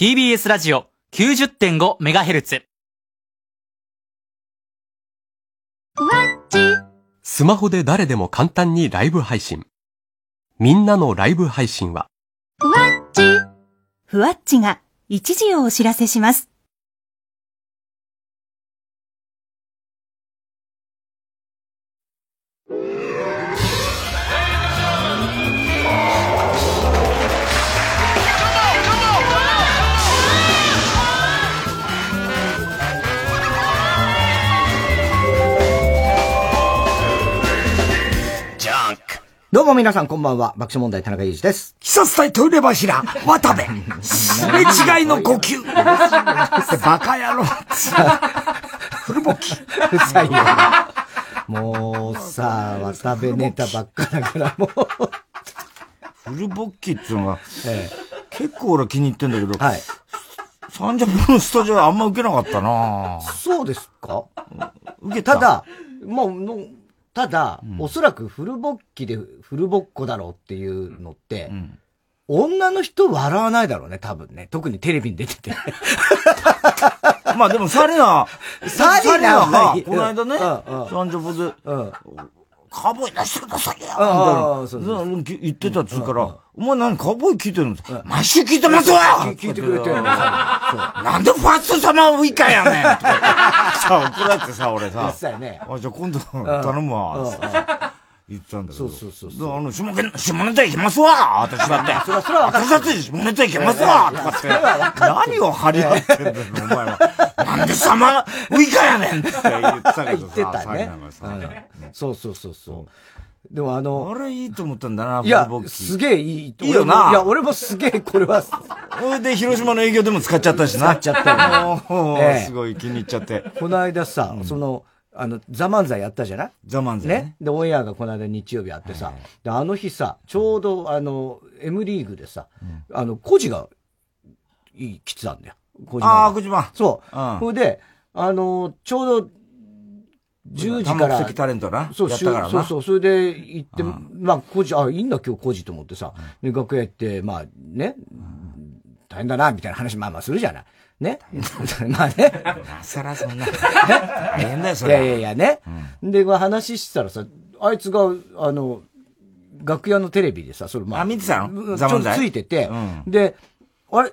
TBS ラジオ 90.5MHz。スマホで誰でも簡単にライブ配信。みんなのライブ配信は、ふわっちが一時をお知らせします。どうも皆さんこんばんは。爆笑問題田中裕二です。鬼殺隊トイレ柱、渡部。すれ違いの呼吸。バカ野郎。フルボッキ。うるさいよ。もうさ、渡部ネタばっかだからもう。フルボッキっていうのが、え結構俺気に入ってんだけど、はい。サンジャポのスタジオはあんま受けなかったなそうですか？受けたただ、もうの、ただ、おそらくフルボッキでフルボッコだろうっていうのって、女の人笑わないだろうね、多分ね。特にテレビに出てて。まあでもサリナ、サリナはが、この間ね、うんうんサンジャポで、うん。カーボーイ出してくださいよ。みたいああな。そう言ってたっつうから、お前何カーボーイ聞いてるんですか毎週聞いてますわ！聞いてくれてるの。なんでファーストサマーウイカやねん さ、怒られてさ、俺さ。あ、じゃあ今度頼むわ、言ってたんだけど。そうそうそうであの、下ネ下ネタいけますわ私だって。それはそれは私だって下ネタいけますわとかって。何を張り合ってんだよ、お前は。なんでサマーウイカやねんって言ってたけ言どさ。ってたねそうそうそうそう。でもあの、あれいいと思ったんだな、いやすげえいい。いいよないや、俺もすげえ、これは、それで広島の営業でも使っちゃったしな。使っちゃったよもうええすごい気に入っちゃって。この間さ、その、あの、ザ・漫才やったじゃない？ザマンザねね。で、オンエアがこの間日曜日あってさ、で、あの日さ、ちょうど、あの、M リーグでさ、あの、コジが、いい、来てたんだよ。小島がああ、小島。そう。うんそれで、あの、ちょうど、10時から。タレントな？そう。そうそう、それで行って、まあ、工事、あ、いいんだ今日工事と思ってさ、で、楽屋行って、まあね、大変だな、みたいな話、まあまあするじゃない。ね。まあね。なさらそんな。大変だよ、それ。いやいやいやね。で、こう話してたらさ、あいつが、あの、楽屋のテレビでさ、それまあ。あ見てたのうんちょうどザ漫才ついてて、うんで、あれ？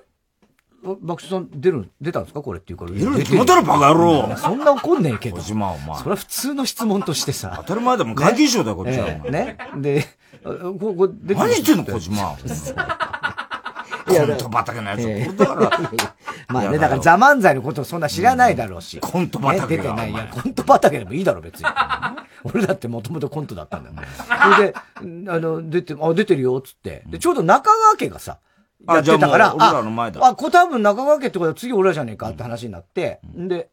爆笑さん出る、出たんですか？これっていうから。出るに出決まったろバカ野郎そんな怒んねえけど。小島、お前。それは普通の質問としてさ。当たり前だもん、会計賞だよ、こっちは。ええね。で、あここ出何言ってんの、小島。コント畑のやつ。ええこれだから。まあね、だからザ・漫才のことをそんな知らないだろうし。コント畑がね出てない。コント畑でもいいだろ、別に。俺だってもともとコントだったんだよ。それで、あの、出て、あ、出てるよ、つって。で、ちょうど中川家がさ、あやってたから、あ俺らの前だあ、これ多分中川家ってことは次俺らじゃねえかって話になって、んで、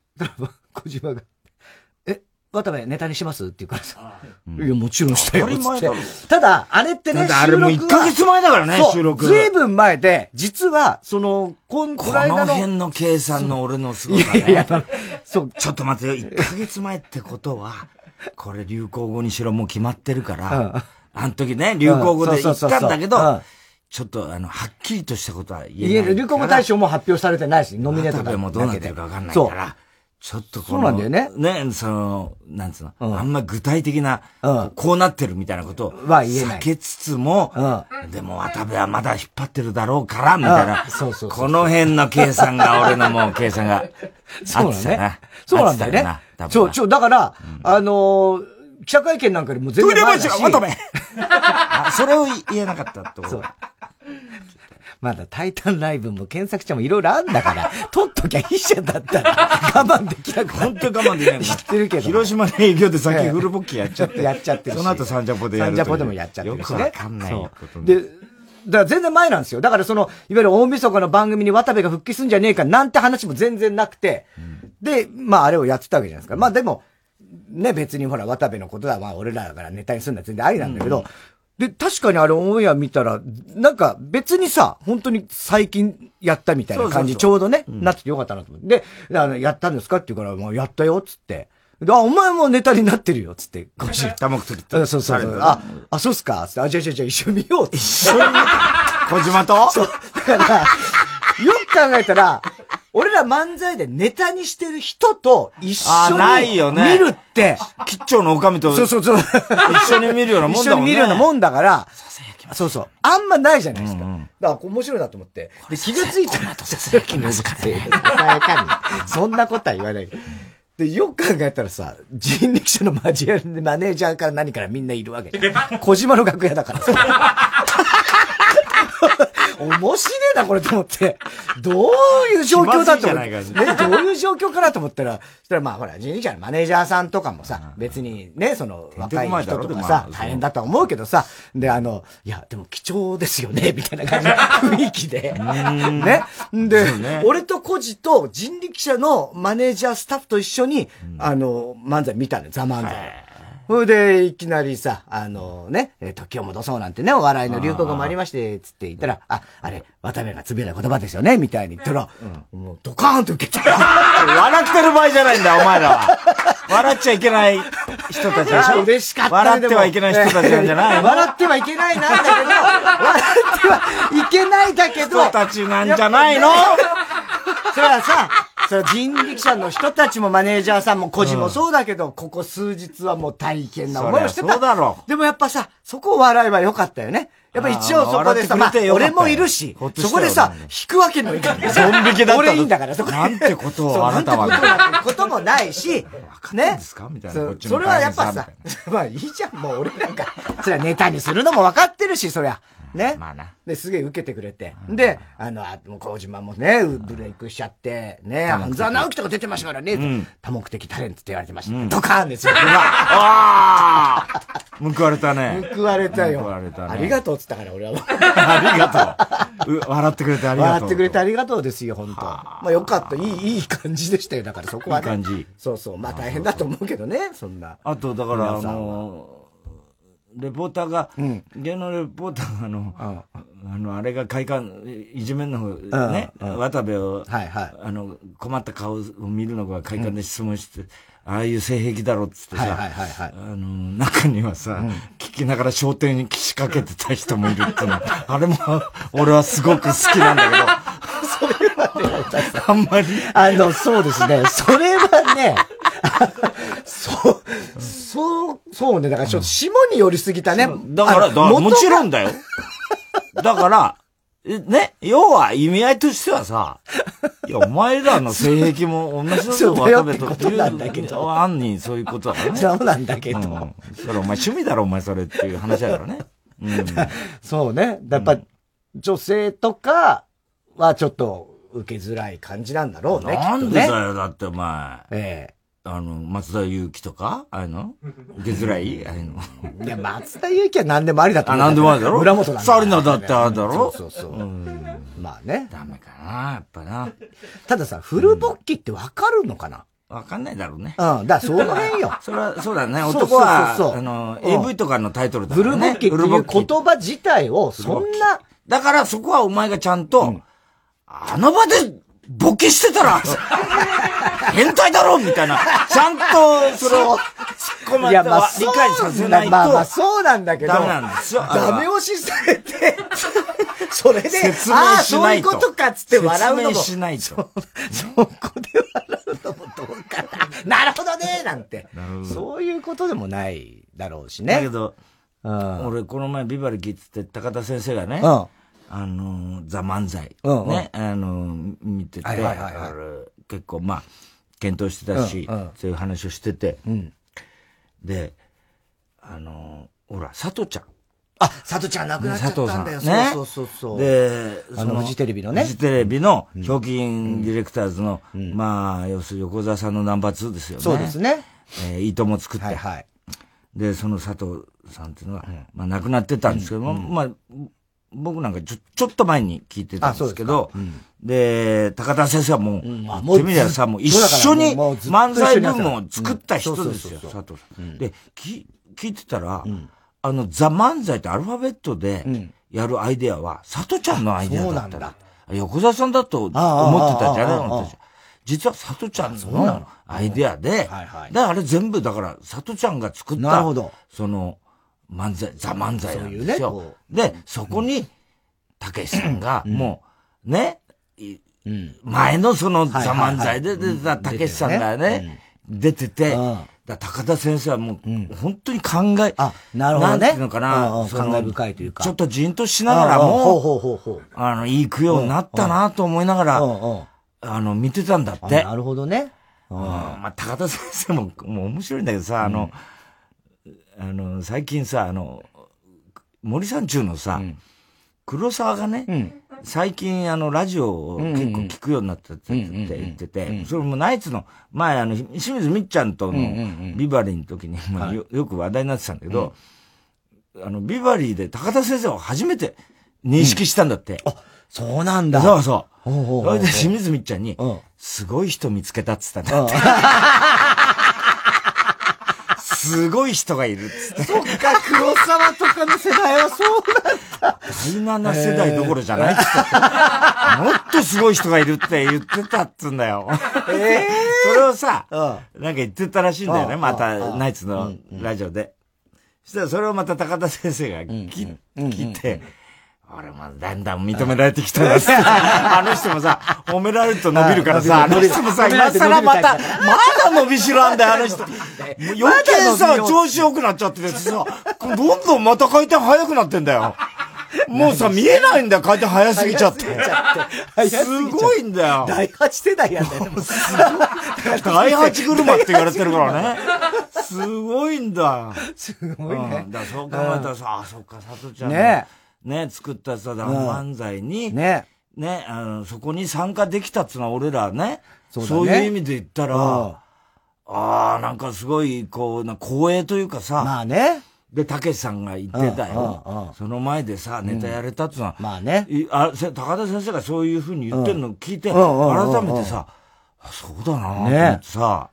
小島が、え、渡部ネタにします？って言うからさ、いや、もちろんしたよ、ただろ。ただ、あれってね、あれもう収録は1ヶ月前だからね収録。ずいぶん前で、実は、その、この辺の計算の俺のすごさいやいやね。そう、ちょっと待ってよ、1ヶ月前ってことは、これ流行語にしろもう決まってるから、あの時ね、流行語で言ったんだけど、ちょっとあの、はっきりとしたことは言えない。流行語大賞も発表されてないし、ノミネートだ渡部もどうなってるかわかんないそう。から、ちょっとこそうの、なんだよね。ね、その、なんつうの、うん。あんま具体的な、うん。こうなってるみたいなことをは言えない。避けつつも、うでも渡部はまだ引っ張ってるだろうから、みたいな。うん、そうそう。この辺の計算が、俺のもう計算が、そうなんだね。そうなんだよね。そう、ちょ、だから、あのー、記者会見なんかよりも全トイレ然前だし。柱、渡 部あそれを言えなかったってことそう。まだタイタンライブも検索してもいろいろあんだから、撮っときゃいいじゃんだったら、我慢できなくな本当に我慢できない知ってるけど。広島の営業でさっきええフルボッキやっちゃって。やっちゃって。その後サンジャポでやるサンジャポでもやっちゃってるしね。よくわかんないそうことにで、だから全然前なんですよ。だからその、いわゆる大晦日の番組に渡部が復帰すんじゃねえかなんて話も全然なくて、で、まああれをやってたわけじゃないですか。まあでも、ね、別にほら、渡部のことはまあ俺らだからネタにするのは全然ありなんだけど、で、確かにあれオンエア見たら、なんか別にさ、本当に最近やったみたいな感じ、ちょうどね、なっててよかったなと思って。で、あの、やったんですかって言うから、もうやったよ、つって。で、あ、お前もネタになってるよ、つって。今週。多目的うんそうそうそう。あ、あ、そうっすかつって、あ、じゃあじゃあじゃあ一緒に見ようって。一緒に小島と？そう。だから、よ考えたら、俺ら漫才でネタにしてる人と一緒あないよにね見るって、吉兆の女将とそうそうそう。一緒に見るようなもんだもんね。一緒に見るようなもんだから、そうそう。あんまないじゃないですか。だから面白いなと思って。で、気がついたら、ささやきますかね。ささやかに。そんなことは言わない。で、よく考えたらさ、人力車のマジアマネージャーから何からみんないるわけ。小島の楽屋だからさ。面白いな、これと思って。どういう状況だと思って。ね、どういう状況かなと思ったら、そしたらまあほら、人力車のマネージャーさんとかもさ、別にね、その若い人とかさ、大変だとは思うけどさ、で、あの、いや、でも貴重ですよね、みたいな感じの雰囲気で。ね。で、俺とコジと人力車のマネージャースタッフと一緒に、あの、漫才見たのよ、ザ漫才を。それで、いきなりさ、あのね、えー時を戻そうなんてね、お笑いの流行語もありまして、つって言ったら、あ、あれ、渡辺がつぶやいた言葉ですよね、みたいに言ったら、もうドカーンと受けて、笑ってる場合じゃないんだ、お前ら。は。笑っちゃいけない人たちでしょ？嬉しかったね笑ってはいけない人たちなんじゃないの？笑ってはいけないなんだけど、笑ってはいけないだけど、人たちなんじゃないの？それはさ、それは人力車の人たちもマネージャーさんも個人もそうだけど、ここ数日はもう大変な思いをしてた。そうだろでもやっぱさ、そこを笑えばよかったよね。やっぱ一応そこでさ、まあ俺もいるしそこでさ引くわけにもいかない。ドン引きだった俺いいんだから、そこでなんてことをあなたは。なんてことなんてこともないし、ね？それはやっぱさ まあいいじゃん、もう俺なんか、それはネタにするのも分かってるし、そりゃ。ね。まあなで、すげえ受けてくれて。で、あの、あ、もう小島もね、ブレイクしちゃって、ね、半沢直樹とか出てましたからね、多目的タレントって言われてました。ドカーンですよ。ああ 報われたね。報われたよ。報われたねありがとうっつったから、俺は。ありがとう。う笑ってくれてありがとう。笑ってくれてありがとうですよ、本当まあよかった。いい、いい感じでしたよ。だからそこはね。いい感じそうそう。まあ大変だと思うけどね、そんな。あと、だから、あの、レポーターが、芸能レポーターが、あの、あの、あれが快感、いじめんの方、ね、渡部を、はいはいあの、困った顔を見るのが快感で質問して、ああいう性癖だろっつってさ、はいはいはいはいあの、中にはさ、聞きながら焦点に仕掛けてた人もいるっていうの。あれも、俺はすごく好きなんだけど。あんまり。あの、そうですね。それはね、そう、そう、そうね。だからちょっと下に寄りすぎたね。だから、あだからもちろんだ。だよ。だから、えね、要は意味合いとしてはさ、いや、お前らの性癖も同じだぞ、渡部と。ってことなんだけど案にそういうことだよね。そうなんだけど。うん。それお前趣味だろ、お前それっていう話だからね。うん。そうね。やっぱ、女性とかはちょっと受けづらい感じなんだろうね。なん。でだよ、だってお前。えあの、松田祐樹とかあの？受けづらい？あの。え。いや、松田祐樹は何でもありだとあ、思う。なんでもあるだろ？村本なんだサリナだってあるだろ？そうそうそう。まあね。ダメかな、やっぱな。たださ、フルボッキってわかるのかな？わかんないだろうね。うん。だからその辺よ。それは、そうだね。そうそう男は、そうそうあの、うん AV とかのタイトルだフからね。ルボッキっていう言葉自体を、そんな、だからそこはお前がちゃんと、あの場でボケしてたら、変態だろみたいな、ちゃんとそれを突っ込まいや、まあ、理解させないと、まあまあ、そうなんだけど。ダメなんですよダメ押しされて、それで、説明ああ。そういうことかっつって笑うのも。説明しないと。そこで笑うのもどうかな。なるほどねなんて。そういうことでもないだろうしね。だけど、うん。俺この前ビバリ聞いてて高田先生がね、うん。あの、ザ・漫才、ね、あの、見てて、結構まあ、検討してたし、そういう話をしてて、ん。で、あの、ほら、佐藤ちゃん。あ、佐藤ちゃん亡くなっちゃったんだよ。ねそうそうそうそう。で、あのフジテレビのね。フジテレビの、ひょうきんディレクターズの、まあ、要するに横澤さんのナンバー2ですよね。そうです。ね。えー、いいとも作って、はいはい。で、その佐藤さんっていうのは、まあ亡くなってたんですけども、まあ、僕なんかちょ、ちょっと前に聞いてたんですけど、で高田先生はもう、言あってみりゃさ、もう一緒に漫才ブームを作った人ですよ、佐藤さん。で、き聞いてたら、あの、ザ・漫才ってアルファベットでやるアイデアは、佐藤ちゃんのアイデアだったそうなんだ。横澤さんだと思ってたじゃないああああああ私実は佐藤ちゃんのアイデアで、だからあれ全部だから佐藤ちゃんが作ったなるほど、その漫才、ザ漫才なんですよ。そういうねこで、そこに、たけしさんが、もう、ね、い前のそのザ・漫才で出てたたけしさんがね、出てて、だ高田先生はもう、本当に考え、あ、なるほどね。なんていうのかな、考え深いというか。ちょっとじんとしながらも。あの、いい供養になったなと思いながら、あの、見てたんだって。なるほどね。まあ、高田先生も、もう面白いんだけどさ、あの、あの、最近さ、あの、森三中のさ、黒沢がね、最近あの、ラジオを結構聞くようになったって言ってて、それもナイツの、前あの、清水みっちゃんとのビバリーの時に、まあよ、よく話題になってたんだけど、あの、ビバリーで高田先生を初めて認識したんだって。あ、そうなんだ。そうそう。それで清水みっちゃんに、すごい人見つけたっつったんだって。すごい人がいるっつって。そっか、黒沢とかの世代はそうだった。第7世代どころじゃないっつって。もっとすごい人がいるって言ってたっつんだよ。ええそれをさ、なんか言ってたらしいんだよね、また、ナイツのラジオで。そしたらそれをまた高田先生が聞いて、俺もだんだん認められてきたんだ あの人もさ、褒められると伸びるからさ、あの人もさ、今更また、まだ伸びしろあんだよ、あの人。余計さ、調子良くなっちゃっててさ、どんどんまた回転速くなってんだよ。もうさ、見えないんだよ、回転速すぎちゃって。すごいんだよ。第8世代やんだよ。第8車って言われてるからね。すごいんだ。すごいね。だそう考えたらさ、あ、そっか、佐藤ちゃんね。ね、作ったさ、漫才に、ね、ね、あの、そこに参加できたっつうのは俺らね、そういう意味で言ったら、ああ、なんかすごい、こう、な光栄というかさ、まあね。で、たけしさんが言ってたよ。その前でさ、ネタやれたっつうのは、まあね。あ、高田先生がそういうふうに言ってるのを聞いて、改めてさ、そうだなぁ、ねさ、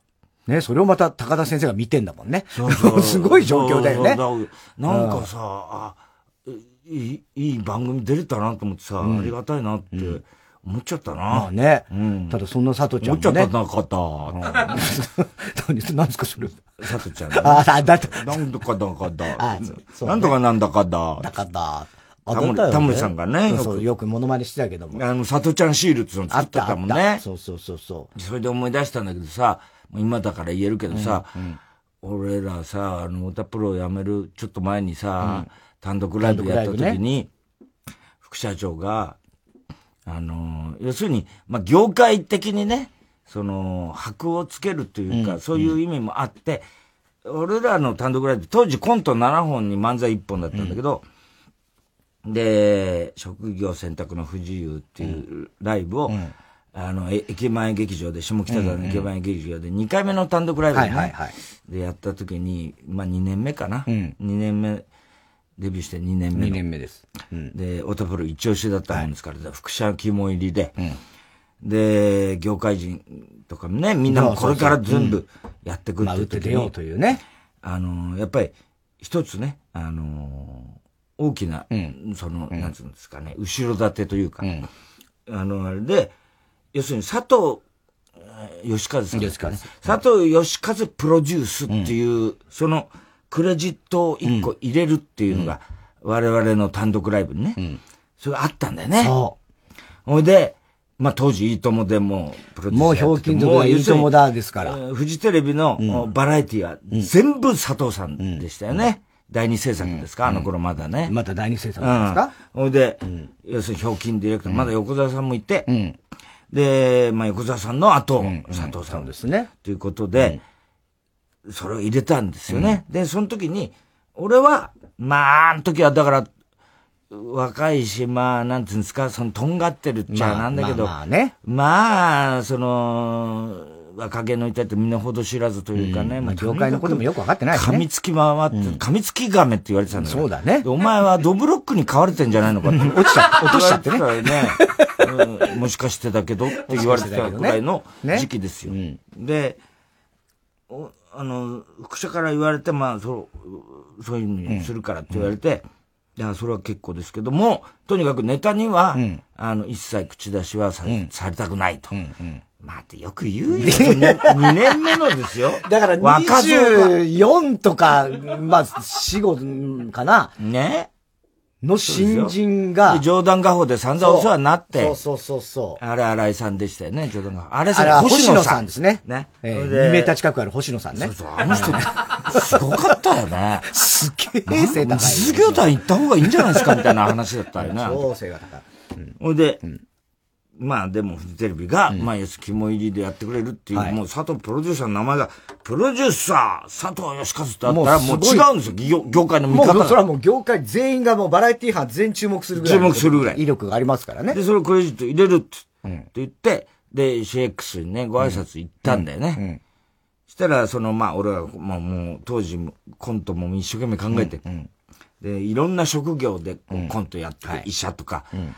ね、それをまた高田先生が見てんだもんね。そうそう。すごい状況だよね。なんかさ、あ、いい、いい番組出れたなと思ってさ、ありがたいなって思っちゃったな。まあね。ただそんな佐藤ちゃんもね。思っちゃったなかった。何ですかそれ。佐藤ちゃん。ああ、だって。なんとかだかだ。なんとかなんだかだ。だかだ。タモリさんがね。そう、よくモノマネしてたけども。あの、佐藤ちゃんシールっての作ってたもんね。そうそうそうそう。それで思い出したんだけどさ、今だから言えるけどさ、俺らさ、あの、太田プロを辞めるちょっと前にさ、単独ライブやった時に、副社長が、あの、要するに、まあ、業界的にね、その、箔をつけるというか、そういう意味もあって、俺らの単独ライブ、当時コント7本に漫才1本だったんだけど、で、職業選択の不自由っていうライブを、あの、駅前劇場で、下北沢の駅前劇場で2回目の単独ライブで、ねでやった時に、まあ2年目かな。2年目、デビューして2年目。2年目です。で、オタプロ一押しだったもんですから、副社肝入りで、で、業界人とかね、みんなもこれから全部やってくってって出ようというね。あの、やっぱり一つね、あの、大きな、その、なんつうんですかね、後ろ盾というか、あの、あれで、要するに佐藤義和さん。佐藤義和プロデュースっていう、そのクレジットを一個入れるっていうのが、我々の単独ライブにね、それがあったんだよね。そう。ほいで、まあ当時、いいともでもプロデュースもう、ひょうきん族はいいともだですから。フジテレビのバラエティは全部佐藤さんでしたよね。第二制作ですか、あの頃まだね。まだ第二制作ですか、ほいで、要するにひょうきんディレクター、まだ横澤さんもいて、で、まあ、横澤さんの後、佐藤さん。ですね。ということで、それを入れたんですよね。で、その時に、俺は、まあ、あの時はだから、若いし、まあ、なんていうんですか、その、とんがってるっちゃなんだけど、まあね。まあ、その、若気の至ってみんなほど知らずというかね。まあ、業界のこともよくわかってないしね。噛みつき回って、噛みつき亀って言われてたんだよ。そうだね。お前はドブロックに飼われてんじゃないのかって。落ちちゃ、落としちゃってね。ねもしかしてだけどって言われてたぐらいの時期ですよ。で、あの、副社から言われて、まあ、そう、そういうふうにするからって言われて、いや、それは結構ですけども、とにかくネタには、あの、一切口出しはさ,、されたくないと。まあ、よく言うよ。2年目のですよ。だから24とか、まあ、死後かな。ね。の新人が。冗談画法で散々お世話になって。そうそうそうそう。あれ新井さんでしたよね、冗談画法。あれさん、星野さんですね。ね。えー、2メーター近くある星野さんね。そうそう、あの人、すごかったよね。すげえ背高い。実業団行った方がいいんじゃないですかみたいな話だったよね。超背が高い。ほ、いで、まあでもフジテレビが、うん、まあ、肝入りでやってくれるっていう、はい、もう佐藤プロデューサーの名前が、プロデューサー、佐藤義和ってあったらもう違うんですよ、業業界の見方もうそれはもう業界全員がもうバラエティー班全注目するぐらい。注目するぐらい。威力がありますからね。で、それをクレジット入れるって言って、うん、で、CX にね、ご挨拶行ったんだよね。うん。うん、したら、その、まあ、俺は、まあもう、当時、コントも一生懸命考えて、で、いろんな職業でコントやってる、医者とか、えー、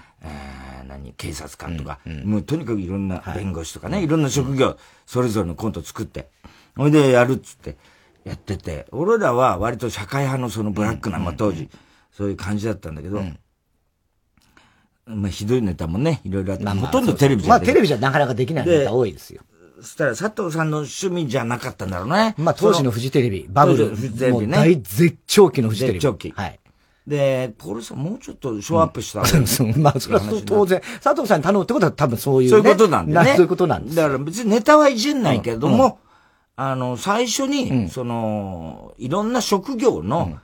何、警察官とか、うんうん、もうとにかくいろんな弁護士とかね、はい、いろんな職業、それぞれのコント作って、ほいでやるっつってやってて、俺らは割と社会派のそのブラックな、まあ当時、そういう感じだったんだけど、まあひどいネタもね、いろいろあって、まあ、ほとんどテレビじゃまあテレビじゃなかなかできないネタ多いですよ。そしたら佐藤さんの趣味じゃなかったんだろうね。まあ当時のフジテレビ、バブル、フジテレビね。大絶頂期のフジテレビ。絶頂期。はい。で、ポルさんもうちょっとショーアップしたら、うん、まあ、それは当然、佐藤さんに頼むってことは多分そういう、ね、そういうことなんでね。そういうことなんです。だから別にネタはいじんないけども、うん、あの、最初に、うん、その、いろんな職業の、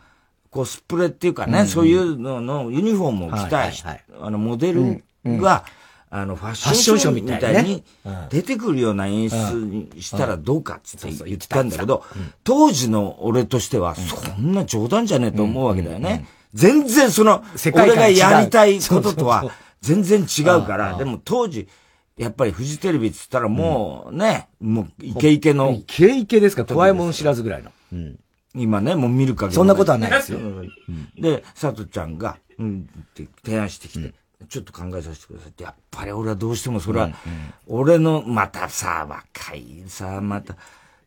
コスプレっていうかね、そういうののユニフォームを着たい、あの、モデルが、あの、ファッションショーみたいに出てくるような演出にしたらどうかっつって言ったんだけど、当時の俺としては、そんな冗談じゃねえと思うわけだよね。全然その、俺がやりたいこととは全然違うから、でも当時、やっぱりフジテレビって言ったらもうね、もうイケイケの。イケイケですか？怖いもん知らずぐらいの。うん、今ね、もう見る限り。そんなことはないですよ。で、佐藤ちゃんが、うん、って提案してきて、ちょっと考えさせてください。って、やっぱり俺はどうしてもそれは、俺の、またさ、若いさ、また、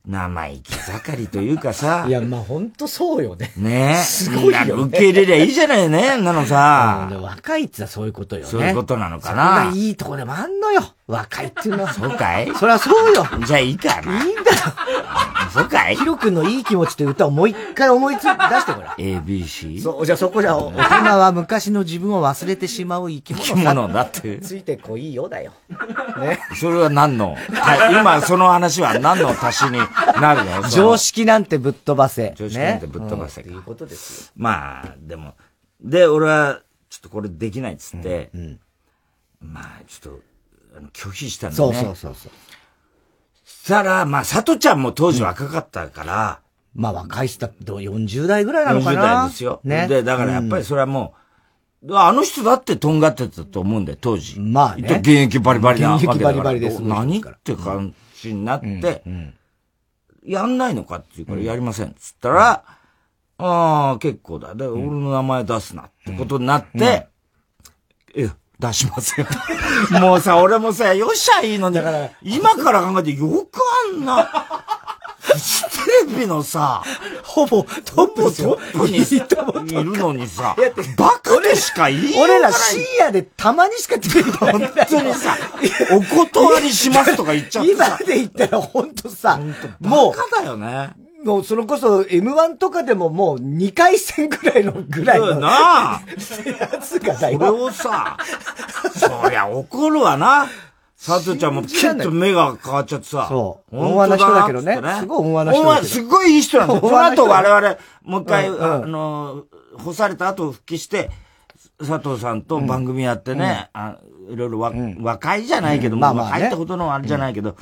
生意気盛りというかさ。いや、まあほんとそうよね。ねすごいよ、ね。受け入れりゃいいじゃないね、なのさ。若いってはそういうことよね。そういうことなのかな。そがいいとこでもあんのよ。若いっていうのは。そうかい？そりゃそうよ。じゃあいいかな。いいんだよ。そうかい？ヒロ君のいい気持ちって歌をもう一回思いつ、出してごらん。ABC? そう、じゃあそこじゃ、大人は昔の自分を忘れてしまう生き物。生き物だって。ついてこいよだよ。ね。それは何の、今その話は何の足しになるの？常識なんてぶっ飛ばせ。常識なんてぶっ飛ばせか。いうことですよ。まあ、でも、で、俺は、ちょっとこれできないっつって、まあ、ちょっと、拒否したんだね。そうそうそうそう。したら、まあ、佐藤ちゃんも当時若かったから、まあ若い人だと40代ぐらいなのかな ?40 代ですよ。ね。で、だからやっぱりそれはもう、あの人だってとんがってたと思うんだよ、当時。まあね。現役バリバリなわけだから。現役バリバリです。何？って感じになって、やんないのかっていうからやりません。つったら、ああ、結構だ。で、俺の名前出すなってことになって、え、出しますよ。もうさ、俺もさ、よっしゃいいのに、だから今から考えてよくあんな、フジテレビのさ、ほぼトップトップにいるのにさ、バカでしか言えない。俺ら深夜でたまにしか出てこない。本当にさ、お断りしますとか言っちゃって今で言ったら本当さ、もう、バカだよね。もうそれこそ M1 とかでももう2回戦ぐらいのぐらいの。なあ。やつがだよ。それをさ、そりゃ怒るわな。佐藤ちゃんもキュッと目が変わっちゃってさ。そう。温和な人だけどね。すごい温和な人だけど。すごいいい人なんだよ。その後我々、もう一回、あの、干された後復帰して、佐藤さんと番組やってね、あいろいろわ、若いじゃないけど、まあまあ、入ったことのあれじゃないけど、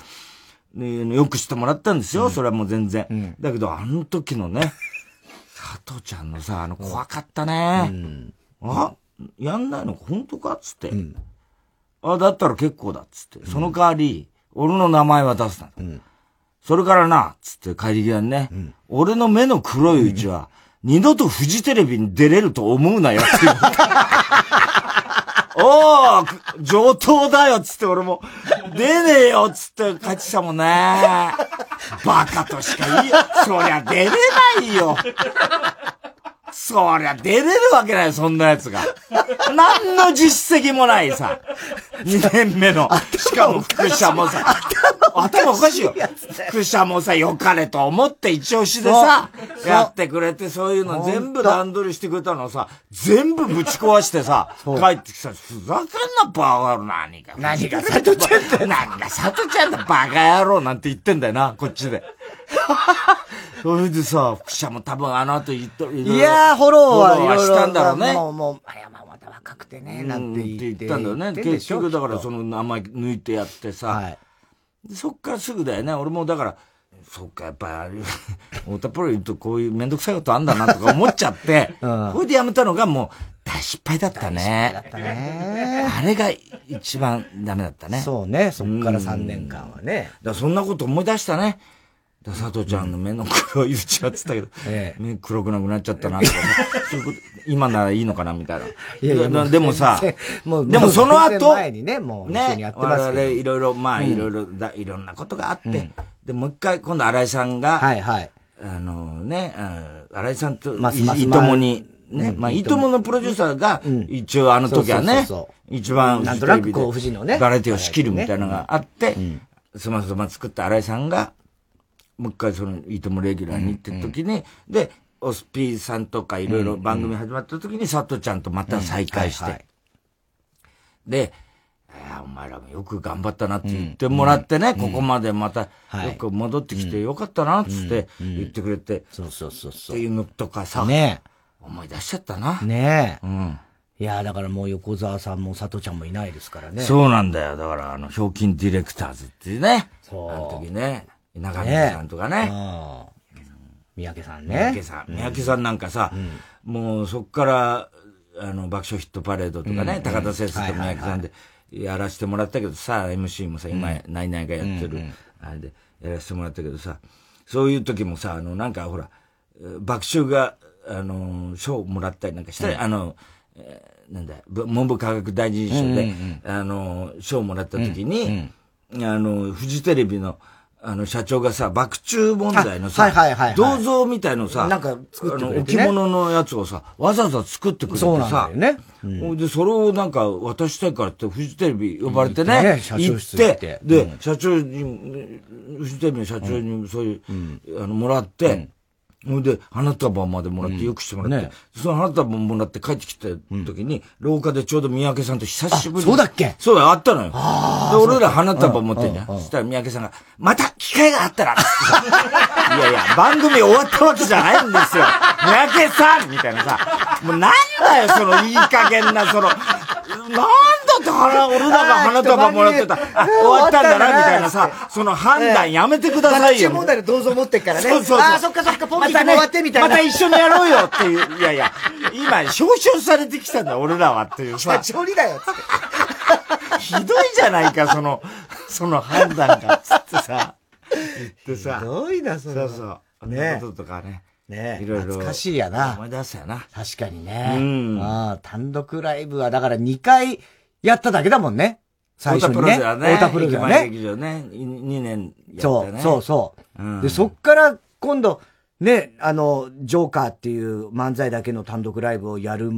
ね、よくしてもらったんですよ、うん、それはもう全然。うん、だけど、あの時のね、佐藤ちゃんのさ、あの、怖かったね。うん、あやんないの本当かっつって。あ、だったら結構だっつって。その代わり、俺の名前は出すな。それからな、つって帰り際にね、俺の目の黒いうちは、二度とフジテレビに出れると思うなよって言 おー上等だよっつって俺も、出ねえよっつって勝ちたもんね。バカとしか言い、そりゃ出れないよ。そりゃ出れるわけないよ、そんな奴が。何の実績もないさ。2年目の。しかも副社もさ。頭頭おかしいよ。副社もさ、良かれと思って一押しでさ、やってくれて、そういうの全部段取りしてくれたのをさ、全部ぶち壊してさ、帰ってきたふざけんな、バカ野郎、何が。何が佐藤ちゃんだよ。何が佐藤ちゃんだ、バカ野郎なんて言ってんだよな、こっちで。それでさ、副社も多分あの後言っと、いやー、フォローはしたんだろうね。もう、もう、あれはまだ若くてね、なんて言って。言ったんだよね。結局だからその名前抜いてやってさ。はい、そっからすぐだよね。俺もだから、そっか、やっぱり、太田プロ言うとこういうめんどくさいことあんだなとか思っちゃって、うん、これでやめたのがもう大失敗だったね。だったね。あれが一番ダメだったね。そうね、そっから3年間はね。だそんなこと思い出したね。だ佐藤ちゃんの目の黒いうちはってたけど、ええ、目黒くなくなっちゃったなとか、ね、そういうこと、今ならいいのかなみたいな。いやいやでもさ、もうでもその後、前にね、もう一緒にやってますけど。ね、いろいろ、まあ、いろいろ、だいろんなことがあって、うん、で、もう一回、今度新井さんが、はいはい。あのね、新井さんと、いともに、ね、まあ、いとも。のプロデューサーが、一応あの時はね、一番、なんとなくこう、富士のね、バラエティを仕切るみたいなのがあって、スマスマ作った新井さんが、もう一回その、いいともレギュラーに行って時に、で、オスピーさんとかいろいろ番組始まった時に、佐藤ちゃんとまた再会して、で、お前らもよく頑張ったなって言ってもらってね、ここまでまた、よく戻ってきてよかったな、っつって言ってくれて、そうそうそうそう。っていうのとかさ、ね思い出しちゃったな。ねえ。うん。いやだからもう横澤さんも佐藤ちゃんもいないですからね。そうなんだよ。だから、あの、ひょうきんディレクターズっていうね。そう。あの時ね。中宮さんとかね。三宅さんね。三宅さん。三宅さんなんかさ、もうそっから、あの、爆笑ヒットパレードとかね、高田先生と三宅さんでやらせてもらったけどさ、MC もさ、今、ナイナイがやってる、あれでやらせてもらったけどさ、そういう時もさ、あの、なんかほら、爆笑が、あの、賞もらったりなんかしたり、あの、なんだ、文部科学大臣賞で、あの、賞もらった時に、あの、フジテレビの、あの、社長がさ、爆中問題のさ、はいはいはい、銅像みたいのさ、なんか作ってくれて、ね、置物のやつをさ、わざわざ作ってくれてさ、そうなんだよね。うん、で、それをなんか渡したいからって、フジテレビ呼ばれてね、ね行って、で、うん、社長に、フジテレビの社長にそういう、うん、あの、もらって、ほいで、花束までもらって、よくしてもらって、その花束もらって帰ってきた時に、廊下でちょうど三宅さんと久しぶりに。そうだっけ？そうだ、あったのよ。で、俺ら花束持ってんじゃん。そしたら三宅さんが、また機会があったら、いやいや、番組終わったわけじゃないんですよ。三宅さんみたいなさ、もうなんだよ、そのいい加減な、その、な花、俺らが花束もらってた。あ、終わったんだな、みたいなさ、その判断やめてくださいよ。問題の銅像持ってっからね。そうそうあ、そっかそっか、ポンキー終わってみたいな。また一緒にやろうよっていう。いやいや、今、表彰されてきたんだ、俺らはっていうさ。社長にだよ、つって。ひどいじゃないか、その、その判断が、つってさ。言ってさ。ひどいな、それ。そうそう。ね。こととかね。ねいろいろ。懐かしいやな。思い出すやな。確かにね。うん。ああ、単独ライブは、だから2回やっただけだもんね。最初にね。太田プロではね。劇場ね。2年やったね。そう、そうそう。うん、で、そっから今度、ね、あの、ジョーカーっていう漫才だけの単独ライブをやる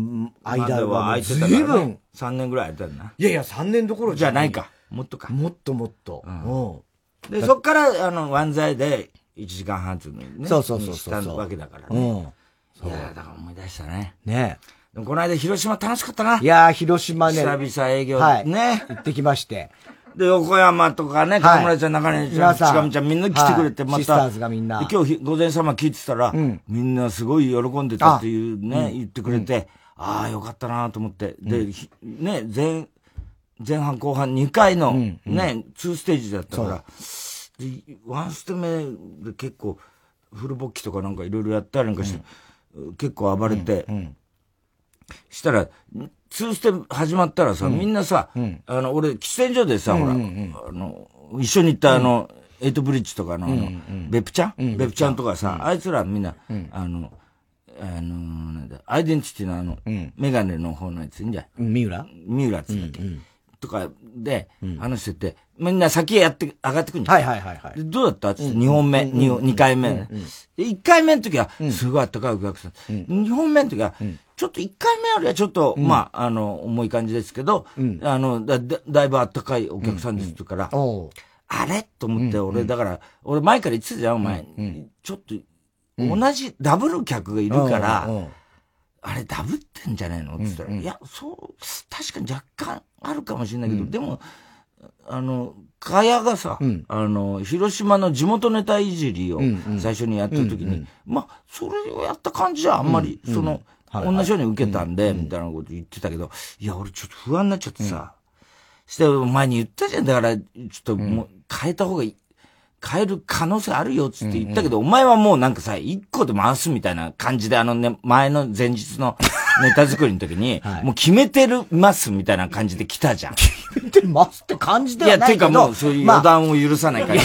間は、随分。3年ぐらいやったんだ。いやいや、3年どころじゃないか。もっとか。もっともっと。うん。で、そっから、あの、漫才で、1時間半つのね。そうそうそうしたわけだからね。うん。いやだから思い出したね。ねでもこの間広島楽しかったな。いやー、広島ね。久々営業。はい。ね。行ってきまして。で、横山とかね、河村ちゃん、中根ちゃん、近上ちゃん、みんな来てくれて、また。シスターズがみんな。今日、午前様聞いてたら、みんなすごい喜んでたっていうね、言ってくれて、ああ、よかったなと思って。で、ね、前、前半後半2回の、ね、2ステージだったから、で、ワンステ目で結構、フルボッキとかなんかいろいろやったりなんかして、結構暴れて、したら、ツーステ始まったらさ、みんなさ、あの、俺、喫煙所でさ、ほら、あの、一緒に行ったあの、エイトブリッジとかの、ベプちゃん？ベプちゃんとかさ、あいつらみんな、あの、あの、なんだ、アイデンティティのあの、メガネの方のやついいんじゃん。三浦？三浦っつったっけ？とかで話してて、みんな先へやって上がってくるんじゃん。はいはいはいはい。どうだった？って2本目、2回目。1回目の時は、すごいあったかいお客さん。2本目の時は、ちょっと1回目よりはちょっと、まあ、あの、重い感じですけど、あの、だ、だいぶあったかいお客さんですから、あれ？と思って、俺、だから、俺前から言ってたじゃん、お前。ちょっと、同じダブル客がいるから、あれダブってんじゃねえの？って言ったら、いや、そう、確かに若干あるかもしれないけど、でも、あの、かやがさ、うん、あの、広島の地元ネタいじりを最初にやった時に、まあ、それをやった感じじゃあんまり、その、同じように受けたんで、みたいなこと言ってたけど、いや、俺ちょっと不安になっちゃってさ、して前に言ったじゃん。だから、ちょっともう変えた方がいい。変える可能性あるよっつって言ったけど、お前はもうなんかさ、一個で回すみたいな感じで、あのね、前の前日の ネタ作りの時に、もう決めてるますみたいな感じで来たじゃん。決めてますって感じではないけど。いや、てかもうそういう予断を許さない感じ。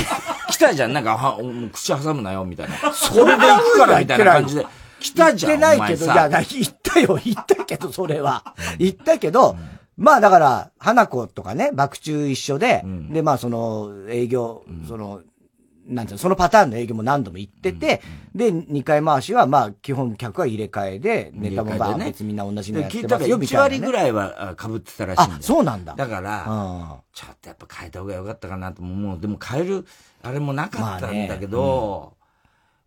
来たじゃん。なんか、は、口挟むなよ、みたいな。それで行くから、み たいな感じで。来たじゃん。言ってないけど、いや、言ったよ、言ったけど、それは。言ったけど、まあだから、花子とかね、爆中一緒で、で、まあその、営業、その、なんていうの、そのパターンの営業も何度も行ってて、うんうん、で、2回回しは、まあ、基本客は入れ替えで、ネタもまあ、別にみんな同じのやってますよ、みたいな、ね。1割ぐらいは被ってたらしいんだよ。あ、そうなんだ。だから、ちょっとやっぱ変えた方がよかったかなと思う。でも変える、あれもなかったんだけど、まあねうん、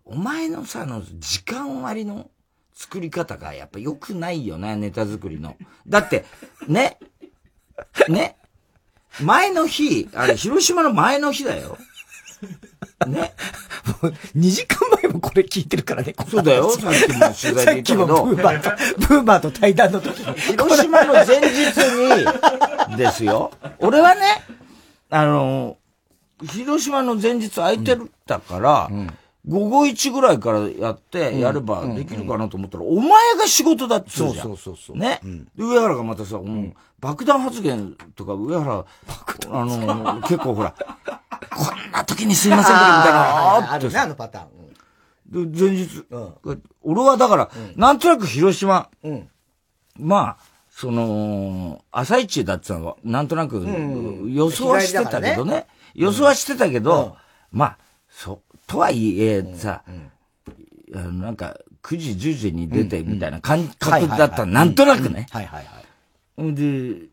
お前のさ、の時間割の作り方がやっぱ良くないよね、ネタ作りの。だって、ね、ね、前の日、あれ、広島の前の日だよ。ね。もう、2時間前もこれ聞いてるからね、そうだよ、さっきも取材で言ったけど。ブーバーと、ブーバーと対談の時に。広島の前日に、ですよ。俺はね、あの、広島の前日空いてるだから、うんうん午後1ぐらいからやって、やればできるかなと思ったら、お前が仕事だっつうじゃん。そうそうそうね、で、上原がまたさ、もう、爆弾発言とか、上原、あの、結構ほら、こんな時にすいませんみたいな。あるね、あのパターン。で、前日、俺はだから、なんとなく広島、まあ、その、朝一だってのは、なんとなく、予想はしてたけどね。予想はしてたけど、まあ、そう、とはいえ、さ、あのなんか、9時、10時に出てみたいな感覚だったなんとなくね。はいはいはい。で、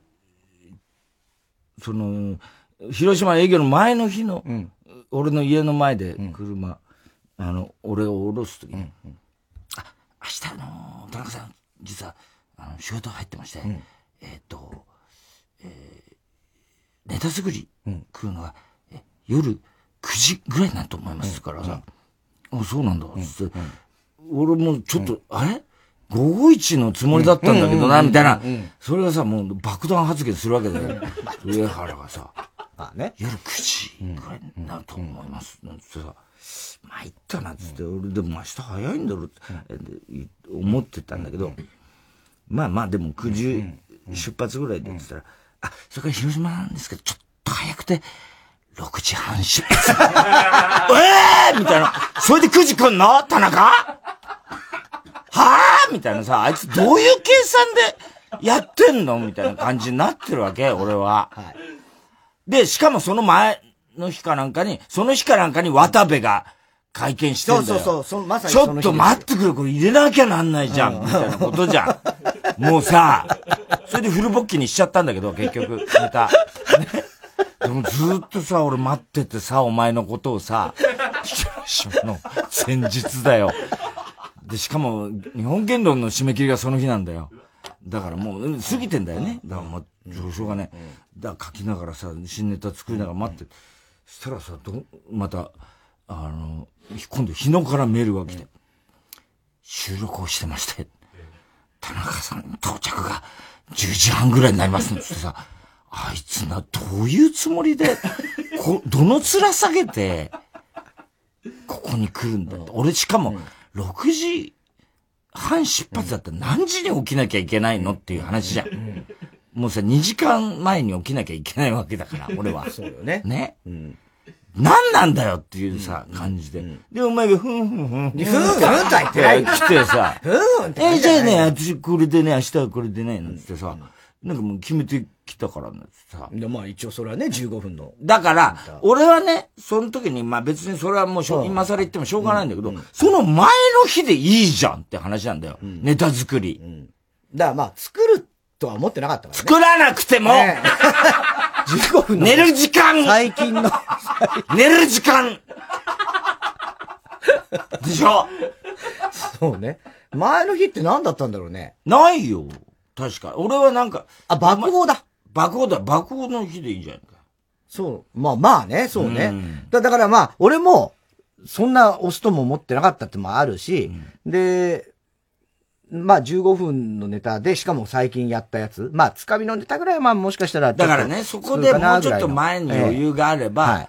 その、広島営業の前の日の、俺の家の前で車、あの、俺を降ろすときに、あ、明日あの、田中さん、実は、あの、仕事入ってまして、えっと、えネタ作り来るのは、夜9時ぐらいになると思いますからさ、あ、そうなんだ、つって、俺もちょっと、あれ？午後一のつもりだったんだけどな、みたいな。それがさ、もう爆弾発言するわけで、上原がさ、あね、夜9時ぐらいになると思います。なんつってさ、参ったな、つって、俺でも明日早いんだろうって思ってたんだけど、まあまあでも9時出発ぐらいで言ってたら、あ、それから広島なんですけど、ちょっと早くて、6時半出発。え えー、みたいな。それで9時来んの？田中？はぁみたいなさ、あいつどういう計算でやってんの？みたいな感じになってるわけ、俺は。はい、で、しかもその前の日かなんかに、その日かなんかに渡部が会見してんだよ。そうそうそう、まさにちょっと待ってくれ、これ入れなきゃなんないじゃん、みたいなことじゃん。もうさ、それでフルボッキにしちゃったんだけど、結局、ネタ。ねでもずっとさ、俺待っててさ、お前のことをさ、の前日だよ。で、しかも、日本言論の締め切りがその日なんだよ。だからもう、過ぎてんだよね。だからもう、上昇がね。だから書きながらさ、新ネタ作りながら待って。したらさ、ど、また、あの、今度日野からメールが来て、収録をしてまして、田中さん到着が10時半ぐらいになりますってさ、あいつな、どういうつもりで、こ、どの面下げて、ここに来るんだって。俺しかも、6時半出発だったら何時に起きなきゃいけないのっていう話じゃん。もうさ、2時間前に起きなきゃいけないわけだから、俺は。そうよね。ね。うん。何なんだよっていうさ、感じで。で、お前がふんふんふん。ふんふんと言って。来てさ。ふんって。え、じゃあね、私これでね、明日はこれでね、なんつってさ。なんかもう決めてきたからね、さ。で、まあ一応それはね、15分の。だから、俺はね、その時に、まあ別にそれはもうしょ、今更言ってもしょうがないんだけど、その前の日でいいじゃんって話なんだよ。ネタ作り。だからまあ、作るとは思ってなかったからね。作らなくても、15分の。寝る時間最近の。寝る時間でしょ？そうね。前の日って何だったんだろうね。ないよ。確か。俺はなんか。あ、爆砲だ。爆砲だ。爆砲の日でいいんじゃないか。そう。まあまあね、そうね。だだからまあ、俺も、そんな押すとも思ってなかったってもあるし、で、まあ15分のネタで、しかも最近やったやつ。まあ、つかみのネタぐらいはまあもしかしたらだからね、そこでもうちょっと前に余裕があれば、は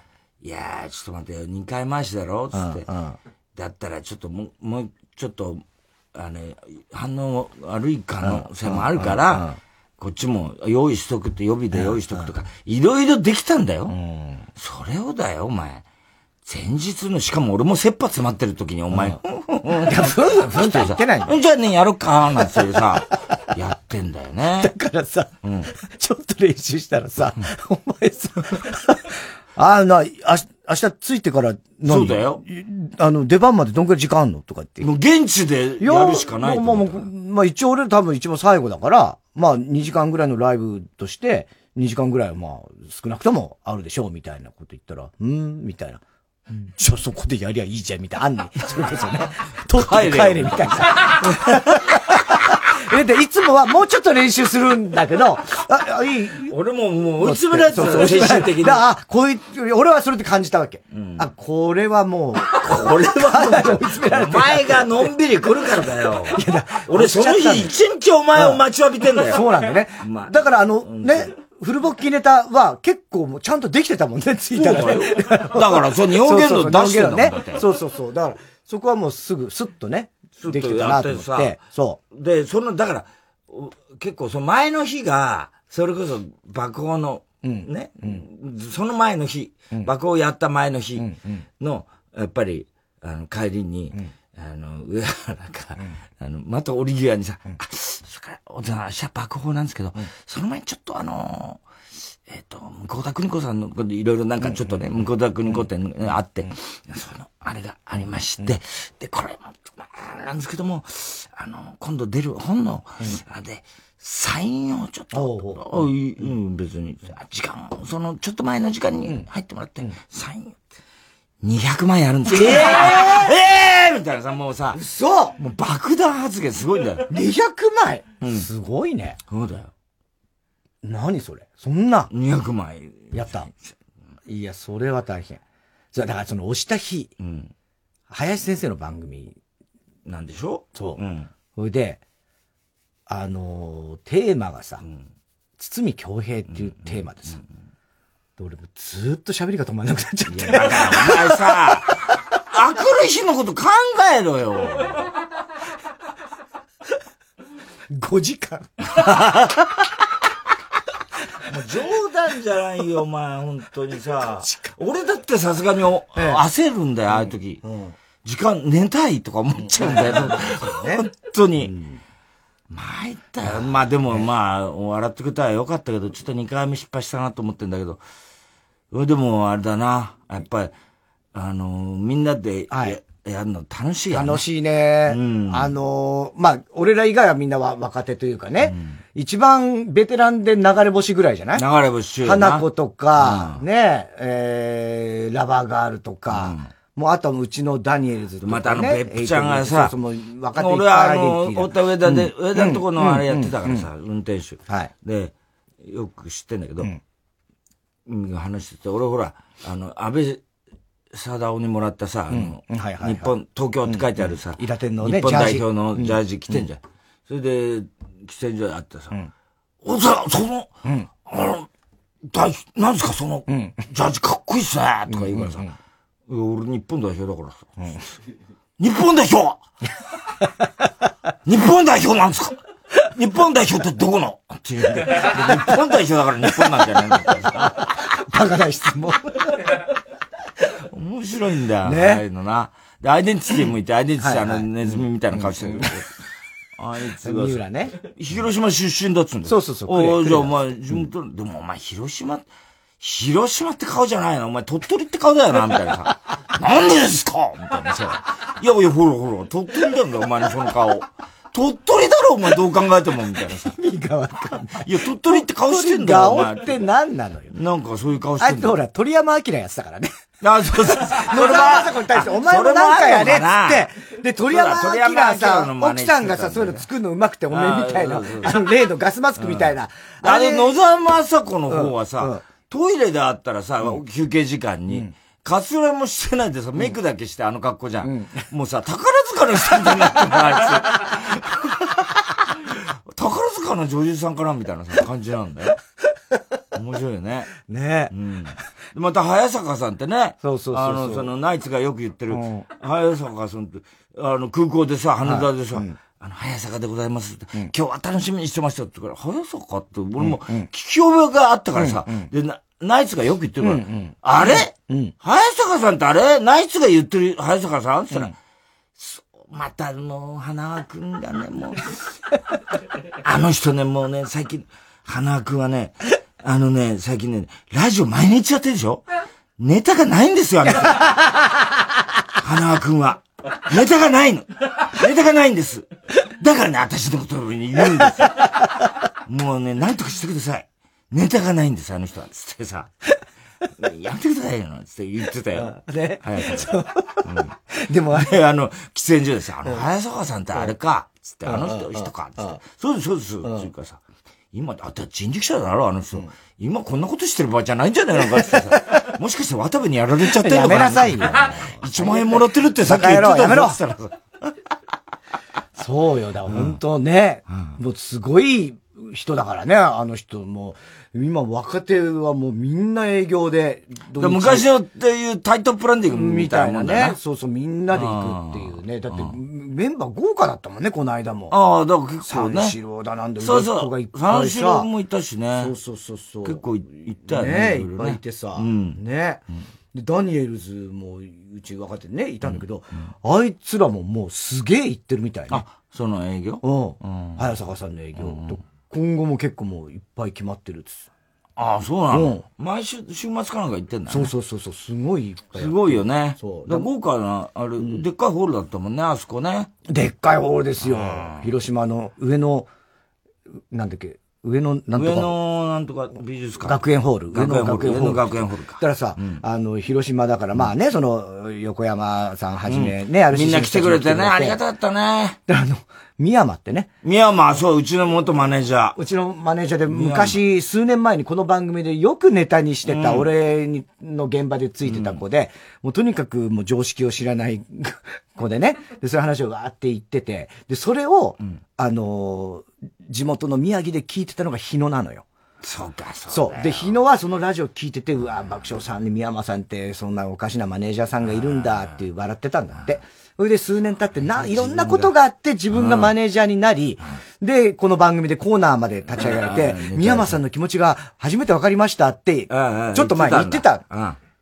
い、いやー、ちょっと待ってよ、2回回しだろつって、うんうん。だったらちょっともう、もうちょっと、あの、反応悪い可能性もあるから、こっちも用意しとくって予備で用意しとくとか、いろいろできたんだよ。それをだよ、お前。前日の、しかも俺も切羽詰まってる時にお前、ふん。いや、ふんふんって言ってないじゃあね、やろっか、なんてさ、やってんだよね。だからさ、うん、ちょっと練習したらさ、お前さ、あな、あ明日着いてからそうだよ。あの、出番までどんくらい時間あんのとかって。もう現地でやるしかないまあ、まあ、まあ、一応俺多分一番最後だから、まあ、2時間ぐらいのライブとして、2時間ぐらいはまあ、少なくともあるでしょう、みたいなこと言ったら、うん、みたいな。じゃあそこでやりゃいいじゃん、みたいな。あんねそれこそね。取って帰れ、みたいな。え、で、いつもはもうちょっと練習するんだけど、あ、いい。俺ももう追い詰められてたよ、精神的に。あ、こういう、俺はそれで感じたわけ。うん、あ、これはもう、これは追い詰められてお前がのんびり来るからだよ。いや俺その日一日お前を待ちわびてんだよ。そうなんだよね。だからあの、ね、フルボッキネタは結構もうちゃんとできてたもんね、ついたらね。だから、そう、日本言動出してるね。そうそうそう。だから、そこはもうすぐ、スッとね、できてたなと思って。そう。で、その、だから、結構その前の日が、それこそ爆砲の、ね、その前の日、爆砲やった前の日の、やっぱり、あの、帰りに、あの、上原が、あの、またオリギアにさ、あ、それから、おじさん、明日爆砲なんですけど、その前にちょっとあの、えっと、向田邦子さんの、いろいろなんかちょっとね、向田邦子店あって、その、あれがありまして、で、これも、なんですけども、あの、今度出る本の、で、サインをちょっと、うん、別に、時間、その、ちょっと前の時間に入ってもらって、サイン、200万円あるんです。よ。えー、えー、みたいなさ、もうさ、嘘！もう爆弾発言すごいんだよ。200万円？すごいね。そうだよ。何それ？そんな。200万円。やった。いや、それは大変。そう、だからその押した日、うん、林先生の番組。なんでしょそう。うん。それで、あのー、テーマがさ、うん、堤京平っていうテーマでさ、で俺もずっと喋りが止まんなくなっちゃって。いや、だからお前さ、あくる日のこと考えろよ。5時間。もう冗談じゃないよ、お前、本当にさ。俺だってさすがに、焦るんだよ、ああいう時。うん、時間、寝たいとか思っちゃうんだよ。本当に。うん、参ったよ。まあでも、まあ、笑ってくれたらよかったけど、ちょっと2回目失敗したなと思ってんだけど。でも、あれだな。やっぱり、あのみんなで、はい、やるの楽しい楽しいね。うん、あのー、まあ、俺ら以外はみんなは若手というかね、うん、一番ベテランで流れ星ぐらいじゃない？流れ星花子とか、うん、ね、えー、ラバーガールとか、もうあとはうちのダニエルズとか、ね。またあの、別府ちゃんがさ、そうそう若手俺はあの、太田上田で、上田のとこのあれやってたからさ、運転手。はい。で、よく知ってんだけど、うん、話してて、俺ほら、あの、安倍、貞夫にもらったさ、あの、日本、東京って書いてあるさ、日本代表のジャージ着てんじゃん。それで、喫煙所で会ってさ、おさ、その、あの、大、なんですか、その、ジャージかっこいいっすね、とか言うからさ、俺日本代表だからさ、日本代表 日本代表なんですか？日本代表ってどこの？って言う。んで、日本代表だから日本なんじゃないんだ。バカな質問。面白いんだよ。ね。ああいうのな。で、アイデンティティもいて、アイデンティティあの、ネズミみたいな顔してる。あいつが。三浦ね。広島出身だっつうんだそうそうそう。おじゃあお前、地元、でもお前、広島、広島って顔じゃないの？お前、鳥取って顔だよな？みたいなさ。なんでですか？みたいなさ。いやいや、ほらほら、鳥取なんだよ、お前のその顔。鳥取だろ、お前どう考えても、みたいなさ。意味がわかんない。いや、鳥取って顔してんだよ、お前。顔って何なのよ。なんかそういう顔してんだあいつほら、鳥山明やってたからね。あ、そうそう。野沢雅子に対して、お前もなんかやれっつって、で、鳥山明さ、奥さんがさ、そういうの作るのうまくて、おめえみたいな、あの、例のガスマスクみたいな。あれ、野沢雅子の方はさ、トイレであったらさ、休憩時間に、カツラもしてないでさ、メイクだけしてあの格好じゃん。もうさ、宝塚の人になってんだ、あい？つ。宝塚の女優さんかなみたいなさ、感じなんだよ。面白いよね。ね。うん。また、早坂さんってね。そうそうそうあの、その、ナイツがよく言ってる、早坂さんって、あの、空港でさ、羽田でさ、あの、早坂でございますって、今日は楽しみにしてましたって言うから、早坂って、俺も聞き覚えがあったからさ、で、ナイツがよく言ってるから、あれ、早坂さんってあれ？ナイツが言ってる早坂さん？って言ったら、またもう、花輪くんがね、もう、あの人ね、もうね、最近、花輪くんはね、あのね、最近ね、ラジオ毎日やってるでしょ？ネタがないんですよ、あの人。花輪くんは。ネタがないの。ネタがないんです。だからね、私のことに言うんですよ。もうね、なんとかしてください。ネタがないんです、あの人は。つってさ。やめてくださいよ、つって言ってたよ。ね？早坂。うん、でもあれ、あの、喫煙所でさ、あの、早坂さんってあれか、つって、あの人、人か、つって。そうです、そうです、つうかさ。今、あって人力車だろ、あの人、うん。今こんなことしてる場合じゃないんじゃないのかってさ。もしかして渡部にやられちゃってるのかな。やめなさいよ。1万円もらってるってさっき言ってたやめろ。そうよ、だから本当ね、うん、もうすごい人だからね、あの人も。今若手はもうみんな営業で。昔のっていうタイトプランディングみたいなね。そうそう、みんなで行くっていうね。だって、メンバー豪華だったもんね、この間も。ああ、だから結構ね。三四郎だなんで、そうそう。三四郎もいたしね。そうそうそうそう。結構行ったよね。ねいっぱいいてさ。うん、ね。で、ダニエルズもうち若手ね、いたんだけど、あいつらももうすげえ行ってるみたいね。あ、その営業？うん。早坂さんの営業。今後も結構もういっぱい決まってるっつああ、そうなの、毎週、週末かなんか行ってんだね。そうそうそうそう、すごいいっぱい。すごいよね。そう。豪華な、あれ、でっかいホールだったもんね、あそこね。でっかいホールですよ。広島の上の、なんだっけ、上野、なんとか。上野、なんとか美術館。学園ホール。学園ホール。学園ホールか。だからさ、うん、あの、広島だから、まあね、その、横山さんはじめ、ね、あるし。みんな来てくれてね、ありがたかったね。あの、宮山ってね。宮山、そう、うちの元マネージャー。うちのマネージャーで、昔、数年前にこの番組でよくネタにしてた、俺の現場でついてた子で、もうとにかくもう常識を知らない子でね。で、そういう話をわーって言ってて、で、それを、あの、地元の宮城で聞いてたのが日野なのよ。そうか、そう。そう。で、日野はそのラジオ聞いてて、うわ、爆笑さんに宮山さんってそんなおかしなマネージャーさんがいるんだって笑ってたんだって。それで数年経ってな、いろんなことがあって自分がマネージャーになり、で、この番組でコーナーまで立ち上げられて、宮山さんの気持ちが初めて分かりましたって、ちょっと前に言ってた。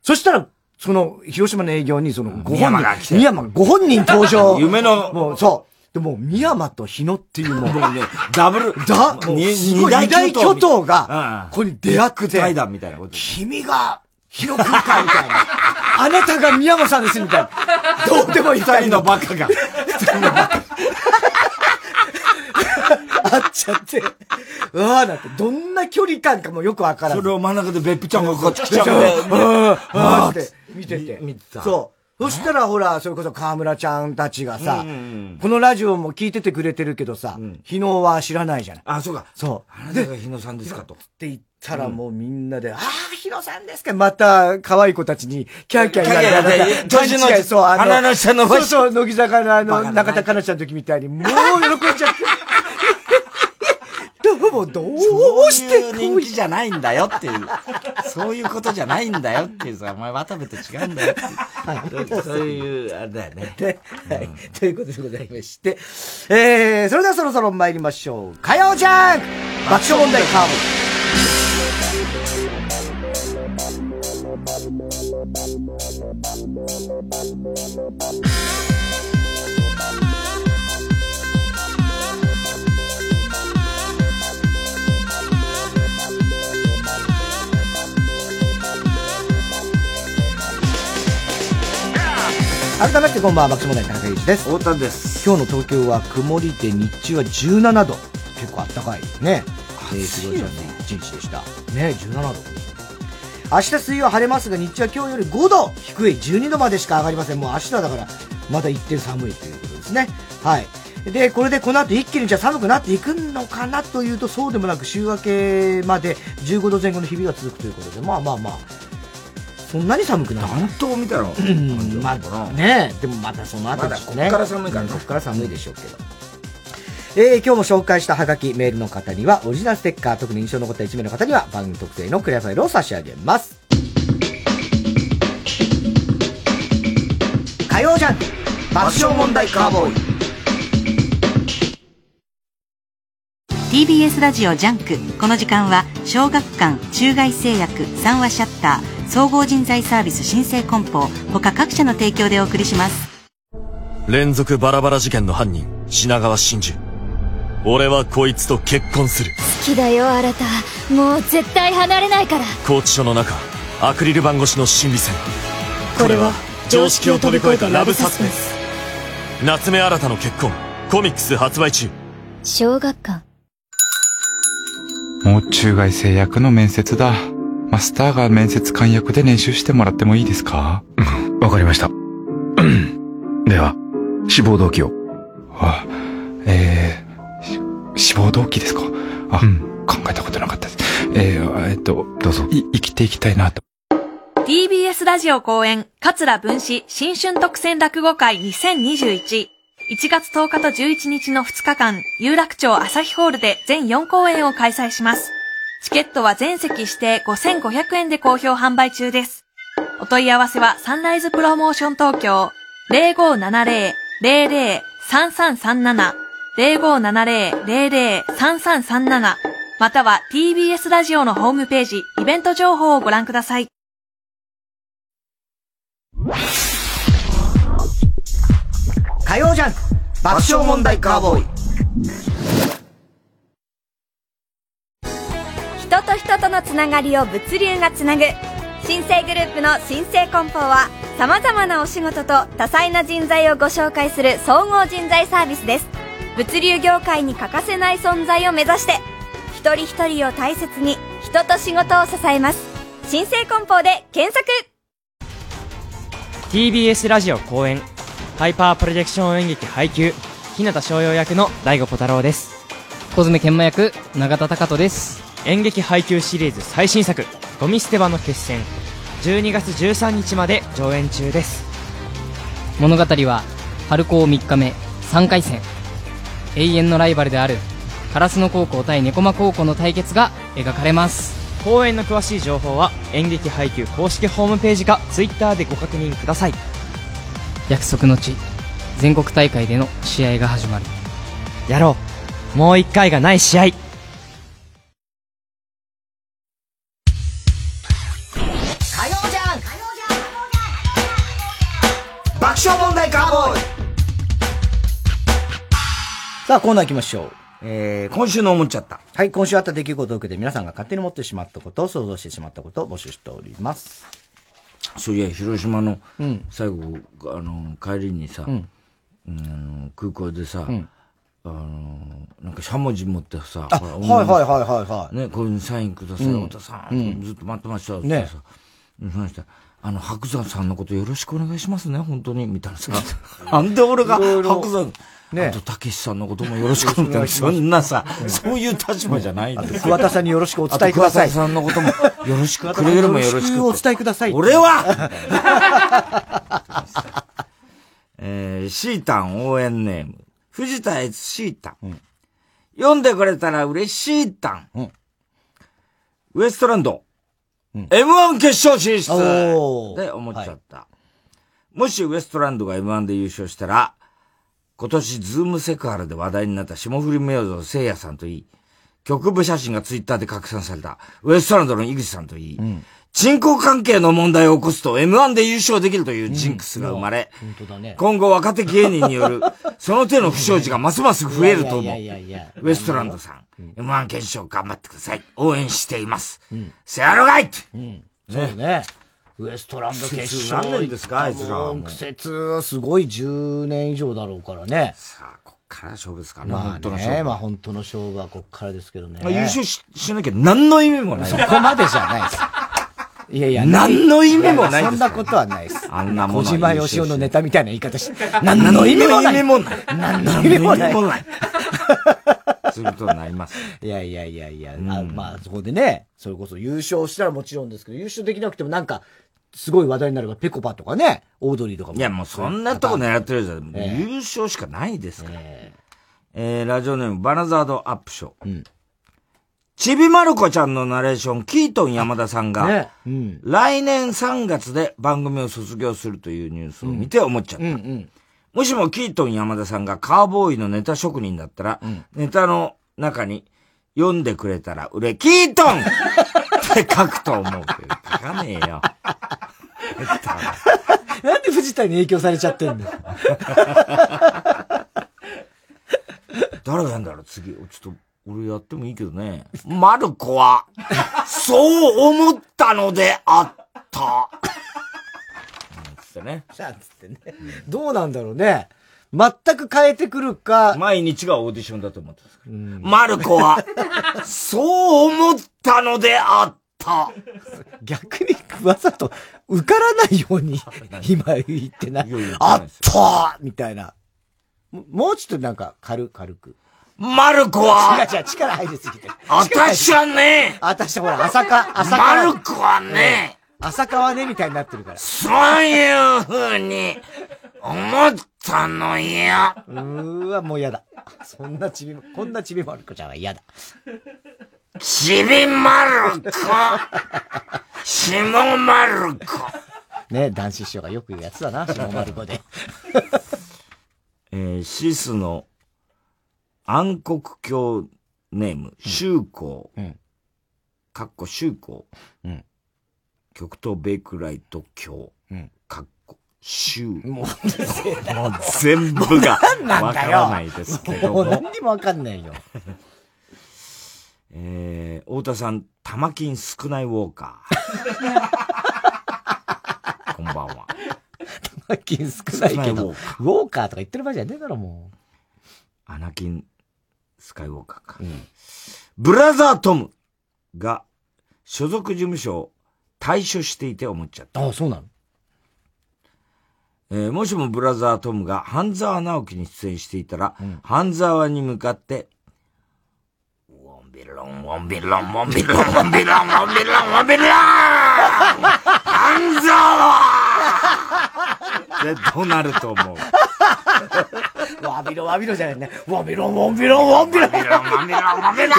そしたら、その、広島の営業に、その、ご本人、宮山ご本人登場。夢の、もう、そう。でも、宮山と日野っていうもう、ね、ダブル、だ、二大巨頭が、ここに出会って、対談みたいなこと。君が、広くかみたいな。あなたが宮山さんですみたいな。どうでもいい。二人のバカが。二人のバカ。あっちゃって。うわぁ、だって、どんな距離感かもよくわからん。それを真ん中で別府ちゃんがこっち来ちゃうね。うん、あって見てて。見てた。そう。そしたらほら、それこそ河村ちゃんたちがさ、このラジオも聞いててくれてるけどさ、日野は知らないじゃない。あ、そうか。そう。あなたが日野さんですかと。って言ったらもうみんなで、ああ、日野さんですかまた、可愛い子たちに、キャーキャー言われて、年の、そう、あの、鼻の下伸ばしそうそう、乃木坂のあの、中田香奈ちゃんの時みたいに、もう喜んじゃって。も、どうしてそういう人気じゃないんだよっていう。そういうことじゃないんだよっていうさ、お前渡部と違うんだよっていう。そういう、あれだよね。はい。ということでございまして、えー、それではそろそろ参りましょう。火曜ジャン爆笑問題カーブ。改めてこんばんは爆笑問題田中裕二です。太田です。今日の東京は曇りで日中は17度。結構あったかいね。えー、過ごい一日でした。ね17度。明日水曜は晴れますが日中は今日より5度。低い12度までしか上がりません。もう明日はだからまだ一点寒いということですね。はい。で、これでこの後一気にじゃあ寒くなっていくのかなというとそうでもなく週明けまで15度前後の日々が続くということで、まあまあまあ、そんなに寒くない？暖冬みたいな。うん、まあねでもまたその後ですね。こっから寒いからね。こっから寒いでしょうけど。えー、今日も紹介したハガキ、メールの方には、オリジナルステッカー、特に印象に残った1名の方には、番組特製のクリアファイルを差し上げます。火曜ジャン爆笑問題カーボーイ。TBS ラジオジャンクこの時間は小学館中外製薬三和シャッター総合人材サービス新生梱包他各社の提供でお送りします。連続バラバラ事件の犯人品川真珠俺はこいつと結婚する。好きだよ新もう絶対離れないから。拘置所の中アクリル板越しの心理戦。これは常識を飛び越えたラブサスペンス。夏目新の結婚コミックス発売中。小学館。もう中外製薬の面接だ。マスターが面接官役で練習してもらってもいいですか？わかりました。では、志望動機を。あ、えー、志望動機ですか？あ、うん、考えたことなかったです。えー、えー、っと、どうぞ。い、生きていきたいなと。TBS ラジオ公演、桂文史新春特選落語会2021。1月10日と11日の2日間、有楽町朝日ホールで全4公演を開催します。チケットは全席指定5500円で好評販売中です。お問い合わせはサンライズプロモーション東京0570-00-3337 0570-00-3337または TBS ラジオのホームページイベント情報をご覧ください。火曜ジャン爆笑問題カーボーイ人と人とのつながりを物流がつなぐ。新生グループの新生梱包は様々なお仕事と多彩な人材をご紹介する総合人材サービスです。物流業界に欠かせない存在を目指して一人一人を大切に人と仕事を支えます。新生梱包で検索。TBS ラジオ公演ハイパープロジェクション演劇配給日向翔陽役の大悟小太郎です。小爪研磨役永田隆人です演劇配給シリーズ最新作ゴミ捨て場の決戦。12月13日まで上演中です。物語は春高3日目3回戦。永遠のライバルである烏野高校対猫間高校の対決が描かれます。公演の詳しい情報は演劇配給公式ホームページか Twitter でご確認ください。約束の地全国大会での試合が始まる。やろう。もう一回がない試合爆笑問題カーボーイさあ、コーナー行きましょう。えー、今週の思っちゃった。はい、今週あった出来事を受けて皆さんが勝手に持ってしまったことを想像してしまったことを募集しております。そういや、広島の、最後、あの、帰りにさ、うん、あの空港でさ、うん、あの、なんかしゃもじ持ってさ、はいはいはいはいはい。ね、こういうサインください、太田さん、ずっと待ってましたってさ、ね、その人あの、白山さんのことよろしくお願いしますね、本当に、みたいなさ。なんで俺が白山、ね、あと、たけしさんのこともよろしくお願いします。そんなさ、そういう立場じゃないんだよ。桑田さんによろしくお伝えください。桑田さんのこともよろしく、くれぐれもよろしく。お伝えください。俺は？えー、シータン応援ネーム。藤田悦シータン。うん、読んでくれたら嬉しいタン。うん、ウエストランド。うん、M1 決勝進出って思っちゃった。はい、もしウエストランドが M1 で優勝したら、今年ズームセクハラで話題になった霜降り明星聖夜さんといい、局部写真がツイッターで拡散されたウエストランドの井口さんといい、うん、人口関係の問題を起こすと M1 で優勝できるというジンクスが生まれ、今後若手芸人による その手の不祥事がますます増えると思う。ウエストランドさん、うん、M1 検証頑張ってください。応援しています。うん、せやろがいって、うん、そうね。ウエストランド決勝。何年ですかあいつら苦節、すごい10年以上だろうからね。さあ、こっから勝負ですからね。まあ本当の勝負。ね、まあ本当の勝負はこっからですけどね。まあ優勝ししなきゃ何の意味もない。そこまでじゃないです。いやいや、何の意味もないですそんなことはないです。あんなものは小島よしおのネタみたいな言い方し て。何の意味もない。何の意味もない。何の意味もない。するとなります。いやいやいやいや、あまあそこでね、それこそ優勝したらもちろんですけど、優勝できなくてもなんか、すごい話題になるから、ペコパとかね、オードリーとかも。いや、もうそんなとこ狙ってるじゃん。ええ優勝しかないですから。えー、ラジオネーム、バナザードアップショー。ちびまる子ちゃんのナレーション、キートン山田さんが、ねうん。来年3月で番組を卒業するというニュースを見て思っちゃった。もしもキートン山田さんがカーボーイのネタ職人だったら、ネタの中に読んでくれたら売れ、キートン って書くと思うけど、書かねえよ。なんで藤田に影響されちゃってんだよ。誰がやんだろう次。ちょっと、俺やってもいいけどね。マルコは、そう思ったのであった。つってね。さあ、つってね。どうなんだろうね。全く変えてくるか。毎日がオーディションだと思ってますから。マルコは、そう思ったのであった。逆にわざと受からないように 今言ってない。あったーみたいな。ももうちょっとなんか軽軽く。マルコは？違う違う、力入りすぎて。あたしはねあたしはほら、朝か、朝か。マルコはね朝かはね、みたいになってるから。そういう風に思ったのよ。うーわ、もう嫌だ。そんなちび、こんなちびまる子ちゃんは嫌だ。ちびまる子？しもまる子。ね、男子師匠がよく言うやつだな、しもまる子で。えーシスの暗黒教ネーム、周公。かっこ周公。極東ベイクライト教。かっこ周。もう、もう全部がわか。らないですけども。もう何にもわかんないよ。えー、太田さん、玉金少ないウォーカー。こんばんは。玉金少ないけど、ウ少ないウォーォーカーとか言ってる場合じゃねえだろ、もアナキン、スカイウォーカーか。ブラザートムが所属事務所を退所していて思っちゃった。ああ、そうなの？えーもしもブラザートムが半沢直樹に出演していたら、半沢に向かって、ウォンビロン、ウォンビロン、ウォンビロン、ウォンビロン、ウォンビロン、ウォンビロン! 半沢!で、どうなると思う？わびろわびろじゃないね。わびろわびろわびろわびろわびろわびろ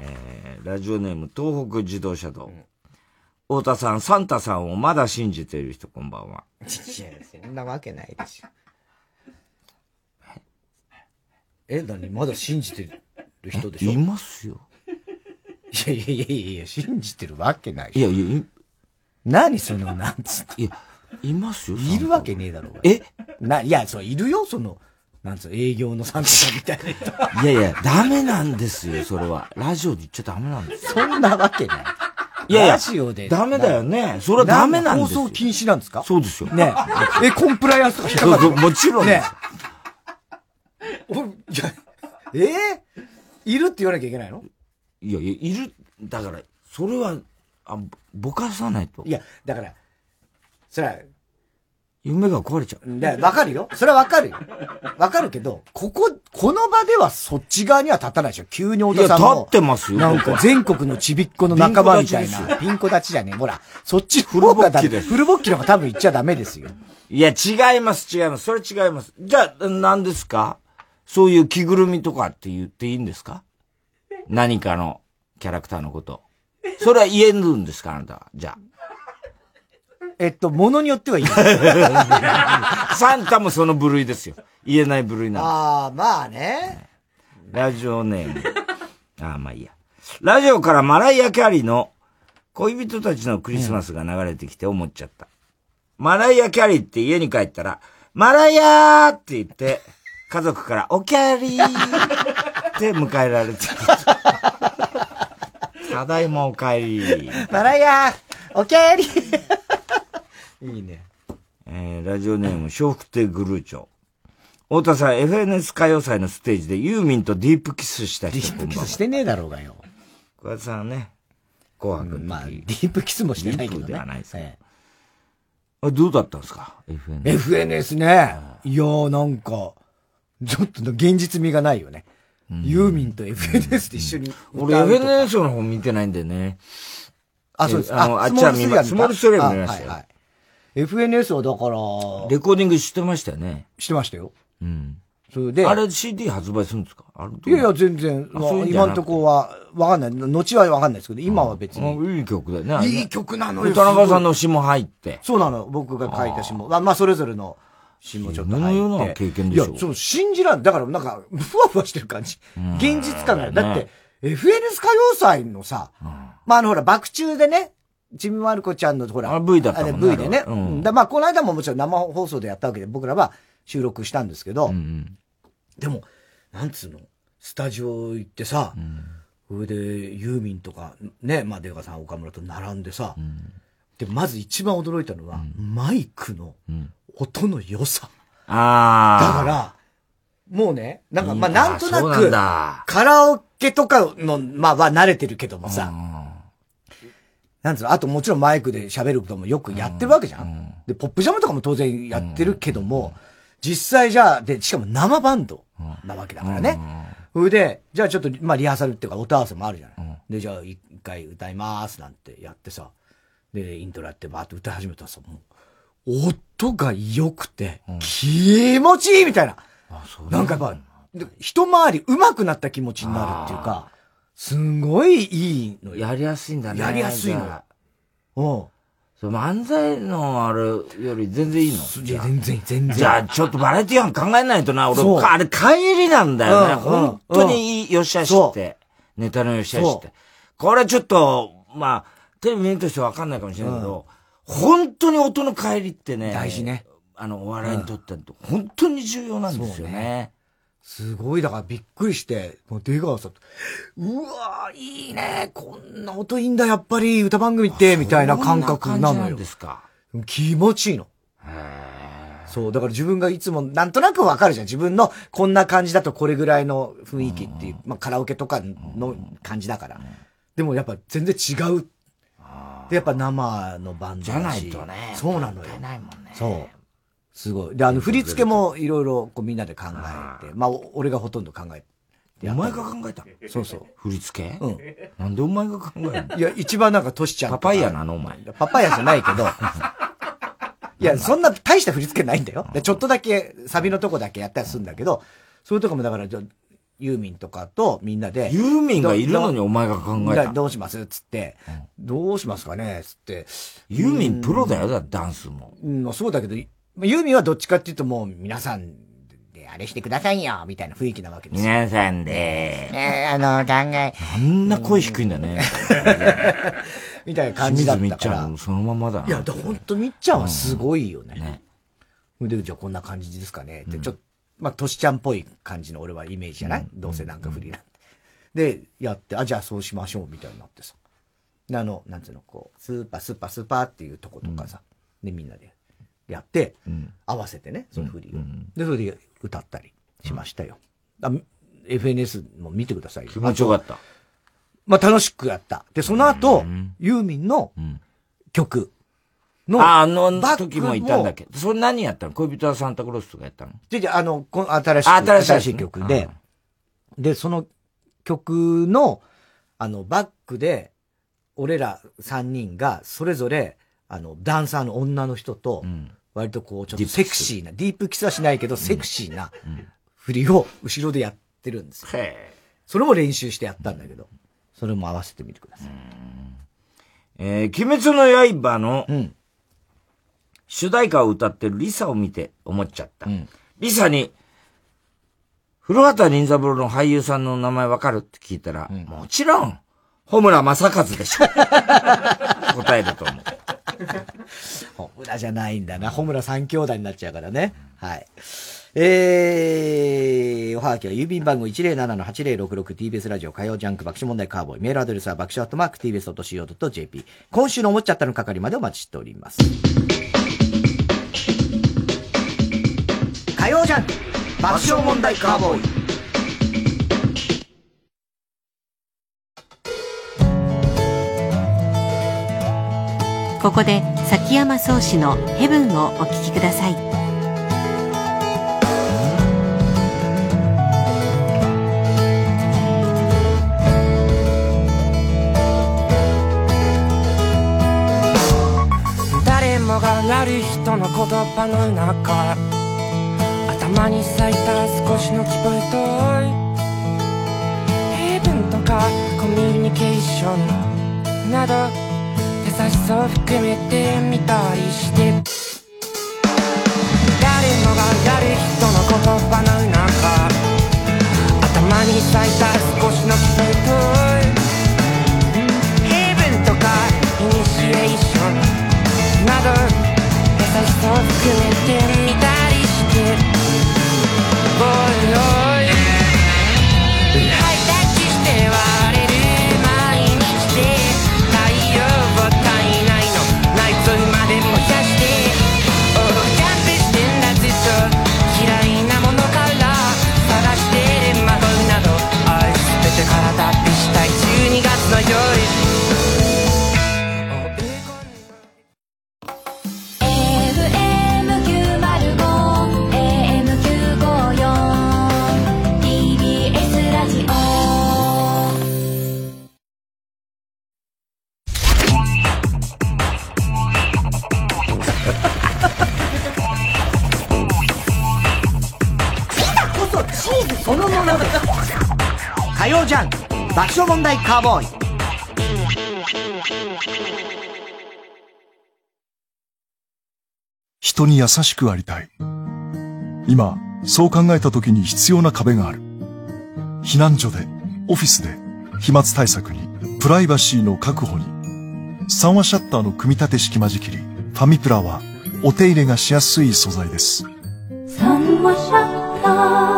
えーラジオネーム、東北自動車道。太田さん、サンタさんをまだ信じている人、こんばんは。いや、そんなわけないでしょ。え、何？まだ信じてる人でしょ？いますよ。いやいやいやいや、信じてるわけないいやいや、何その、なんつって。いや、いますよ。いるわけねえだろ。え？な、いや、そう、いるよ、その、なんつうの、営業のサンタさんみたいな人。いやいや、ダメなんですよ、それは。ラジオで言っちゃダメなんですよ。そんなわけない。いやいやラジオで。ダメだよね。それはダメなんですよ放送禁止なんですか？そうですよ。ねえ。え、コンプライアンスとか引っかかるそうそうもちろんでねす。おいや、えー？いるって言わなきゃいけないの？いやいや、いる、だから、それは、あ、ぼかさないと。いや、だから、それは、夢が壊れちゃう。だわかるよ。それはわかるよ。わかるけど、ここ、この場ではそっち側には立たないでしょ。急に太田さんも。いや立ってますよなんか全国のちびっこの仲間みたいな。ピンコ立ちじゃねえ。ほら、そっちの方がだフルボッキですフルボッキの方が多分言っちゃダメですよ。いや、違います、違います。それ違います。じゃあ、何ですか？そういう着ぐるみとかって言っていいんですか？何かのキャラクターのこと。それは言えるんですかあなたは？じゃあ。えっと、ものによってはいい。サンタもその部類ですよ。言えない部類なんです。ああ、まあね。ラジオネーム。ああ、まあいいや。ラジオからマライア・キャリーの恋人たちのクリスマスが流れてきて思っちゃった。マライア・キャリーって家に帰ったら、マライアーって言って、家族からおキャリーって迎えられてる。ただいまお帰り。マライアおけーり いいね。えー、ラジオネーム、笑福亭グルーチョ。太田さん、FNS 歌謡祭のステージでユーミンとディープキスした人。ディープキスしてねえだろうがよ。小田さんね、紅白、まあ、ディープキスもしてないけどね。ではないですね。あどうだったんですか ?FNS。FNS ね。いやーなんか、ちょっと現実味がないよね。ユーミンと FNS で一緒に俺 FNS の方見てないんだよね。あ、そうです。あの、あっちは見ま、スモールストレーム見ましたよ。はいはい。FNS はだから、レコーディングしてましたよね。してましたよ。うん。それで。あれ CD 発売するんですか？あいやいや、全然、まあ、今のとこは、わかんない。後はわかんないですけど、今は別に。いい曲だよね。いい曲なのよ。田中さんの詩も入って。そうなの。僕が書いた詩も。まあ、まあ、それぞれの詩もちょっと入ような経験でしょ。いや、そう、信じらん。だから、なんか、ふわふわしてる感じ。現実感が。だって、FNS 歌謡祭のさ、まあ、あの、ほら、爆中でね、ちびまる子ちゃんの、ほら。あ、V だったもんね。V でね。うん。だまあ、この間ももちろん生放送でやったわけで、僕らは収録したんですけど、でも、なんつうの、スタジオ行ってさ、それで、ユーミンとか、ね、まあ、出川さん、岡村と並んでさ、で、まず一番驚いたのは、マイクの音の良さ。ああ。だから、もうね、なんか、まあ、なんとなく、カラオケとかの、まあ、は慣れてるけどもさ、なんつうの、あともちろんマイクで喋ることもよくやってるわけじゃん。で、ポップジャムとかも当然やってるけども、実際じゃあ、で、しかも生バンドなわけだからね。それで、じゃあちょっと、まあリハーサルっていうか音合わせもあるじゃない。で、じゃあ一回歌いますなんてやってさ、で、イントロやってバーって歌い始めたらさ、もう、音が良くて、気持ちいいみたいな。なんかやっぱ、一回り上手くなった気持ちになるっていうか、すごいいいのやりやすいんだね。やりやすいのよ。うん。そう、漫才のあれより全然いいの？いや、全然、全然。じゃあ、ちょっとバラエティー班考えないとな。俺、あれ帰りなんだよね。うん本当にいい、よっしゃしって。ネタのよっしゃしって。これちょっと、まあ、テレビ見るとしてわかんないかもしれないけど、本当に音の帰りってね。大事ね。あの、お笑いにとって本当に重要なんですよね。すごい、だからびっくりして、もう出川さんと、うわーいいね、こんな音いいんだ、やっぱり歌番組って、みたいな感覚なのよ。ですか。気持ちいいの。そう、だから自分がいつもなんとなくわかるじゃん。自分のこんな感じだとこれぐらいの雰囲気っていう、まあカラオケとかの感じだから。でもやっぱ全然違う。で、やっぱ生のバンドじゃないとね。そうなのよ。ないもんね。そう。すごい。で、あの、振り付けもいろいろこうみんなで考えて、まあ、俺がほとんど考えて。お前が考えたそうそう。振り付け？うん。なんでお前が考えるの？いや、一番なんかトシちゃんパパイヤなの？お前。パパイヤじゃないけど。いや、そんな大した振り付けないんだよ。でちょっとだけ、サビのとこだけやったりするんだけど、そういうとこもだから、じゃユーミンとかとみんなで。ユーミンがいるのにお前が考えた。どうします？つって、どうしますかね？つって。ユーミンプロだよ、だダンスも。うん、そうだけど、ユーミンはどっちかっていうともう皆さんであれしてくださいよ、みたいな雰囲気なわけですよ。皆さんで。えー、あの、考え。あんな声低いんだね。みたいな感じだったから。清水みっちゃんそのままだいや、ほんとみっちゃんはすごいよね。ね。で、じゃあこんな感じですかね。って、ちょっと、まあ、としちゃんっぽい感じの俺はイメージじゃない、どうせなんかフリーなんで。で、やって、あ、じゃあそうしましょう、みたいになってさ。で、あの、なんつうの、こう、スーパー、スーパー、スーパーっていうとことかさ、で、みんなでやって、合わせてね、そのフリーを。で、それで歌ったりしましたよ。あ FNS も見てくださいよ。気持ちよかった。まあ、楽しくやった。で、その後、ユーミンの曲の、あ、あの時もいたんだけど。それ何やったの？恋人はサンタクロースとかやったの？じゃじゃあの、この新しい、新しい。新しい曲で、で、その曲の、あの、バックで、俺ら3人が、それぞれ、あの、ダンサーの女の人と、割とこう、ちょっとセクシーな、ディープキスはしないけど、セクシーな振りを後ろでやってるんですよ。それも練習してやったんだけど、それも合わせてみてください。えー、鬼滅の刃の、主題歌を歌ってるリサを見て思っちゃった。リサに、古畑任三郎の俳優さんの名前わかるって聞いたら、もちろん、穂村正和でしょ。答えると思う。穂村じゃないんだな。穂村三兄弟になっちゃうからね。はい。えー、おはがきは郵便番号 107-8066TBS ラジオ火曜ジャンク爆笑問題カーボーイ。メールアドレスは爆笑アットマーク TBS.CO.JP。今週の思っちゃったの係までお待ちしております。火曜ジャンク爆笑問題カーボーイ。ここで崎山宗志のヘブンをお聴きください誰もがなる人の言葉の中頭に咲いた少しの希望とヘブンとかコミュニケーションなど優しさを含めてみたりして。誰もがやる人の言葉の中頭に咲いた少しの希望とヘブンとかイニシエーションなど優しさを含めてみたりして。おい爆笑問題カーボーイ。人に優しくありたい。今、そう考えた時に必要な壁がある。避難所で、オフィスで、飛沫対策に、プライバシーの確保に。3話シャッターの組み立て式間仕切り、ファミプラは、お手入れがしやすい素材です。三話シャッター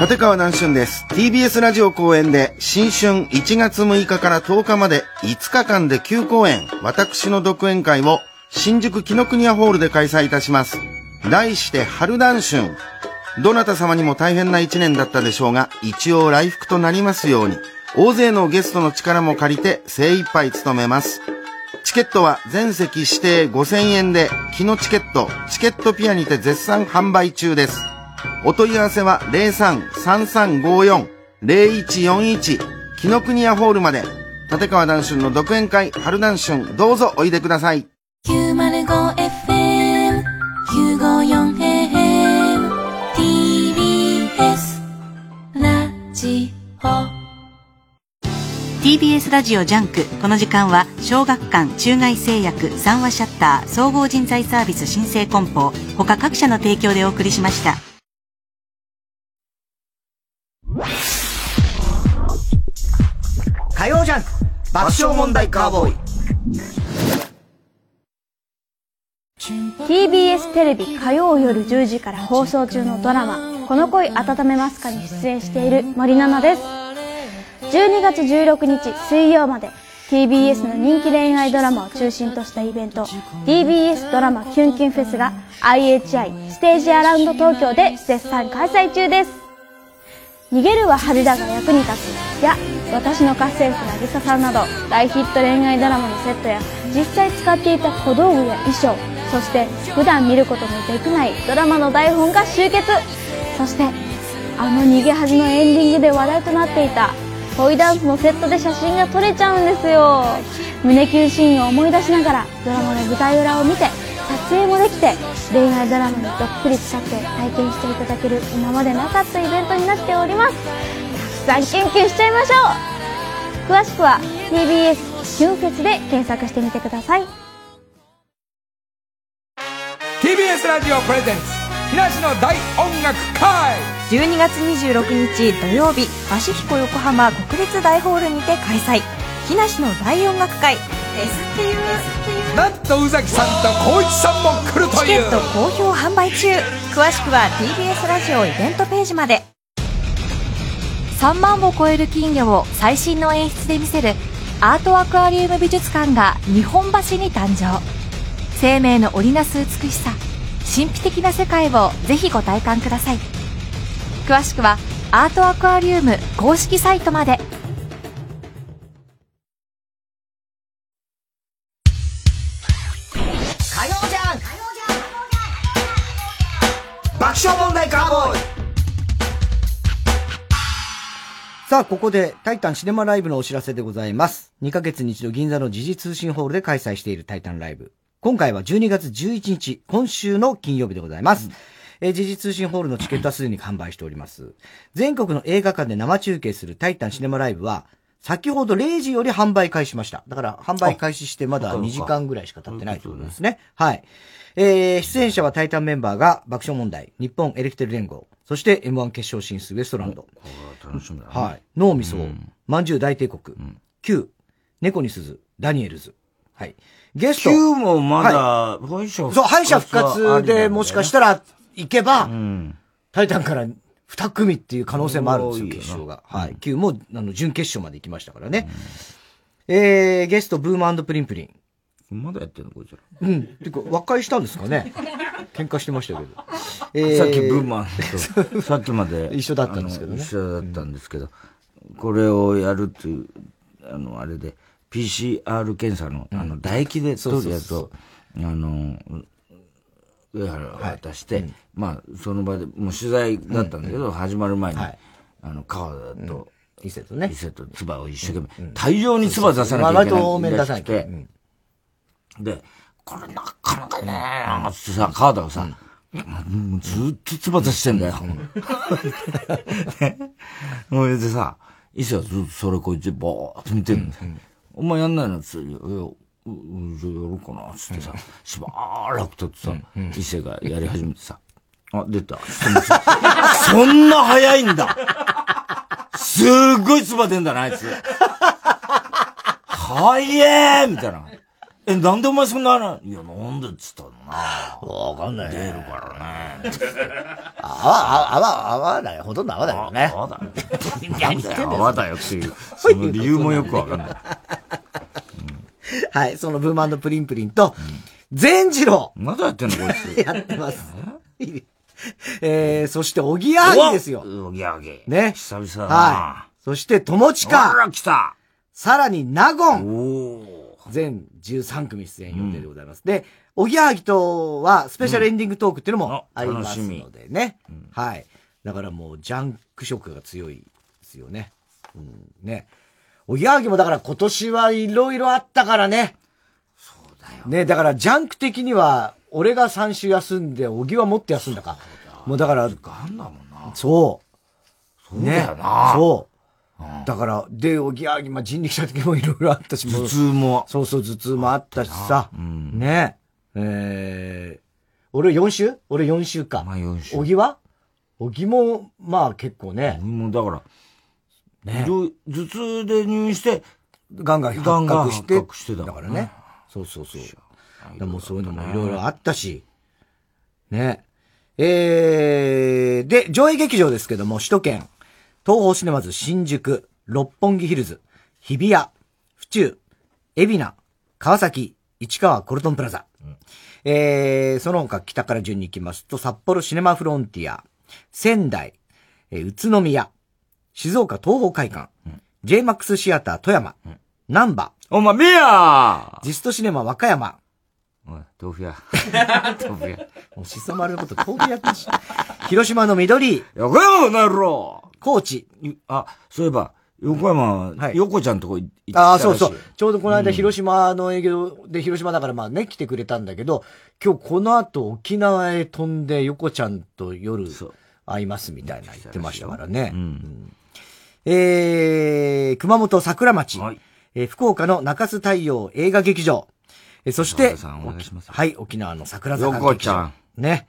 立川南春です。TBS ラジオ公演で新春1月6日から10日まで5日間で9公演、私の独演会を新宿紀ノ国屋ホールで開催いたします。題して春南春。どなた様にも大変な一年だったでしょうが、一応来福となりますように、大勢のゲストの力も借りて精一杯務めます。チケットは全席指定5000円で、木のチケット、チケットピアにて絶賛販売中です。お問い合わせは03-3354-0141木の国屋ホールまで。立川談春の独演会春談春どうぞおいでください。905FM 954AM TBS ラジオ TBS ラジオジャンクこの時間は小学館中外製薬三和シャッター総合人材サービス新生梱包他各社の提供でお送りしました火曜ジャンク爆笑問題カーボーイ。TBS テレビ火曜夜10時から放送中のドラマ「この恋温めますか?」に出演している森七菜です12月16日水曜まで TBS の人気恋愛ドラマを中心としたイベント TBS ドラマキュンキュンフェスが IHI ステージアラウンド東京で絶賛開催中です逃げるは恥だが役に立つ。や私の家政婦渚さんなど大ヒット恋愛ドラマのセットや実際使っていた小道具や衣装そして普段見ることのできないドラマの台本が集結。そしてあの逃げ恥のエンディングで話題となっていた恋ダンスのセットで写真が撮れちゃうんですよ。胸キュンシーンを思い出しながらドラマの舞台裏を見て撮影もできて恋愛ドラマにどっぷり使って体験していただける今までなかったイベントになっております。たくさんキュンキュンしちゃいましょう。詳しくは TBS キュンフェスで検索してみてください。TBS ラジオプレゼンツ木梨の大音楽会。12月26日土曜日パシフィコ横浜国立大ホールにて開催。木梨の大音楽会なんと宇崎さんと光一さんも来るという。チケット好評販売中。詳しくは TBS ラジオイベントページまで。3万を超える金魚を最新の演出で見せるアートアクアリウム美術館が日本橋に誕生。生命の織りなす美しさ神秘的な世界をぜひご体感ください。詳しくはアートアクアリウム公式サイトまでさあ、ここで、タイタンシネマライブのお知らせでございます。2ヶ月に一度銀座の時事通信ホールで開催しているタイタンライブ。今回は12月11日、今週の金曜日でございます。えー時事通信ホールのチケットはすでに販売しております。全国の映画館で生中継するタイタンシネマライブは、先ほど0時より販売開始しました。だから、販売開始してまだ2時間ぐらいしか経ってないということですね。はい。えー、出演者はタイタンメンバーが爆笑問題、日本エレキテル連合、そして M1 決勝進出ウエストランド。楽しみだね。はい。脳みそ、まんじゅう大帝国、Q、猫に鈴、ダニエルズ。はい。ゲスト。Q もまだはい敗者復活そう、敗者復活でもしかしたら行けば、んタイタンから2組っていう可能性もあるんですよ、決勝が。はい。Q も、あの、準決勝まで行きましたからね。えー、ゲスト、ブームプリンプリン。まだやってんのこいつら。うん。てか、和解したんですかね？喧嘩してましたけど。えさっきブーマンと、さっきまで。一緒だったんですけどね一緒だったんですけど、これをやるっていう、あの、あれで、PCR 検査の、あの、唾液で取るやつを、あの、上原が渡して、まあ、その場で、もう取材だったんだけど、始まる前に、あの、川田と、伊勢とね。伊勢と唾を一生懸命、大量に唾出さなきゃいけない。割と多めに出さなで、これなかなかねーってさ、川田がさ、もうずっと唾出してんだよ。それでさ、伊勢はずっとそれこいつぼーっと見てるん。だよ。お前やんないのっつって、うんじゃあやろうかな、つってさ、しばらくとってさ、伊勢がやり始めてさ、あ、出た。そんな早いんだすっごい唾出んだな、あいつ。早えみたいな。え、なんでお前そんな話いや、なんでっつったのな。わかんない。出るからね。泡、泡、泡だよ。ほとんど泡だよね。泡だよ。何言ってんだよ。泡だよっていう、その理由もよくわかんない。はい、そのブーマンプリンプリンと、善次郎。まだやってんのこいつ。やってます。えー、そして、おぎやはぎですよ。おぎやはぎ。ね。久々だな。はい。そして、友近。あら、来た。さらに、納言。全13組出演予定でございます。で、おぎやはぎとは、スペシャルエンディングトークっていうのもありますのでね。はい。だからもう、ジャンク色が強いですよね。うん、ね。おぎやはぎもだから今年はいろいろあったからね。そうだよ。ね、だからジャンク的には、俺が3週休んで、おぎはもっと休んだか。もうだから、ガンだもんな。そう。そうだよな。そう。だから、で、おぎやはぎ、まあ、人力車的にもいろいろあったし、頭痛も。そうそう、頭痛もあったしさ。ね。えー、俺4週？俺4週か。まあ4週。おぎは？おぎも、まあ結構ね。もうだから、ね。頭痛で入院して、ガンガン発ガンガン覚して。だからね。そうそうそう。でもそういうのもいろいろあったし。ね。えー、で、上映劇場ですけども、首都圏、東方シネマズ新宿、六本木ヒルズ、日比谷、府中、海老名、川崎、市川コルトンプラザ。えー、その他北から順に行きますと、札幌シネマフロンティア、仙台、えー宇都宮、静岡東方会館、JMAX シアター富山、南波、お前、ミヤジストシネマ和歌山、おい、豆腐屋。豆腐屋。もうしそ丸のこと豆腐屋ってし、広島の緑、横山なろ高知。あ、そういえば、横山、横ちゃんとこ行ってああ、そうそう。う。。ちょうどこの間うん。広島の営業で広島だからまあね、来てくれたんだけど、今日この後沖縄へ飛んで横ちゃんと夜会いますみたいな言ってましたからね。うんえー、熊本桜町、えー福岡の中洲太陽映画劇場、えーそして、はい、沖縄の桜坂劇場。横ちゃん。ね。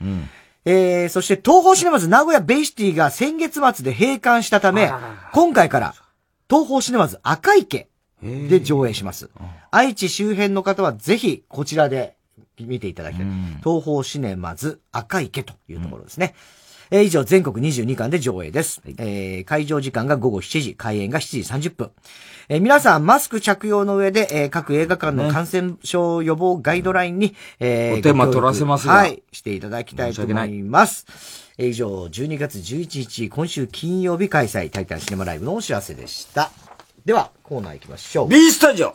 えー、そして東方シネマズ名古屋ベイシティが先月末で閉館したため、今回から東方シネマズ赤池で上映します。愛知周辺の方はぜひこちらで見ていただきたい。東方シネマズ赤池というところですね。えー以上、全国22巻で上映です。えー会場時間が午後7時、開演が7時30分。えー皆さん、マスク着用の上で、えー各映画館の感染症予防ガイドラインに、えーお手間取らせますがはい、していただきたいと思います。えー以上、12月11日、今週金曜日開催、タイタンシネマライブのお知らせでした。では、コーナー行きましょう。B スタジオ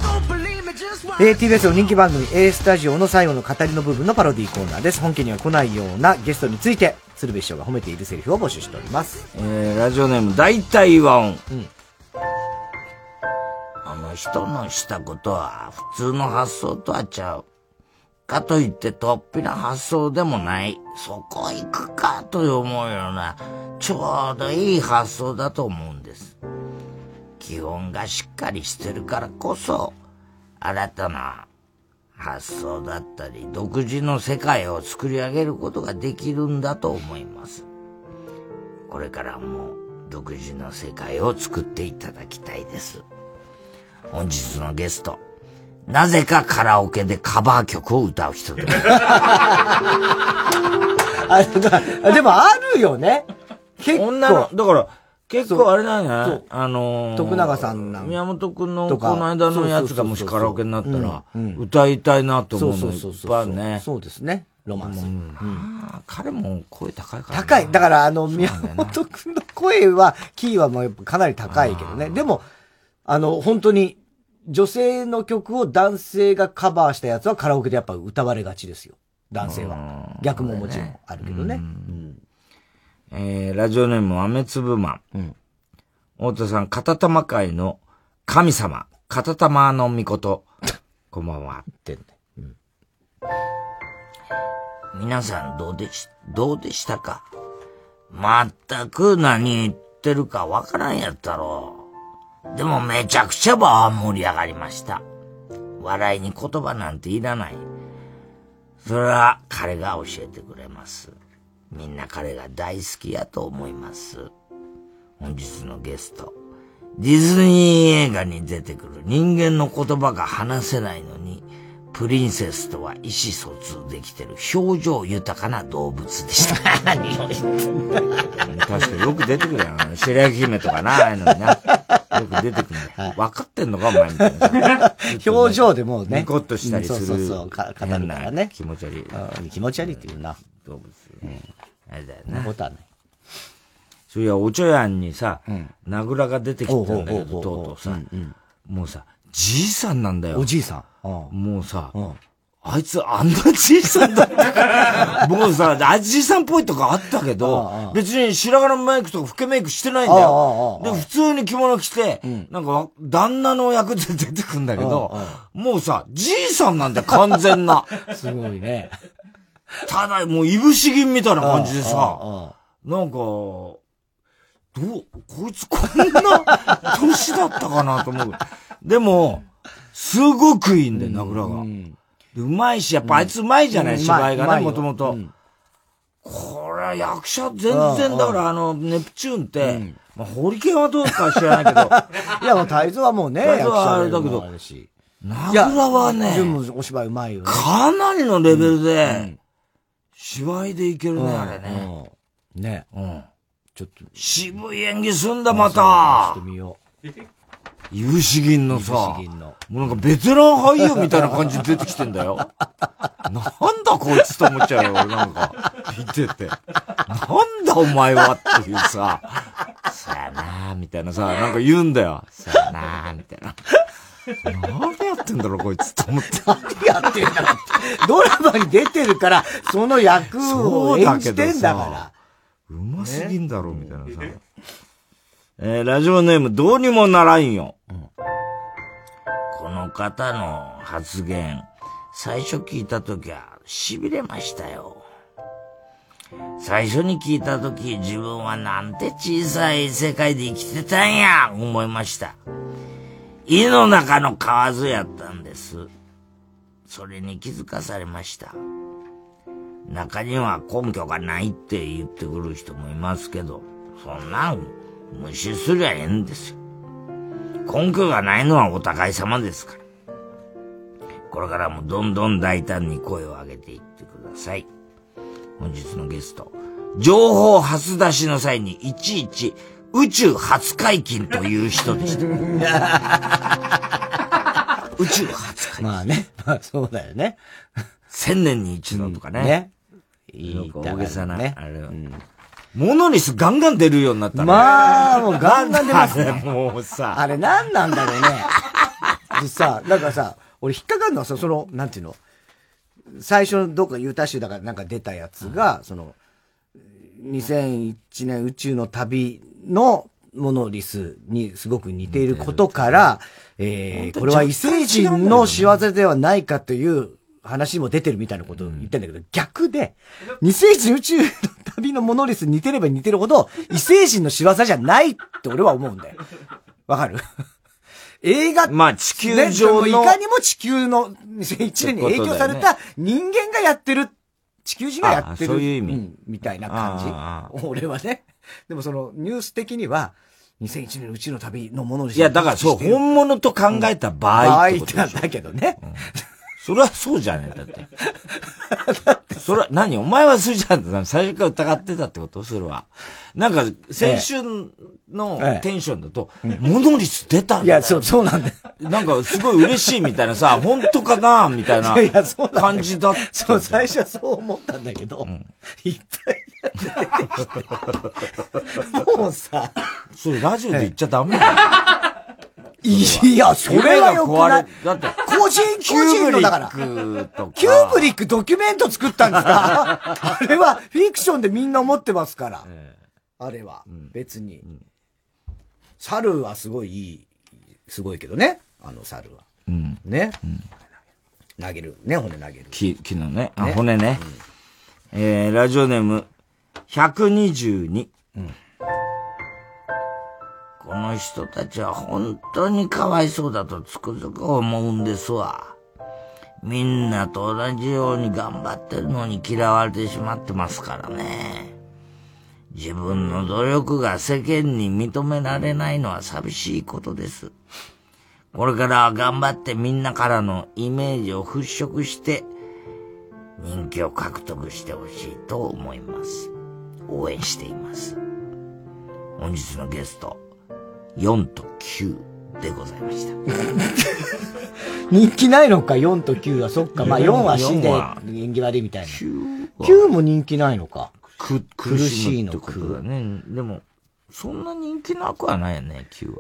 えー TBS の人気番組 A スタジオの最後の語りの部分のパロディーコーナーです。本家には来ないようなゲストについて、鶴瓶師匠が褒めているセリフを募集しております。えー、ラジオネーム大体和音。あの人のしたことは普通の発想とはちゃう。かといって突飛な発想でもない。そこ行くかと思うような、ちょうどいい発想だと思うんです。基本がしっかりしてるからこそ、新たな発想だったり、独自の世界を作り上げることができるんだと思います。これからも独自の世界を作っていただきたいです。本日のゲスト、なぜかカラオケでカバー曲を歌う人です。あでもあるよね。結構。女の、だから、結構あれなんじゃないそうあのー徳永さんなん宮本くんのこの間のやつがもしカラオケになったら、歌いたいなと思うのいっそうそうそうぱいね。そうですね。ロマンス。あ彼も声高いから、高い。だから、あの、宮本くんの声は、キーはもうやっぱかなり高いけどね。でも、あの、本当に、女性の曲を男性がカバーしたやつはカラオケでやっぱ歌われがちですよ。男性は。逆ももちろんあるけどね。えー、ラジオネーム、豆粒マン。太田さん、片玉会の神様、片玉の御事。こんばんは。皆さんどうでし、どうでしたか？全く何言ってるかわからんやったろう。でもめちゃくちゃ盛り上がりました。笑いに言葉なんていらない。それは彼が教えてくれます。みんな彼が大好きやと思います。本日のゲスト。ディズニー映画に出てくる人間の言葉が話せないのに、プリンセスとは意思疎通できてる表情豊かな動物でした。何を言ってんだ確かによく出てくるやん。白雪姫とかな、ああいうのにな。よく出てくるんだよ。分かってんのか、お前みたいなさ。表情でもうね。ニコッとしたりする。うんそうそうそうか語るからね。気持ち悪い。うん気持ち悪いっていうな。動物。あれだよな。な。ことはない。そういや、お茶屋にさ、名倉が出てきたんだけど、とうとうさ、もうさ、じいさんなんだよ。おじいさん。もうさ、あいつあんなじいさんだったから、もうさ、あじいさんっぽいとかあったけど、別に白髪のメイクとか老けメイクしてないんだよ。で、普通に着物着て、なんか、旦那の役で出てくんだけど、もうさ、じいさんなんだよ、完全な。すごいね。ただ、もう、いぶし銀みたいな感じでさ、なんか、どう、こいつこんな年だったかなと思う。でも、すごくいいんだよ、名倉が。でうまいし、やっぱあいつうまいじゃない、うん芝居がね、もともと。これは役者全然、だからあの、ネプチューンって、まあ、ホリケンはどうか知らないけど、いや、もう泰造はもうね、泰造はあれだけど。名倉はねお芝居うまいよね。かなりのレベルで、芝居でいけるね、あれね。ね。うん。ちょっと。渋い演技すんだ、また。してみよう。いぶし銀のさ、もうなんかベテラン俳優みたいな感じで出てきてんだよ。なんだこいつと思っちゃうよ、俺なんか。見てて。なんだお前はっていうさ、さやなーみたいなさ、なんか言うんだよ。さやなーみたいな。何やってんだろう、こいつと思って。何やってんだろうって。ドラマに出てるから、その役を演じてんだから。うますぎんだろ、みたいなさ。えーラジオネームどうにもならんよ。この方の発言、最初聞いたときは痺れましたよ。最初に聞いたとき自分はなんて小さい世界で生きてたんや、思いました。胃の中の蛙やったんです。それに気づかされました。中には根拠がないって言ってくる人もいますけど、そんなん無視すりゃええんですよ。根拠がないのはお互い様ですから。これからもどんどん大胆に声を上げていってください。本日のゲスト、情報初出しの際にいちいち宇宙初解禁という人でした。宇宙初解禁。まあね。まあそうだよね。千年に一度とかね。ね。いい大げさな、ねあれは。モノリスガンガン出るようになったね。まあ、もうガンガン出ますね。もうさ。あれ何なんだろうね。でさ、なんかさ、俺引っかかるのはさ、その、なんていうの？最初のどっかユータ州だからなんか出たやつが、その、2001年宇宙の旅のモノリスにすごく似ていることから、えー、これは異星人の仕業ではないかという話も出てるみたいなことを言ってんだけど、逆で、二星人宇宙の旅のモノリスに似てれば似てるほど、異星人の仕業じゃないって俺は思うんだよ。わかる？映画まあ地球上のねいかにも地球の2001年に影響された人間がやってる、地球人がやってる。あそういう意味んみたいな感あじ。俺はね。でもそのニュース的には、2001年宇宙の旅のものいや、だからそう、本物と考えた場合ってことでしょ。場合なんだけどね。それはそうじゃねえ、だって。それは、何お前はそれじゃん。最初から疑ってたってことそれは。なんか、先週のええテンションだと、モノリス出たんだいや、そう、そうなんだよ。なんか、すごい嬉しいみたいなさ、本当かなみたいな感じだった。そう、最初はそう思ったんだけど、いっぱい もうさ、それラジオで言っちゃダメだよ。いや、それはよくない。だって、個人、個人のだから。キューブリックドキュメント作ったんですか？あれはフィクションでみんな思ってますから。あれは、別に。猿はすごいいい、すごいけどね。あの猿は。うん。ね。投げる。ね、骨投げる。木、木のね。あ、ね骨ね。えー、ラジオネーム、122。この人たちは本当にかわいそうだとつくづく思うんですわ。みんなと同じように頑張ってるのに嫌われてしまってますからね。自分の努力が世間に認められないのは寂しいことです。これからは頑張ってみんなからのイメージを払拭して、人気を獲得してほしいと思います。応援しています。本日のゲスト、4と9でございました。人気ないのか、4と9は。そっか。まあ4は死んで4は縁起悪いみたいな。9も人気ないのか。く、苦しいのってことだね。でも、そんな人気なくはないよね、9は。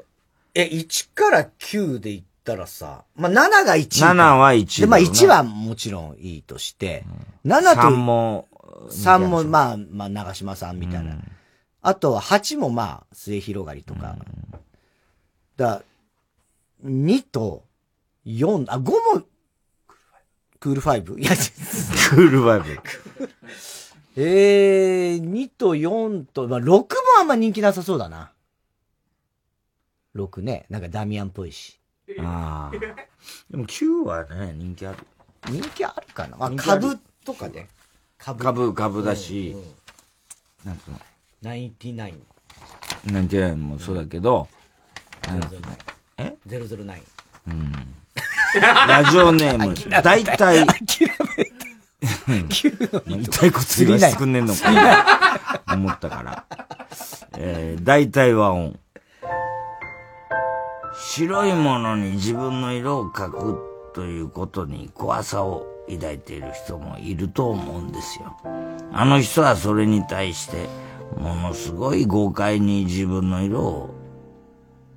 え、1から9で言ったらさ、まあ7が1位か。7は1位で、まあだよね1はもちろんいいとして、7と、3も、3もまあ、まあ長島さんみたいな。あとは8もまあ、末広がりとか。だ2と4、あ、5も、クール 5? いや、クール5。えー、2と4と、まあ、6もあんま人気なさそうだな。6ね。なんかダミアンっぽいし。ああ。でも9はね、人気ある。人気あるかなあ、人気ある株とかで。株株、株だし、なんつうの、99。なんていうのもそうだけど、うのえ009。うん。ラジオネーム、大体、一体こつ言わしてくんねんのか思ったから。えー、大体和音。白いものに自分の色を描くということに怖さを抱いている人もいると思うんですよ。あの人はそれに対して、ものすごい豪快に自分の色を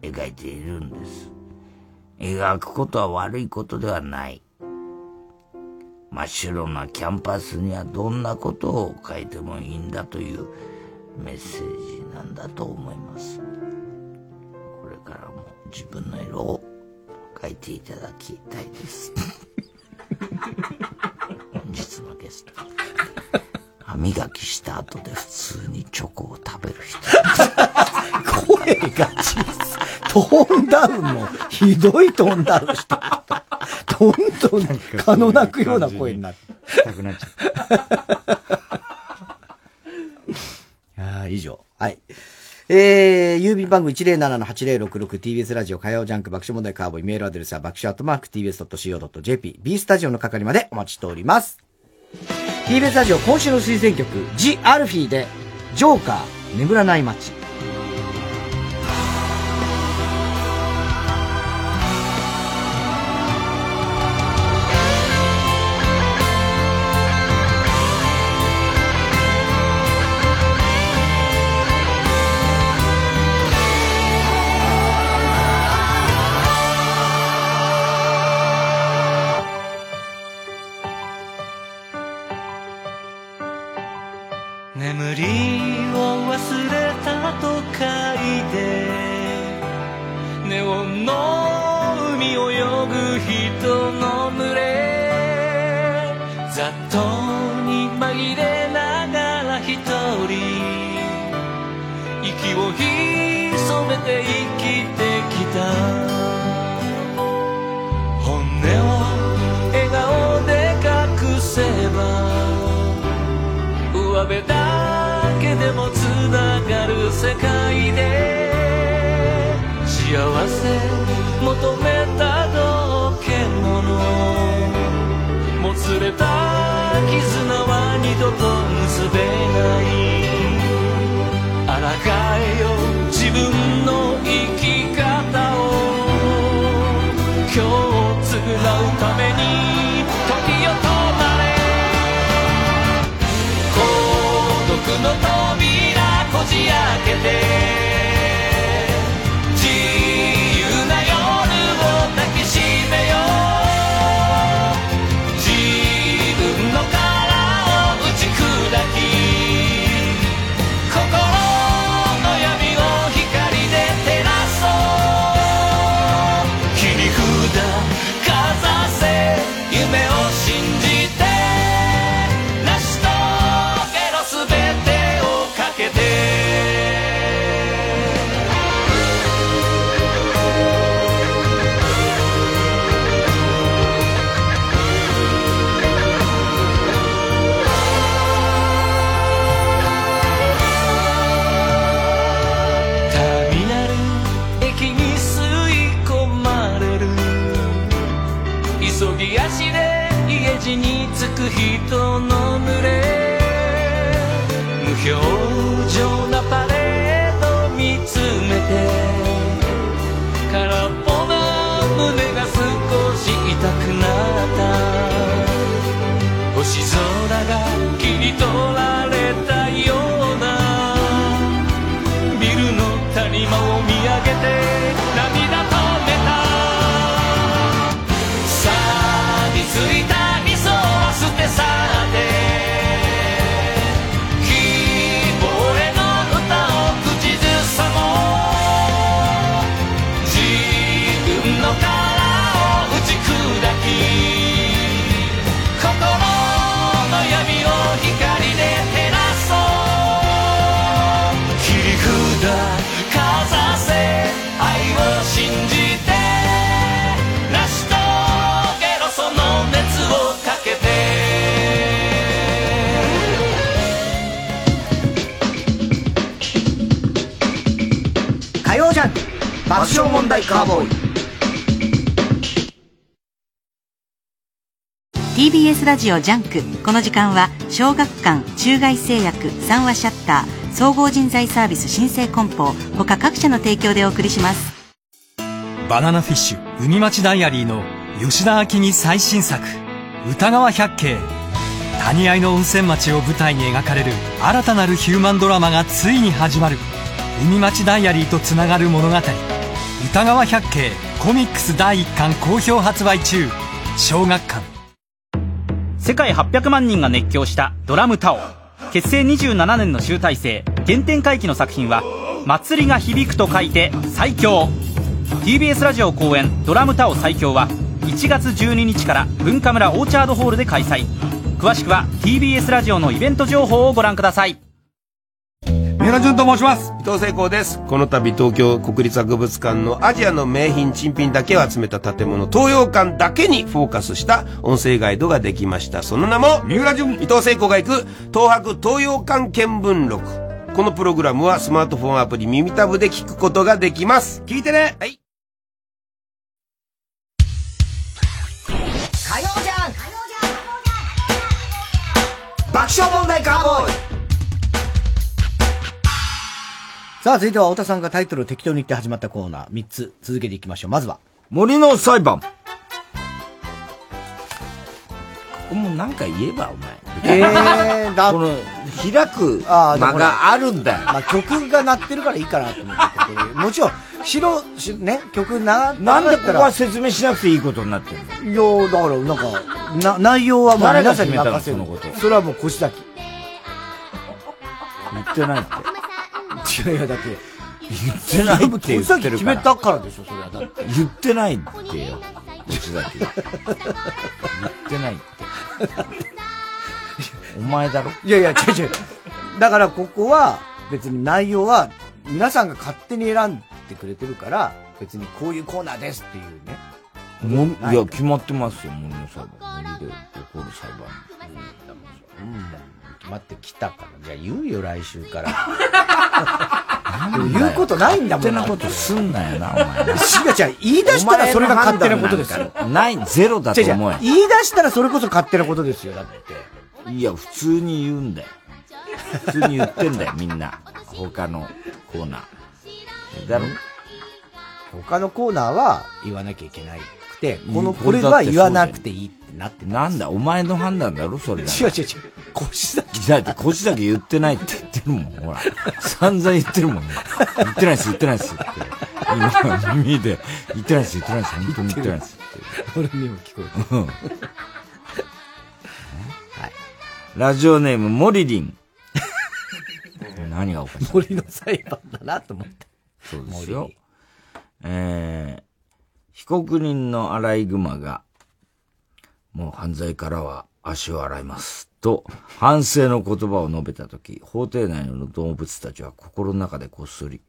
描いているんです。描くことは悪いことではない。真っ白なキャンパスにはどんなことを書いてもいいんだというメッセージなんだと思います。これからも自分の色を書いていただきたいです。本日のゲスト。歯磨きした後で普通にチョコを食べる人。声が小さい。トーンダウンも、ひどいトーンダウンしてる。どんどん、蚊の鳴くような声になって。たくなっちゃああ、以上。はい。えー、郵便番号 107-8066TBS ラジオ火曜ジャンク爆笑問題カーボーイメールアドレスは爆笑アットマーク TBS.CO.JP B スタジオの係までお待ちしております。TBS ラジオ今週の推薦曲、ジ・アルフィーで、ジョーカー、眠らない街。潜めて生きてきた。本音を笑顔で隠せば上辺だけでもつながる世界で幸せ求めた道化物もつれた絆は二度と結べない。けて爆笑問題カーボーイ。TBS ラジオジャンク。この時間は小学館中外製薬三和シャッター総合人材サービス新生梱包他各社の提供でお送りします。バナナフィッシュ海街diaryの吉田秋生最新作詩歌川百景。谷あいの温泉町を舞台に描かれる新たなるヒューマンドラマがついに始まる。海町ダイアリーとつながる物語歌川百景コミックス第1巻好評発売中。小学館。世界800万人が熱狂したドラムタオ。結成27年の集大成。原点回帰の作品は祭りが響くと書いて最強。TBS ラジオ公演ドラムタオ最強は1月12日から文化村オーチャードホールで開催。詳しくは TBS ラジオのイベント情報をご覧ください。三浦淳と申します。伊藤聖光です。この度東京国立博物館のアジアの名品珍品だけを集めた建物東洋館だけにフォーカスした音声ガイドができました。その名も三浦淳。伊藤聖光が行く東博東洋館見聞録。このプログラムはスマートフォンアプリ耳タブで聞くことができます。聞いてね。はい。爆笑問題カーボーイさあ、続いては、太田さんがタイトルを適当に言って始まったコーナー、3つ続けていきましょう。まずは、森の裁判。ここもなんか言えば、お前。えー、だこの、開く間があるんだよ。まあ、曲が鳴ってるからいいかなと思って もちろん、白、しね、曲な、なんでここはな説明しなくていいことになってるの？いや、だから、なんか、な、内容はもう誰が皆さんに決めたの任せるそのことそれはもう腰崎。言ってないって。いやいや、だって。言ってないって言ってるから。決めたからでしょ、それは。だって。言ってないってよ。星崎。言ってないって。お前だろ？いやいや、違う違う。だからここは、別に内容は、皆さんが勝手に選んでくれてるから、別にこういうコーナーですっていうね。もいや、決まってますよ、森の裁判。森で起こる裁判。うん。決まってきたから。じゃあ言うよ、来週から。言うことないんだもん。勝手なことすんなよな、お前な。違う違う。言い出したらそれが勝手なことですよ。ない、ゼロだと思。言い出したらそれこそ勝手なことですよ、だって。いや、普通に言うんだよ。普通に言ってんだよ、みんな。他のコーナー。だろ？他のコーナーは言わなきゃいけないくて、この、うんこれは言わなくていいなってなんだ、お前の判断だろ、それだ。違う違う違う。腰崎。だって腰崎言ってないって言ってるもん、ほら。散々言ってるもんね。言ってないです、言ってないですって。今、耳で、言ってないです、言ってないです、本当に言ってないですって。俺にも聞こえてうんラジオネーム、モリリン。何がおかしい？森の裁判だなと思って。そうですよ。えー、被告人のアライグマが、もう犯罪からは足を洗います。と、反省の言葉を述べたとき、法廷内の動物たちは心の中でこっそり、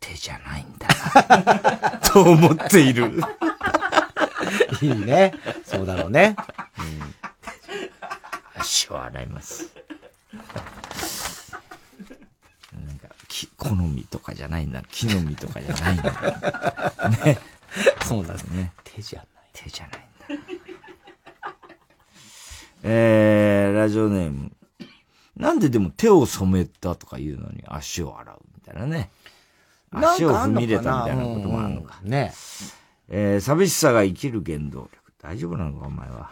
手じゃないんだな、と思っている。いいね。そうだろうね。足を洗います。なんか、木、好みとかじゃないんだ。木の実とかじゃないんだ。ね。そうなんですね。手じゃない。手じゃないんだ。えー、ラジオネーム。なんででも手を染めたとか言うのに足を洗うみたいなね。足を踏み入れたみたいなこともあるのか。ね。えー、寂しさが生きる原動力。大丈夫なのか、お前は？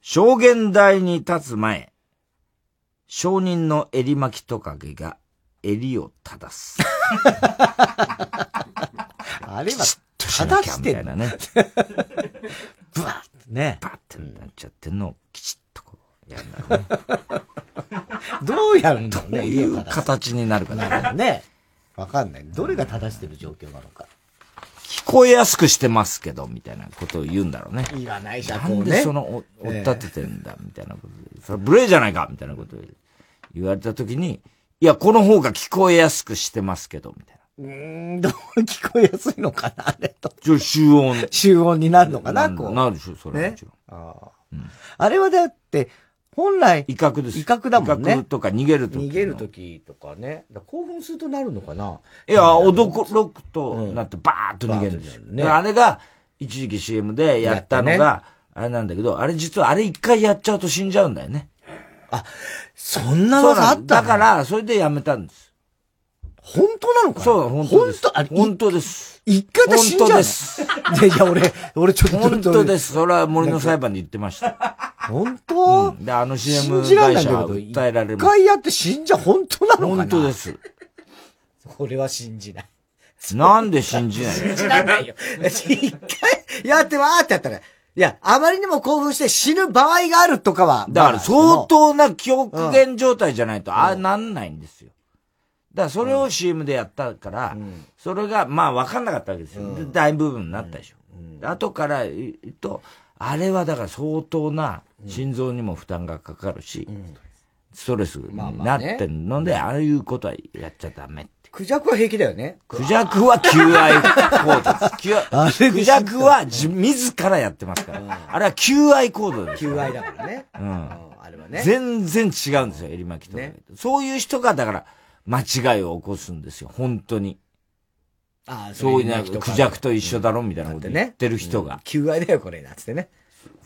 証言台に立つ前、証人の襟巻きトカゲが襟を正す。あれは、正正してんのみたいなね。ブワッね。バッてなっちゃってんのをきちっとこうやるんだろうね。どうやるんだろうね。どういう形になるかなね。わかんない。どれが正してる状況なのか。聞こえやすくしてますけど、みたいなことを言うんだろうね。言わないじゃんなんでその、お追っ立ててんだ、みたいなことで。それ無礼じゃないかみたいなことを言われたときに、いや、この方が聞こえやすくしてますけど、みたいな。うーん、どう聞こえやすいのかな、あれと。ちょ、集音。集音になるのかな、なこう。なるでしょ、それはもちろん。あああれはだって、本来、威嚇です。威嚇だもんね。威嚇とか逃げるときの逃げるときとかね。だから興奮するとなるのかないや、驚くとなってバーッと逃げるんですよ。ねであれが、一時期 CM でやったのが、あれなんだけど、あれ実はあれ一回やっちゃうと死んじゃうんだよね。そんな技あったの？だから、それでやめたんです。本当なのかな？そう、本当です。本当？本当です。一回で死んじゃうの？本当です。いやいや、俺、俺ちょっと。本当です。それは森の裁判で言ってました。本当、うんで、あの CM 会社は訴えられ一ます。回やって死んじゃ本当なのかな？本当で。す。これは信じない。なんで信じない？信じらんないよ。一回やってわーってやったら、いや、あまりにも興奮して死ぬ場合があるとかは。だからまあ相当な極限状態じゃないと、ああなんないんですよ。だからそれを CM でやったから、それがまあ分かんなかったわけですよ。で大部分になったでしょ。で後から言うと、あれはだから相当な心臓にも負担がかかるし、ストレスになってるので、ああいうことはやっちゃダメ。クジャクは平気だよね。クジャクは求愛行動です。クジャクは自自らやってますから。あれは求愛行動です。求愛だからね。うん。あれはね。全然違うんですよ、エリマキトカゲ。そういう人が、だから、間違いを起こすんですよ、本当に。ああそういうね、エリマキトカゲクジャクと一緒だろ、みたいなこと言ってる人が。求愛だよ、これ、なんつってね。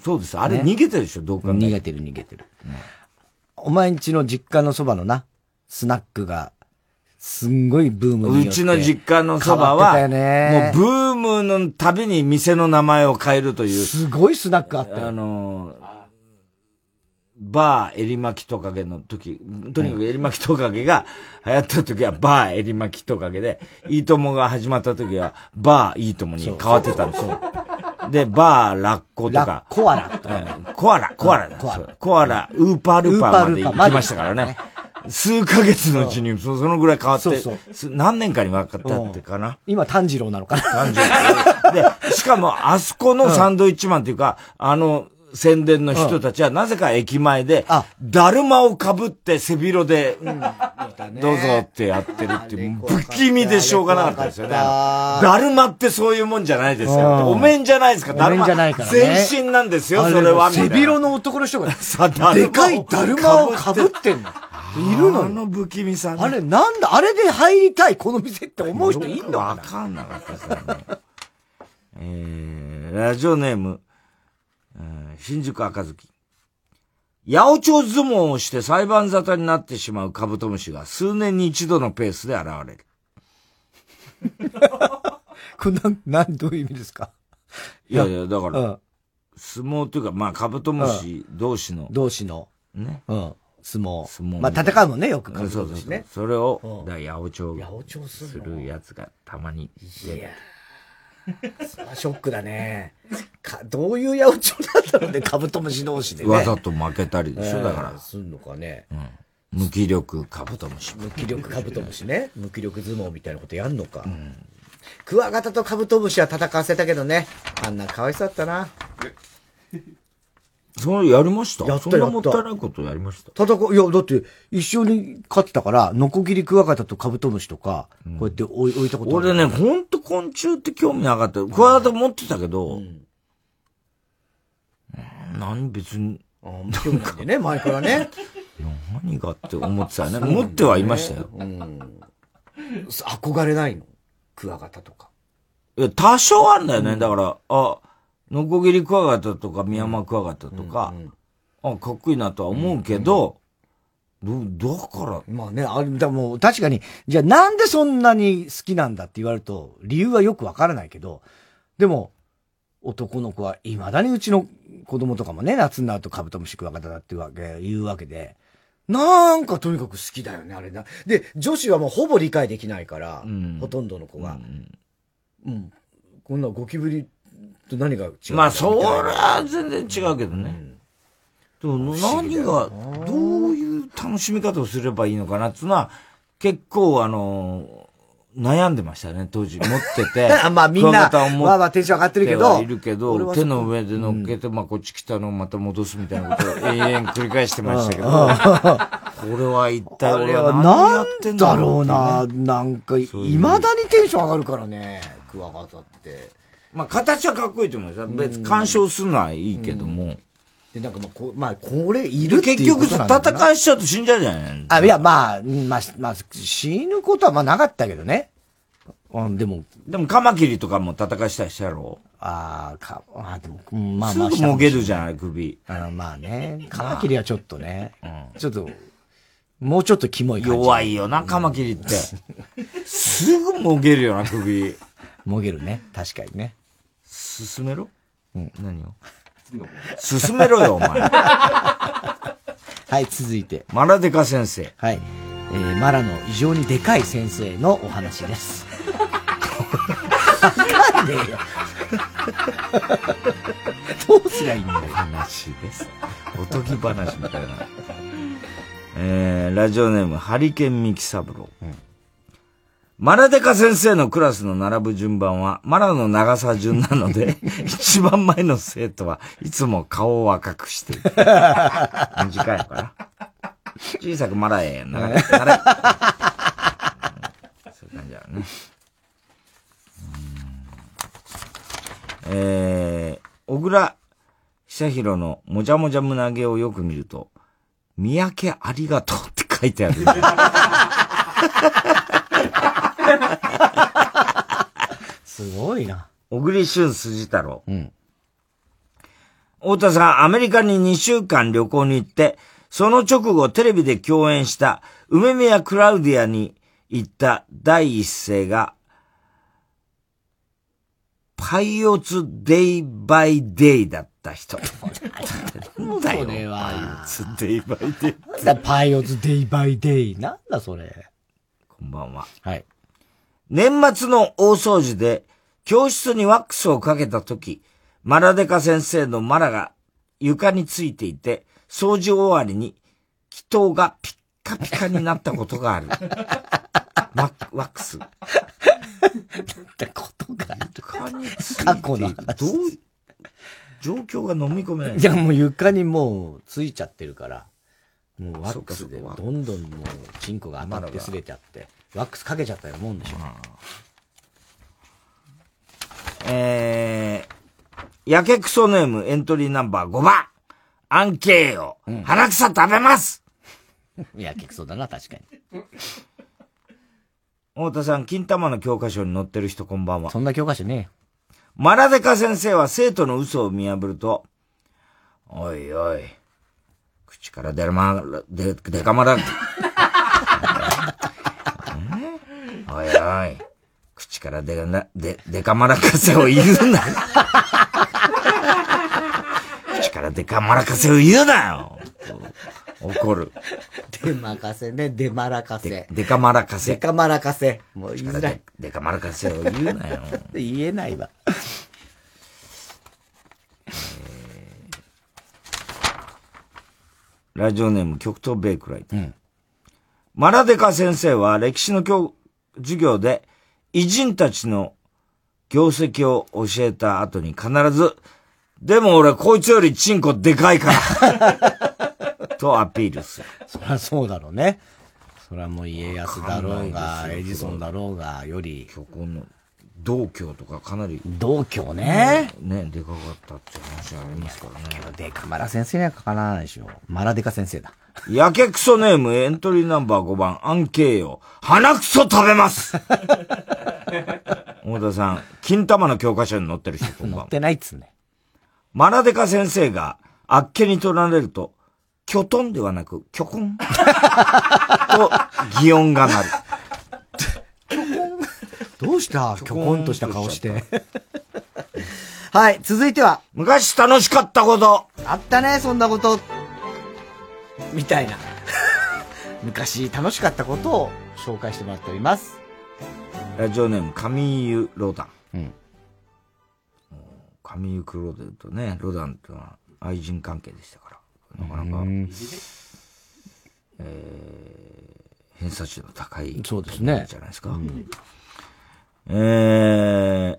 そうです。あれね逃げてるでしょ、どう考えても逃げてる、逃げてる。お前んちの実家のそばのな、スナックが、すんごいブームにうちの実家のそばは。もうブームのたびに店の名前を変えるという。すごいスナックあったよ。あのー、バーエリマキトカゲの時、とにかくエリマキトカゲが流行った時はバーエリマキトカゲで、いいともが始まった時はバーいいともに変わってたんですよ。で、バーラッコとか。コアラとかええコアラ、コアラだ。そうコアラ、ウーパールーパーまで行きましたからね。数ヶ月のうちにそそのぐらい変わって、そうそうす何年かに分かったってかな。今、炭治郎なのかな。炭治郎。で、しかも、あそこのサンドイッチマンっていうか、あの、宣伝の人たちは、なぜか駅前で、だるまをかぶって背広で、どうぞってやってるっていう、不気味でしょうがなかったですよね。だるまってそういうもんじゃないですうんよ。お面じゃないですか、だるま。お面じゃないからね全身なんですよ、あそれは。背広の男の人が、でかいだるまをかぶってんの。いるのよ。あの不気味さねあれ、なんだ、あれで入りたい、この店って思う人いんのかわかんなかったですよね。えー、ラジオネーム、えー新宿赤月。八百長相撲をして裁判沙汰になってしまうカブトムシが数年に一度のペースで現れる。これなん、なん、どういう意味ですか？いやいや、だから、うん相撲というか、まあ、カブトムシ同士の。同士の。ね。うん。相撲。相撲まあ、戦うもんね、よくそうそうそう。ね。それを、うんだ八百長八百長すするやつがたまに出る。それはショックだね。か、どういう八百長だろうね、カブトムシ同士でね。わざと負けたりでしょ、えーだから。すんのかね。無気力カブトムシ。無気力カブトムシね。無気力相撲みたいなことやんのか。クワガタとカブトムシは戦わせたけどね。あんなかわいそうだったな。それやりました？やったそんなやったもったいないことやりました？戦う、いや、だって、一緒に勝ってたから、ノコギリクワガタとカブトムシとか、こうやって置い置いたことある俺ね、ほんと昆虫って興味なかった。クワガタ持ってたけど、うん何別に。興味ないね、前からね。何がって思ってたよね。持ってはいましたよ。うん。憧れないの？クワガタとか。いや、多少あるんだよね。だから、あ、ノコギリクワガタとかミヤマクワガタとか、あ、かっこいいなとは思うけど、ど、だから？まあね、あれ、だもう確かに、じゃあなんでそんなに好きなんだって言われると、理由はよくわからないけど、でも、男の子は未だにうちの子供とかもね、夏になるとカブトムシクワガタだっていうわけ、言うわけで、なんかとにかく好きだよね、あれな。で、女子はもうほぼ理解できないから、ほとんどの子が。うん。こんなゴキブリと何が違うまあ、それは全然違うけどね。でも何が、どういう楽しみ方をすればいいのかなっていうのは、結構あの、悩んでましたね、当時。持ってて。まあみんなまあまあテンション上がってるけど。はいるけど、手の上で乗っけて、まあこっち来たのをまた戻すみたいなことを永遠繰り返してましたけど、うん。これは一体俺は何やってなんだろうんだろうな、なんか、未だにテンション上がるからね、クワガタって。まあ形はかっこいいと思います。別に干渉するのはいいけども。で、なんかまあ、こうまあ、これいるっていう結局戦いしちゃうと死んじゃうじゃないあ、いや、まあ、うんまあ、まあ、死ぬことはまあなかったけどね。うん、でも。でもカマキリとかも戦いしたりしたやろああ、か、あでも、うんまあまあ。すぐもげるじゃない、首。あまあね。カマキリはちょっとね、ちょっと、もうちょっとキモい感じ。弱いよな、カマキリって。すぐもげるよな、首。もげるね。確かにね。進めろ？うん。何を？進めろよ、お前。はい、続いて。マラデカ先生。はい。えー、マラの異常にでかい先生のお話です。わかんねえよ。どうすりゃいいんだよ。話です。おとぎ話みたいな。えー、ラジオネーム、ハリケンミキサブロー。マラデカ先生のクラスの並ぶ順番は、マラの長さ順なので、一番前の生徒はいつも顔を赤くしている。短いのかな小さくマラへ、長い。長い そういう感じだね。えー、小倉久弘のもじゃもじゃ胸毛をよく見ると、三宅ありがとうって書いてある。すごいな。小栗旬筋太郎。太田さん、アメリカに2週間旅行に行って、その直後テレビで共演した梅宮クラウディアに行った第一声が、パイオツデイバイデイだった人。なんだよ。それはパイオツデイバイデイ。パイオツデイバイデイ。なんだそれ。こんばんは。はい。年末の大掃除で教室にワックスをかけたとき、マラデカ先生のマラが床についていて、掃除終わりに祈祷がピッカピカになったことがある。ワワックス。ってことが床について過去のどう、状況が飲み込めない。いや、もう床にもうついちゃってるから。もうワックスでどんどんもうチンコが当たって擦れちゃって、ワックスかけちゃったようなもんでしょ。えー、やけくそネームエントリーナンバー5番。アンケーよ。鼻くそ食べますい や、結構そうだな、確かに。太田さん、金玉の教科書に載ってる人こんばんは。そんな教科書ねマラデカ先生は生徒の嘘を見破ると、おいおい、口から出るま、で、でかまら、おいおい、口からでがな、で、でかまらかせを言うな。口からでかまらかせを言うなよ。怒る。出任せね、出まらかせ。でかまらかせ。でかまらかせ。もう言いづらい。でかまらかせを言うなよ。言えないわ。ラジオネーム極東ベイクライト。マラデカ先生は歴史の教授業で偉人たちの業績を教えた後に必ず、でも俺こいつよりチンコでかいから とアピールする。そりゃそうだろうね。そりゃもう家康だろうが、エジソンだろうが、より。の道教とかかなり。道教ね。ね、でかかったって話ありますからね。でかまら先生にはかからないでしょ。マラデカ先生だ。やけくそネームエントリーナンバー5番、アンケーよ。鼻くそ食べます 太田さん、金玉の教科書に載ってる人、こんばんは載ってないっつんね。マラデカ先生があっけに取られると、キョトンではなく、キョコン。と、擬音が鳴る。どうした？きょこんとした顔して。はい、続いては。昔楽しかったこと。あったね、そんなこと。みたいな。昔楽しかったことを紹介してもらっております。ラジオネーム、神湯ロダン。うん。神湯クローデルとね、ロダンとは愛人関係でしたから。なかなか、えー、偏差値の高い。そうですねじゃないですか。えー、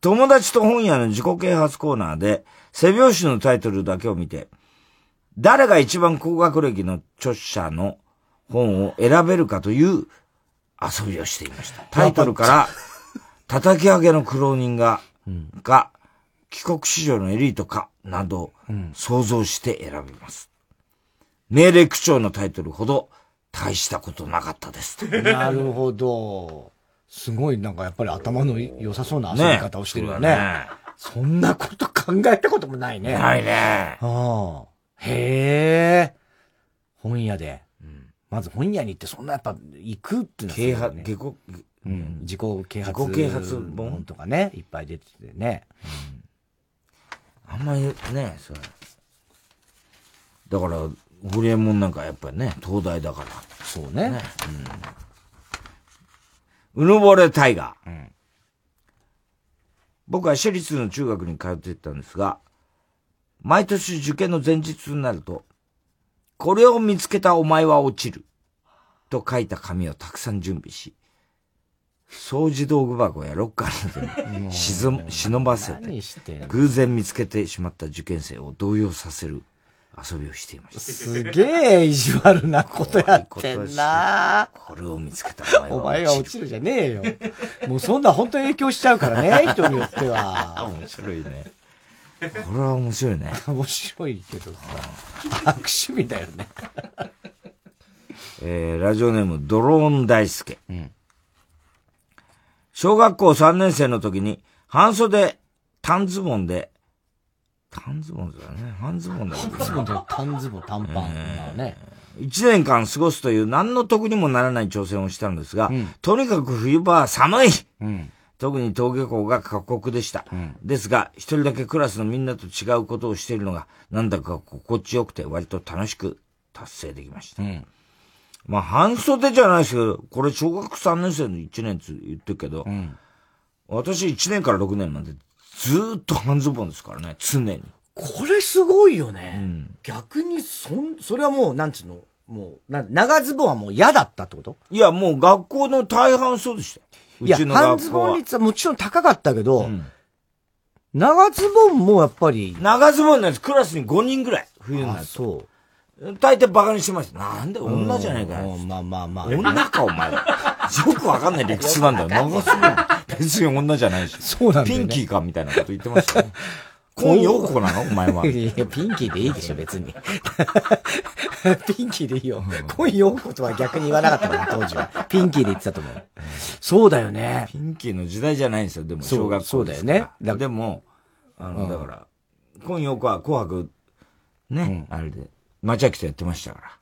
友達と本屋の自己啓発コーナーで、背拍子のタイトルだけを見て、誰が一番高学歴の著者の本を選べるかという遊びをしていました。タイトルから、叩き上げの苦労人が、が、帰国子女のエリートか、など、想像して選びます。命令口調のタイトルほど、大したことなかったです。なるほど。すごいなんかやっぱり頭の良さそうな遊び方をしてるよね。ねそねそんなこと考えたこともないね。ないね。ああ。へえ。本屋で。まず本屋に行ってそんなやっぱ行くっていうのはすごい啓発、ね下校、うん、自己啓発。自己啓発本？本？とかね、いっぱい出ててね。あんまりね、それ。だから、ホリエモンなんかやっぱりね、東大だから。そうね。うぬぼれタイガー。僕は私立の中学に通っていたんですが、毎年受験の前日になると、これを見つけたお前は落ちる。と書いた紙をたくさん準備し、掃除道具箱やロッカーなどに沈む忍ばせて偶然見つけてしまった受験生を動揺させる遊びをしていました。すげえ意地悪なことやってんなこれを見つけたお前はお前が落ちるじゃねえよ。もうそんな本当に影響しちゃうからね、人によっては。面白いね。これは面白いね。面白いけどさ。悪趣味だよね。えー、ラジオネーム、ドローン大輔。小学校3年生の時に、半袖、短ズボンで、短ズボンだよね。半ズボンだよね。短ズボンと短ズボン、短パン。ね。一年間過ごすという何の得にもならない挑戦をしたのですが、とにかく冬場は寒い、特に登下校が過酷でした。ですが、一人だけクラスのみんなと違うことをしているのが、なんだか心地よくて割と楽しく達成できました。まあ、半袖じゃないですけど、これ小学3年生の1年って言ってるけど、私1年から6年までずーっと半ズボンですからね、常に。これすごいよね。逆に、そん、それはもう、なんつうの、もう、な長ズボンはもう嫌だったってこと？いや、もう学校の大半そうでしたいや、半ズボン率はもちろん高かったけど、長ズボンもやっぱり。長ズボンのやつクラスに5人ぐらい、冬になると。そう。大体バカにしてました。なんで女じゃないかよ。まあまあまあ。女か、お前は。よくわかんない理屈なんだよ。長ズボン。別に女じゃないし。そうなんだよねピンキーか、みたいなこと言ってましたよ。今陽子なの？お前は。いや、ピンキーでいいでしょ、別に。ピンキーでいいよ。今陽子とは逆に言わなかったから、当時は。ピンキーで言ってたと思う。そうだよね。ピンキーの時代じゃないんですよ、でも、小学校そうだよねだでも、あの、うんだから、今陽子は紅白、ね、あれで、町秋とやってましたから。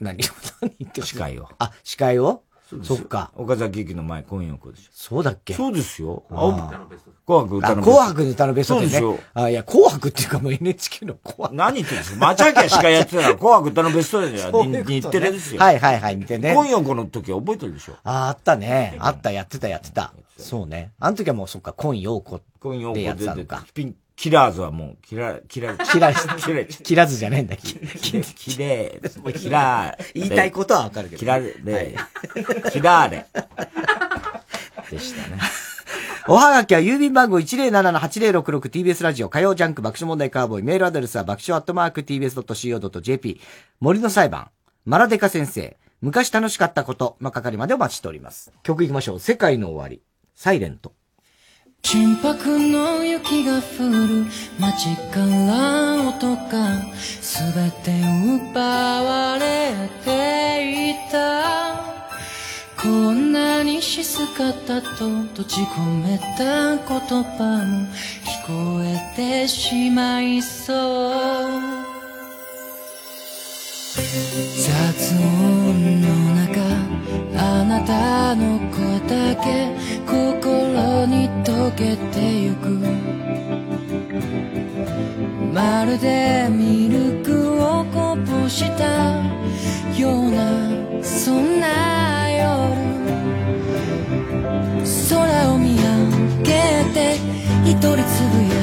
何何言って司会を。あ、司会を？そっか。岡崎駅の前、今陽子でしょ。そうだっけ？そうですよ。あーあ紅白歌あのベスト紅白の歌のベスト。そうですよ。あ、いや、紅白っていうかもう NHK の紅白。何言ってるんですか？町秋は司会やってたら、紅白歌のベストではそういうことね日テレですよ。はいはいはい、見てね。今陽子の時は覚えてるでしょ？あ、あったね。あった、やってた、やってた。そうね。あの時はもうそっか、今陽子でや今陽子出てってたのか。ピン、キラーズはもう、キラ、キラ、キラ、キラ、キラずじゃねえんだ。キキレー、キラー。言いたいことはわかるけど。キラレ、キラーレ。でしたね。おはがきは郵便番号 107-8066TBS ラジオ火曜ジャンク爆笑問題カーボーイメールアドレスは爆笑アットマーク TBS.CO.JP 森の裁判マラデカ先生昔楽しかったことの係までお待ちしております。曲いきましょう。世界の終わり。サイレント。金箔の雪が降る街から音が全て奪われていた。こんなに静かだと閉じ込めた言葉も聞こえてしまいそう。雑音のたの声だけ心に溶けてゆく。まるでミルクをこぼしたようなそんな夜。空を見上げて一人つぶや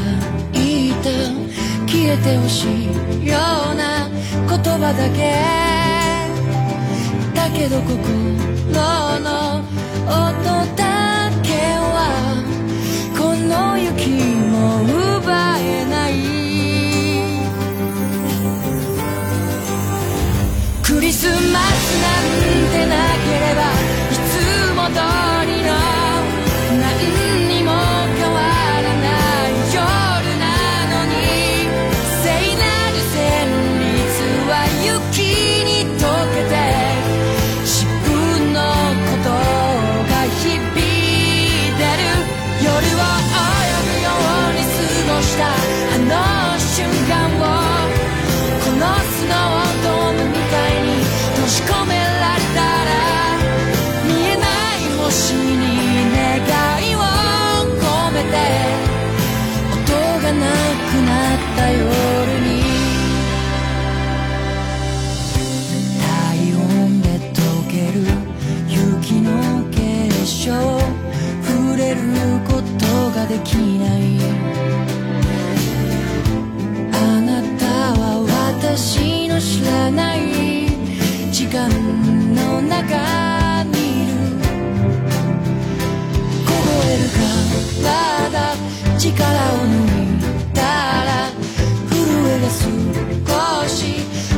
いた。消えてほしいような言葉だけ。だけど心の音だけはこの雪も奪えない。クリスマスなんてなければいつも通したあの瞬間をこのスノードームみたいに閉じ込められたら見えない星に願いを込めて音がなくなった夜に体温で溶ける雪の結晶触れることができない知らない時間の中にいる凍える体力を抜いたら震えが少し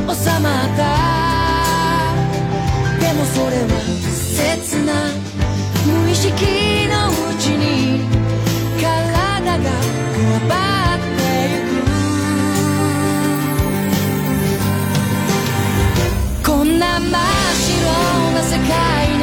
収まったでもそれは切な無意識のうちに真っ白な世界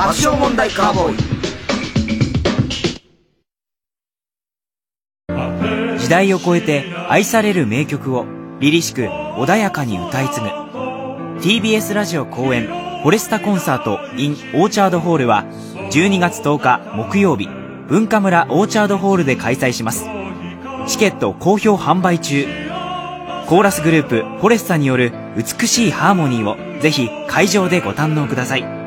爆笑問題カーボーイ。時代を超えて愛される名曲を凛々しく穏やかに歌い継ぐ。TBS ラジオ公演フォレスタコンサート in オーチャードホールは12月10日木曜日文化村オーチャードホールで開催します。チケット好評販売中。コーラスグループフォレスタによる美しいハーモニーをぜひ会場でご堪能ください。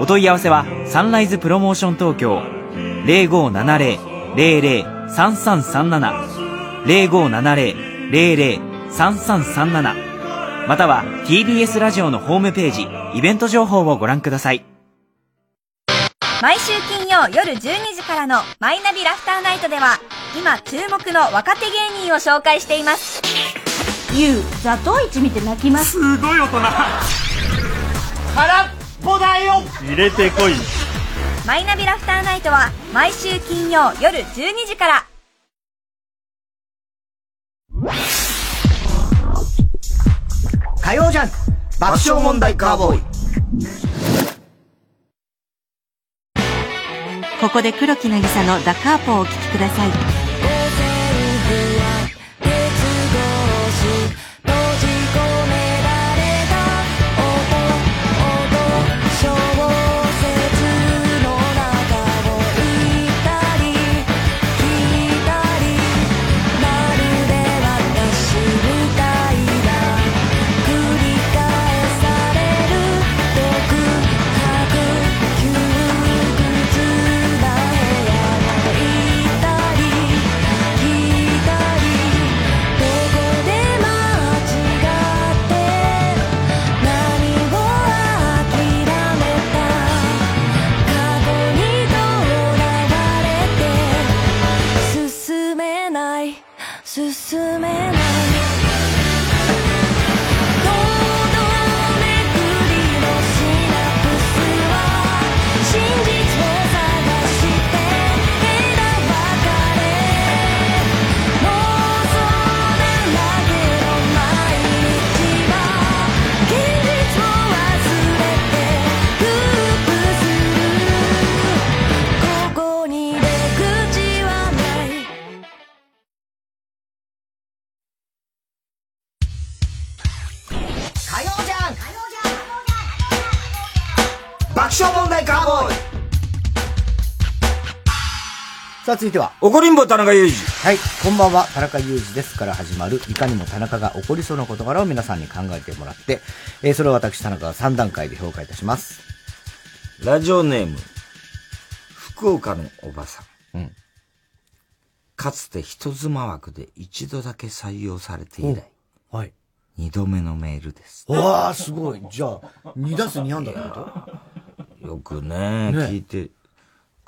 お問い合わせはサンライズプロモーション東京0570-003337 0570-003337または TBS ラジオのホームページイベント情報をご覧ください。毎週金曜夜12時からのマイナビラフターナイトでは今注目の若手芸人を紹介しています。ゆうザトウイチ見て泣きます。すごい大人。空っぽだよ入れてこい。マイナビラフターナイトは毎週金曜夜12時から。火曜ジャンク。爆笑問題カーボーイ。ここで黒木渚のダカーポをお聴きくださいさあ続いては。怒りんぼ田中裕二。はい。こんばんは。田中裕二ですから始まるいかにも田中が起こりそうな事柄を皆さんに考えてもらって、えーそれを私田中が3段階で評価いたします。ラジオネーム、福岡のおばさん。うん。かつて人妻枠で一度だけ採用されて以来、はい。二度目のメールです。うわあすごい。じゃあ2打数2安打ってこと？よくね、ね。聞いて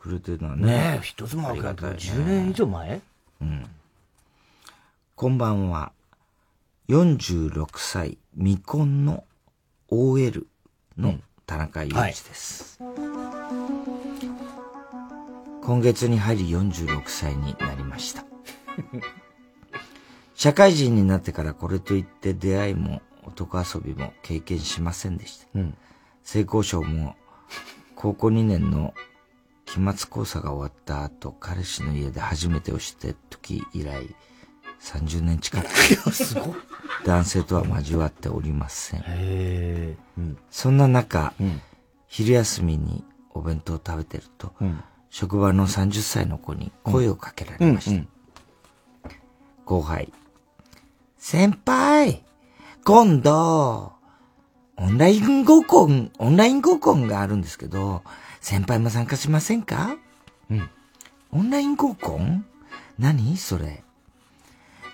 くれてるのはね。ねえ人妻枠だとありがたいね10年以上前？うん。こんばんは。46歳未婚の OL の田中裕二です。今月に入り46歳になりました。社会人になってからこれといって出会いも男遊びも経験しませんでした。うん性交渉も高校2年の期末考査が終わった後、彼氏の家で初めてをして時以来、30年近く、男性とは交わっておりません。へうん。そんな中、昼休みにお弁当を食べてると、うん。職場の30歳の子に声をかけられました。うん。うん。後輩。先輩、今度、オンライン合コン、オンライン合コンがあるんですけど、先輩も参加しませんか？うん。オンライン合コン？何？それ。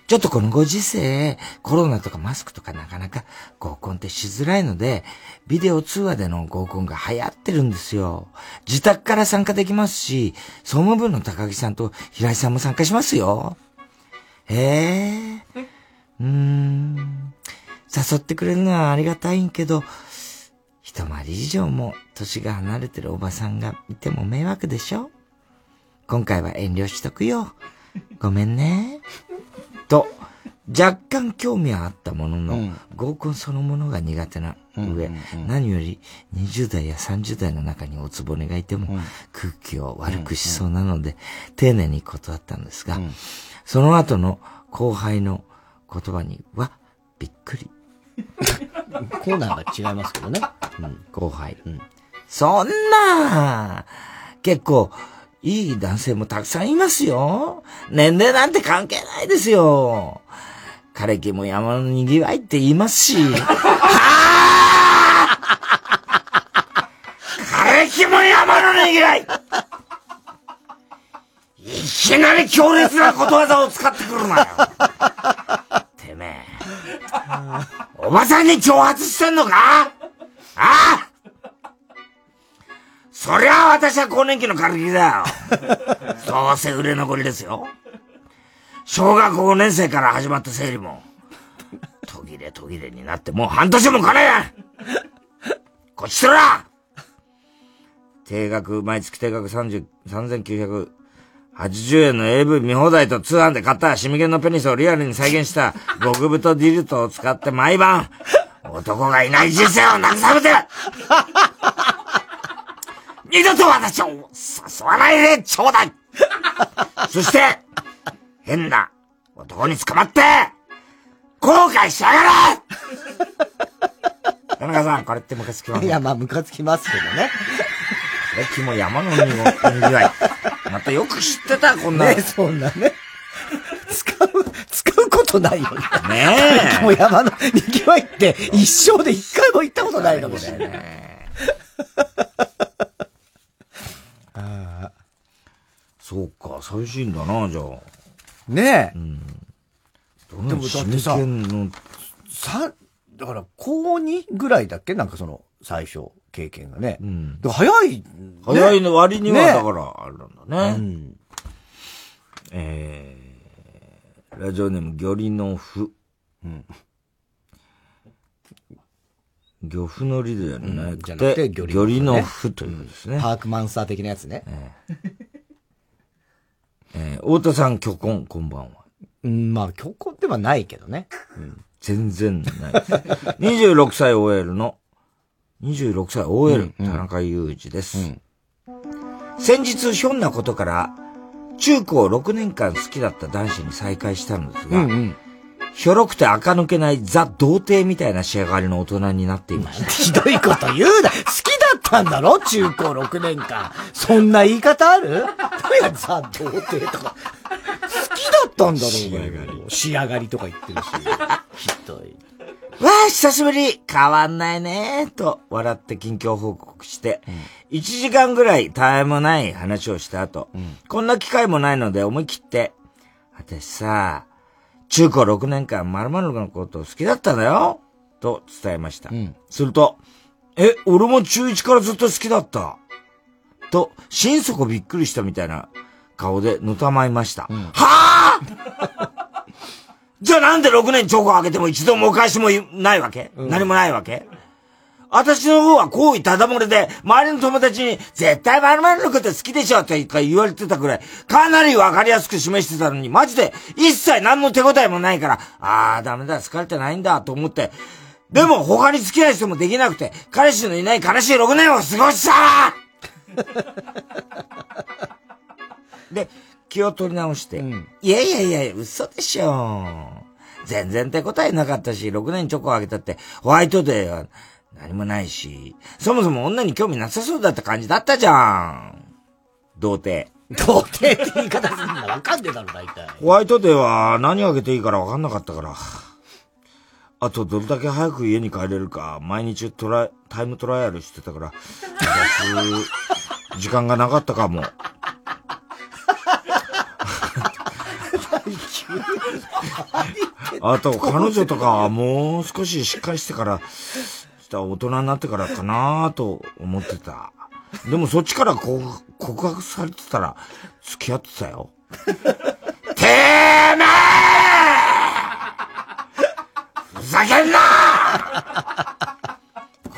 ちょっとこのご時世、コロナとかマスクとかなかなか合コンってしづらいので、ビデオ通話での合コンが流行ってるんですよ。自宅から参加できますし、総務部の高木さんと平井さんも参加しますよ。へえ？うーん。誘ってくれるのはありがたいんけど、一回り以上も年が離れてるおばさんがいても迷惑でしょ？今回は遠慮しとくよ。ごめんね。と、若干興味はあったものの、合コンそのものが苦手な上、何より20代や30代の中におつぼねがいても、空気を悪くしそうなので、丁寧に断ったんですが、その後の後輩の言葉には、びっくり。コーナーが違いますけどね。うん後輩。うんそんな結構、いい男性もたくさんいますよ。年齢なんて関係ないですよ。枯れ木も山の賑わいって言いますし。はぁ枯れ木も山の賑わいいきなり強烈なことわざを使ってくるなよ。てめえ。おばさんに挑発してんのか？あ？あそりゃあ私は更年期の枯れ木だよ。どうせ売れ残りですよ。小学校5年生から始まった生理も、途切れ途切れになってもう半年もかねえ。こっちとら定額、毎月定額30、80円の AV 見放題と通販で買ったシミゲンのペニスをリアルに再現した極太ディルトを使って毎晩、男がいない人生を慰めて二度と私を誘わないでちょうだい。そして、変な男に捕まって、後悔しやがれ。田中さん、これってムカつきますいや、まあ、ムカつきますけどね。え、君も山のにぎわい。またよく知ってた、こんな。ねそんなね。使う、使うことないよね。ねえもう山のにぎわいって一生で一回も行ったことないかもしれない。あそうか、寂しいんだな、じゃあ。ねえ。うん。でもだってささ、だから、高2ぐらいだっけ？なんかその、最初、経験がね。うん。早い、ね。早いの割には、ねだから、あれなんだね。うんえー、ラジオネーム、魚理のふ。うん。漁夫のりではなくて、魚魚理理ののふというですね。パークマンスター的なやつね。えー、太田さん、巨根、こんばんは。うん、まあ、強行ではないけどね。うん。全然ない。26歳 OL の、26歳 OL、田中裕二です。先日、ひょんなことから、中高6年間好きだった男子に再会したのですが、うんうんひょろくて垢抜けないザ・童貞みたいな仕上がりの大人になっていました。ひどいこと言うな。好きだったんだろ？中高6年間。そんな言い方ある？いや、ザ・童貞とか。好きだったんだろう仕上がり。仕上がりとか言ってるし。ひどい。わあ、久しぶり。変わんないねと笑って近況報告して、1時間ぐらいたわいもない話をした後、こんな機会もないので思い切って、私さ、中高6年間〇〇のこと好きだったんだよ。と伝えました。すると、え、俺も中1からずっと好きだった。と、心底びっくりしたみたいな顔でのたまいました。はあじゃあなんで6年チョコあげても一度もお返しもないわけ、何もないわけ？私の方は好意ただ漏れで、周りの友達に、絶対〇〇のこと好きでしょって言われてたくらい、かなりわかりやすく示してたのに、マジで一切何の手応えもないから、あーダメだ、疲れてないんだと思って、でも他に付き合い人もできなくて、彼氏のいない悲しい6年を過ごした で、気を取り直して、いやいやいや、嘘でしょ。全然手応えなかったし、6年チョコあげたって、ホワイトデーは何もないし、そもそも女に興味なさそうだった感じだったじゃん。童貞。童貞って言い方すんだ。わかんねえだろ、大体。ホワイトデーは何あげていいから分かんなかったから。あと、どれだけ早く家に帰れるか、毎日トライ、タイムトライアルしてたから、時間がなかったかも。あと、彼女とかはもう少ししっかりしてから、大人になってからかなと思ってた。でもそっちから告白されてたら、付き合ってたよ。てめえふざけんな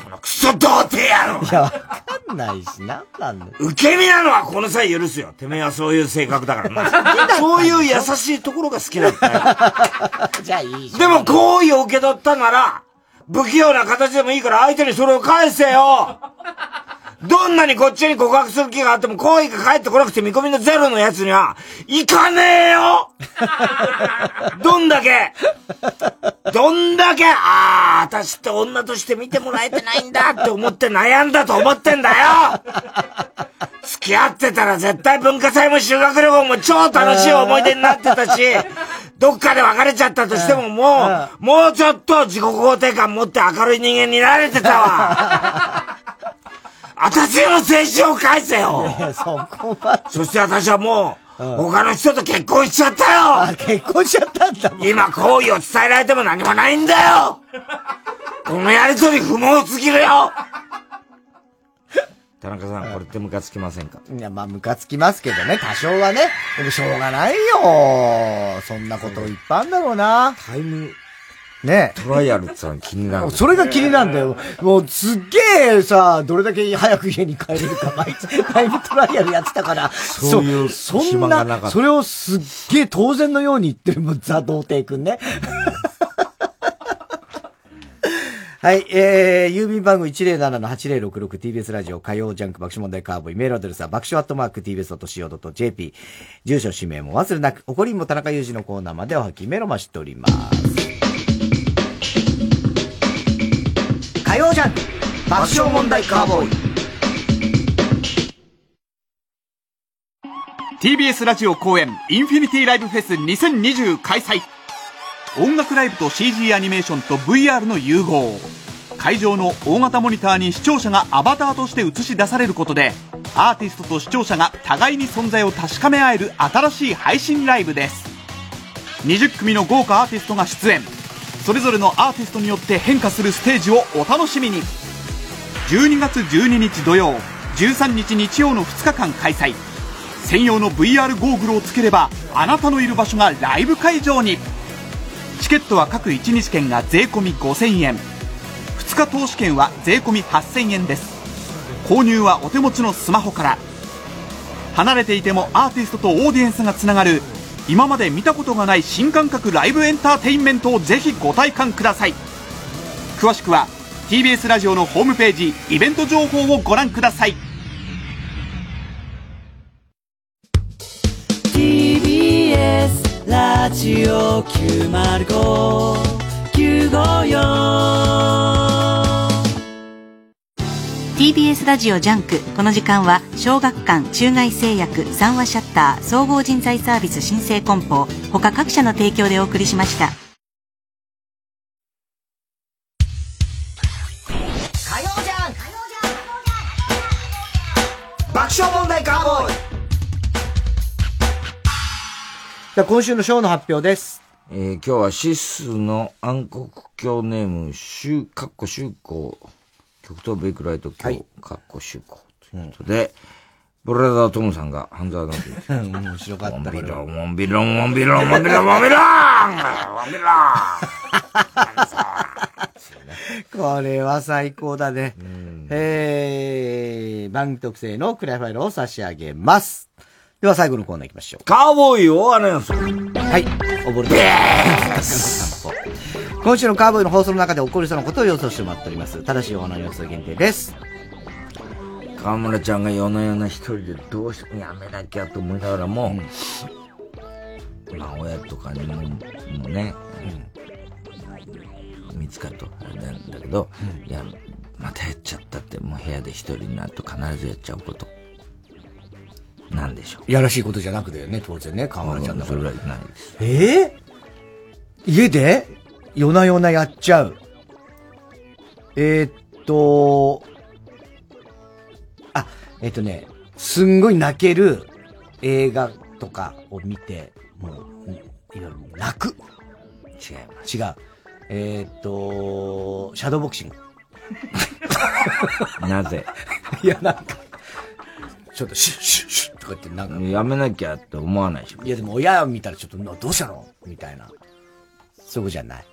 このクソ童貞野郎いやんないし、なんなんだよ。受け身なのはこの際許すよ。てめえはそういう性格だからな。そういう優しいところが好きだったよ。じゃあいいでも好意を受け取ったなら、不器用な形でもいいから相手にそれを返せよどんなにこっちに告白する気があっても好意が返ってこなくて見込みのゼロのやつには、行かねえよ！どんだけ！どんだけ、ああ、私って女として見てもらえてないんだって思って悩んだと思ってんだよ！付き合ってたら絶対文化祭も修学旅行も超楽しい思い出になってたし、どっかで別れちゃったとしてももう、もうちょっと自己肯定感持って明るい人間になれてたわ。私の青春を返せよ。そこまそして私はもう、他の人と結婚しちゃったよ。結婚しちゃったんだ今好意を伝えられても何もないんだよ。このやりとり不毛すぎるよ。田中さん、これってムカつきませんか？いや、まあ、ムカつきますけどね、多少はね。でもしょうがないよ。そんなこといっぱいあんだろうな。タイム、ねトライアルってさ、気になる。それが気になるんだよ。もう、すっげえさ、どれだけ早く家に帰れるか、毎日、タイムトライアルやってたから、そういうそそんなかったそれをすっげえ当然のように言ってるもん、ザ・童貞くんね。はい、えー、郵便番号 107-8066TBS ラジオ火曜ジャンク爆笑問題カーボーイメールアドレスは爆笑アットマーク TBS.CO.JP 住所氏名も忘れなく、怒りんぼ田中裕二のコーナーまでおハガキ、メールお待ちしております。火曜ジャンク。爆笑問題カーボーイ。TBS ラジオ公演インフィニティライブフェス2020開催。音楽ライブと CG アニメーションと VR の融合。会場の大型モニターに視聴者がアバターとして映し出されることでアーティストと視聴者が互いに存在を確かめ合える新しい配信ライブです。20組の豪華アーティストが出演。それぞれのアーティストによって変化するステージをお楽しみに。12月12日土曜13日日曜の2日間開催。専用の VR ゴーグルをつければあなたのいる場所がライブ会場に。チケットは各1日券が税込5000円。2日投資券は税込8000円です。購入はお手持ちのスマホから。離れていてもアーティストとオーディエンスがつながる今まで見たことがない新感覚ライブエンターテインメントをぜひご体感ください。詳しくは TBS ラジオのホームページイベント情報をご覧ください。TBS ラジオ905954 TBS ラジオジャンク。この時間は小学館中外製薬三和シャッター総合人材サービス新生梱包。他各社の提供でお送りしました。火曜ジャンク爆笑問題カーボーイ。じゃあ今週のショーの発表です。えー今日はシスの暗黒鏡ネーム、シュかっこ修行、極東ベイクライト教、かっこ修行ということで、ブラザートムさんが半沢直樹。面白かった。モンビロン、モンビロン、モンビロン、モンビロン、モンビロンモンビロンこれは最高だね。えー、番組特製のクライファイルを差し上げます。では最後のコーナー行きましょう。カーボーイ大穴予想。はい、溺れて今週のカーボーイの放送の中で起こりそうなことを予想してもらっております。ただし、お花の予想限定です。河村ちゃんが夜な夜な一人でどうしてもやめなきゃと思いながらも、まあ親とかにももうね、見つかるとあれなんだけど、いや、またやっちゃったって、もう部屋で一人になると必ずやっちゃうこと。なんでしょう。いやらしいことじゃなくてね、当然ね、河村ちゃんだから。それはないです。えー、家で？夜な夜なやっちゃう。えー、っと、あ、えーっとね、すんごい泣ける映画とかを見て、もう、うんいわゆる泣く。違います。違う。えー、っと、シャドーボクシング。なぜ？いや、なんか、ちょっとシュッシュッシュッとか言ってなんか。やめなきゃって思わないでしょ。いやでも親見たらちょっと、などうしたの？みたいな。そういうことじゃない。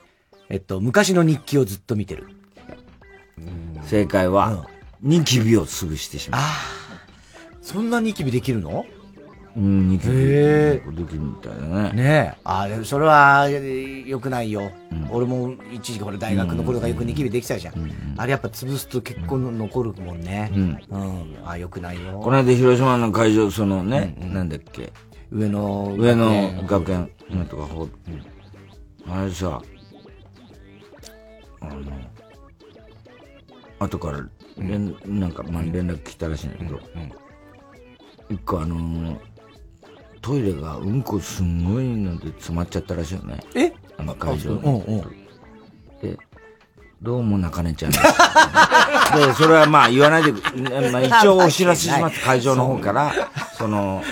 えっと、昔の日記をずっと見てる。正解は、ニキビを潰してしまう。そんなニキビできるの？うん、ニキビ。へできるみたいだね。ねえ。あでもそれは、え良くないよ。俺も一時期これ大学の頃がよくニキビできたじゃん。あれやっぱ潰すと結構残るもんね。うん。うん。あ、良くないよ。この間広島の会場、そのね、なんだっけ？上野上野学園、なんとかほう、あれさ、あの、後から、連、なんか、まあ、連絡来たらしいんだけど、一個あのートイレがうんこすんごいので詰まっちゃったらしいよね。え？あの会場に。うんうんで、どうも中根ちゃんです。で、それはまあ言わないで、まあ一応お知らせします。会場の方から、その、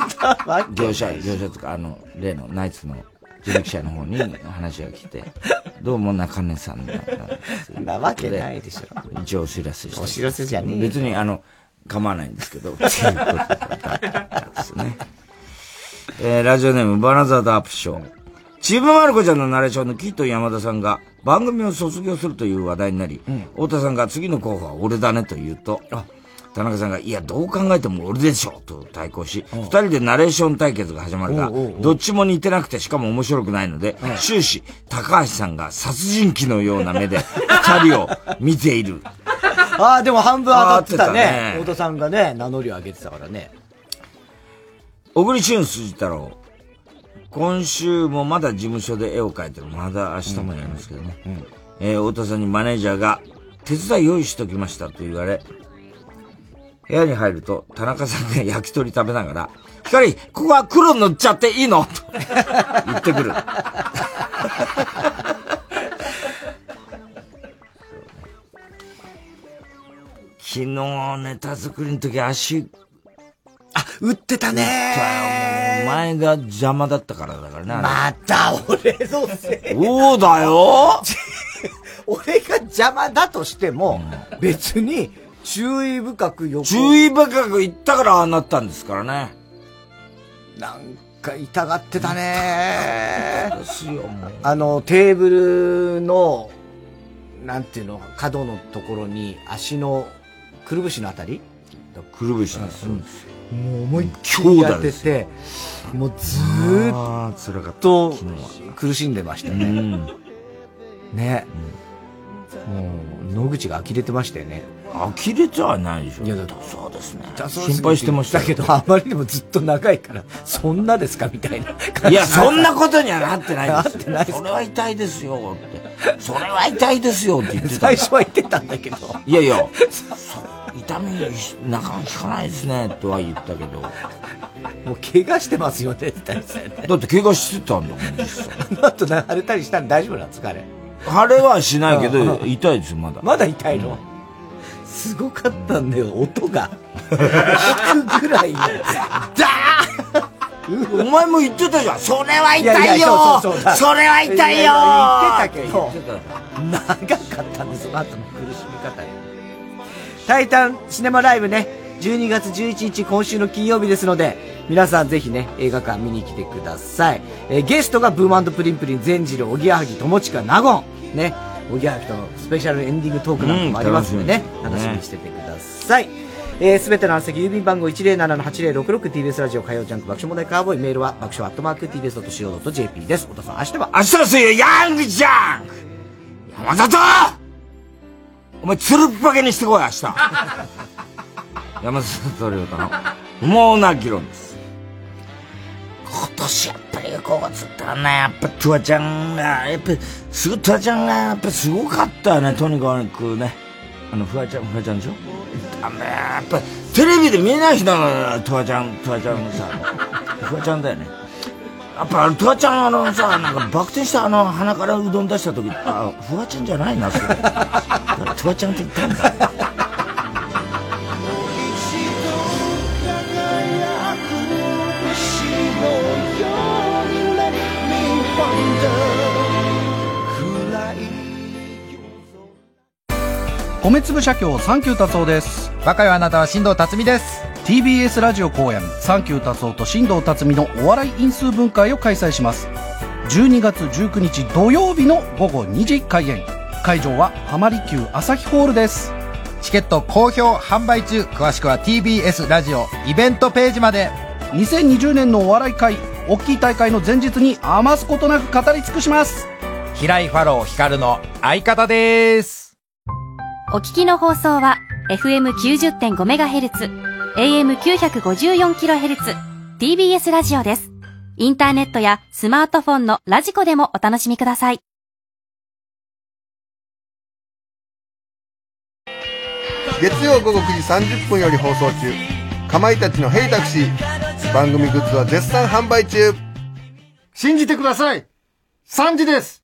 業者、業者とか、あの、例のナイツの人力車の方に話が来て、どうも中根さんだったんです。なわけないでしょ。一応お知らせして。お知らせじゃねえよ別にあの、構わないんですけど、っていうことだったんですね。えー、ラジオネームバナザードアップショー。チームマルコちゃんのナレーションのキット山田さんが番組を卒業するという話題になり、太田さんが次の候補は俺だねと言うと、田中さんが、いや、どう考えても俺でしょと対抗し、二人でナレーション対決が始まるがどっちも似てなくてしかも面白くないので、終始、高橋さんが殺人鬼のような目で 二人を見ている。ああ、でも半分当たってたねね。太田さんがね、名乗りを上げてたからね。小栗旬辻太郎。今週もまだ事務所で絵を描いてる。まだ明日もやりますけどね。えー太田さんにマネージャーが、手伝い用意しときましたと言われ、部屋に入ると、田中さんが 焼き鳥食べながら、光、ここは黒塗っちゃっていいの？と言ってくる。昨日ネタ作りの時足、あ、売ってたねお前が邪魔だったからだからね。あまた俺のせい。そうだよ 俺が邪魔だとしても、別に注意深く横れ注意深く言ったからああなったんですからね。なんか痛がってたねですよ、もう。あの、テーブルの、なんていうの、角のところに足の、くるぶしのあたり？くるぶしです。もう思いっきりやってて、もうずーっと苦しんでましたね。ね。もう、野口が呆れてましたよね。呆れてはないでしょ。いや、だそうですね。心配してましたけど、あまりにもずっと長いから、そんなですかみたいな感じ。いや、そんなことにはなってないです。なってないそれは痛いですよって。それは痛いですよって言ってた。最初は言ってたんだけど。いやいや、そ 痛み、なかなか効かないですね、とは言ったけど。もう怪我してますよねって言ったんですよね。だって怪我してたんだもん、実際。あと腫れたりしたら大丈夫なんですかあれ。腫れはしないけうど、ん。痛いですよ、まだ。まだ痛いの、すごかったんだよ、音が。引くぐらいの。お前も言ってたじゃん。それは痛いよ！いやいやそうそうそう。それは痛いよ！言ってたけど、長かったんです、その後の苦しみ方。タイタンシネマライブね、12月11日今週の金曜日ですので、皆さんぜひね、映画館見に来てください。えーゲストがブーマンドプリンプリン、善次郎、おぎやはぎ、友近、納言。ね、おぎやはぎとのスペシャルエンディングトークなんかもありますのでね、うん楽しみにしててください。えーすべての案先、郵便番号 107-8066TBS ラジオ火曜ジャンク爆笑問題カーボーイメールは爆笑アットマーク TBS.CO.JP です。小田さん、明日は明日の水曜、ヤングジャンク山里お前、つるっぱげにしてこい、明日。山里亮太の不毛な議論です。今年やっぱり5月だな、やっぱトゥアちゃんが、やっぱ、すぐトゥアちゃんが、やっぱすごかったね、とにかくね。あの、フワちゃん、フワちゃんでしょ？あのやっぱ、テレビで見えない人だから、トゥアちゃん、トゥアちゃんのさ、フワちゃんだよね。やっぱ、トゥアちゃん、あのさ、なんか、バク転したあの、鼻からうどん出した時、あ、フワちゃんじゃないな、それ。トゥアちゃんって言ったんだ。米粒社協サンキュー達夫です。若いあなたは新藤達美です TBS ラジオ公演サンキュー達夫と新藤達美のお笑い因数分解を開催します。12月19日土曜日の午後2時開演。会場は浜離宮朝日ホールです。チケット好評販売中。詳しくは TBS ラジオイベントページまで2020年のお笑い会大きい大会の前日に余すことなく語り尽くします平井ファロー光の相方ですお聞きの放送は FM90.5MHz、AM954kHz、TBS ラジオです。インターネットやスマートフォンのラジコでもお楽しみください。月曜午後9時30分より放送中かまいたちの「ヘイタクシー」番組グッズは絶賛販売中。信じてください !3 時です。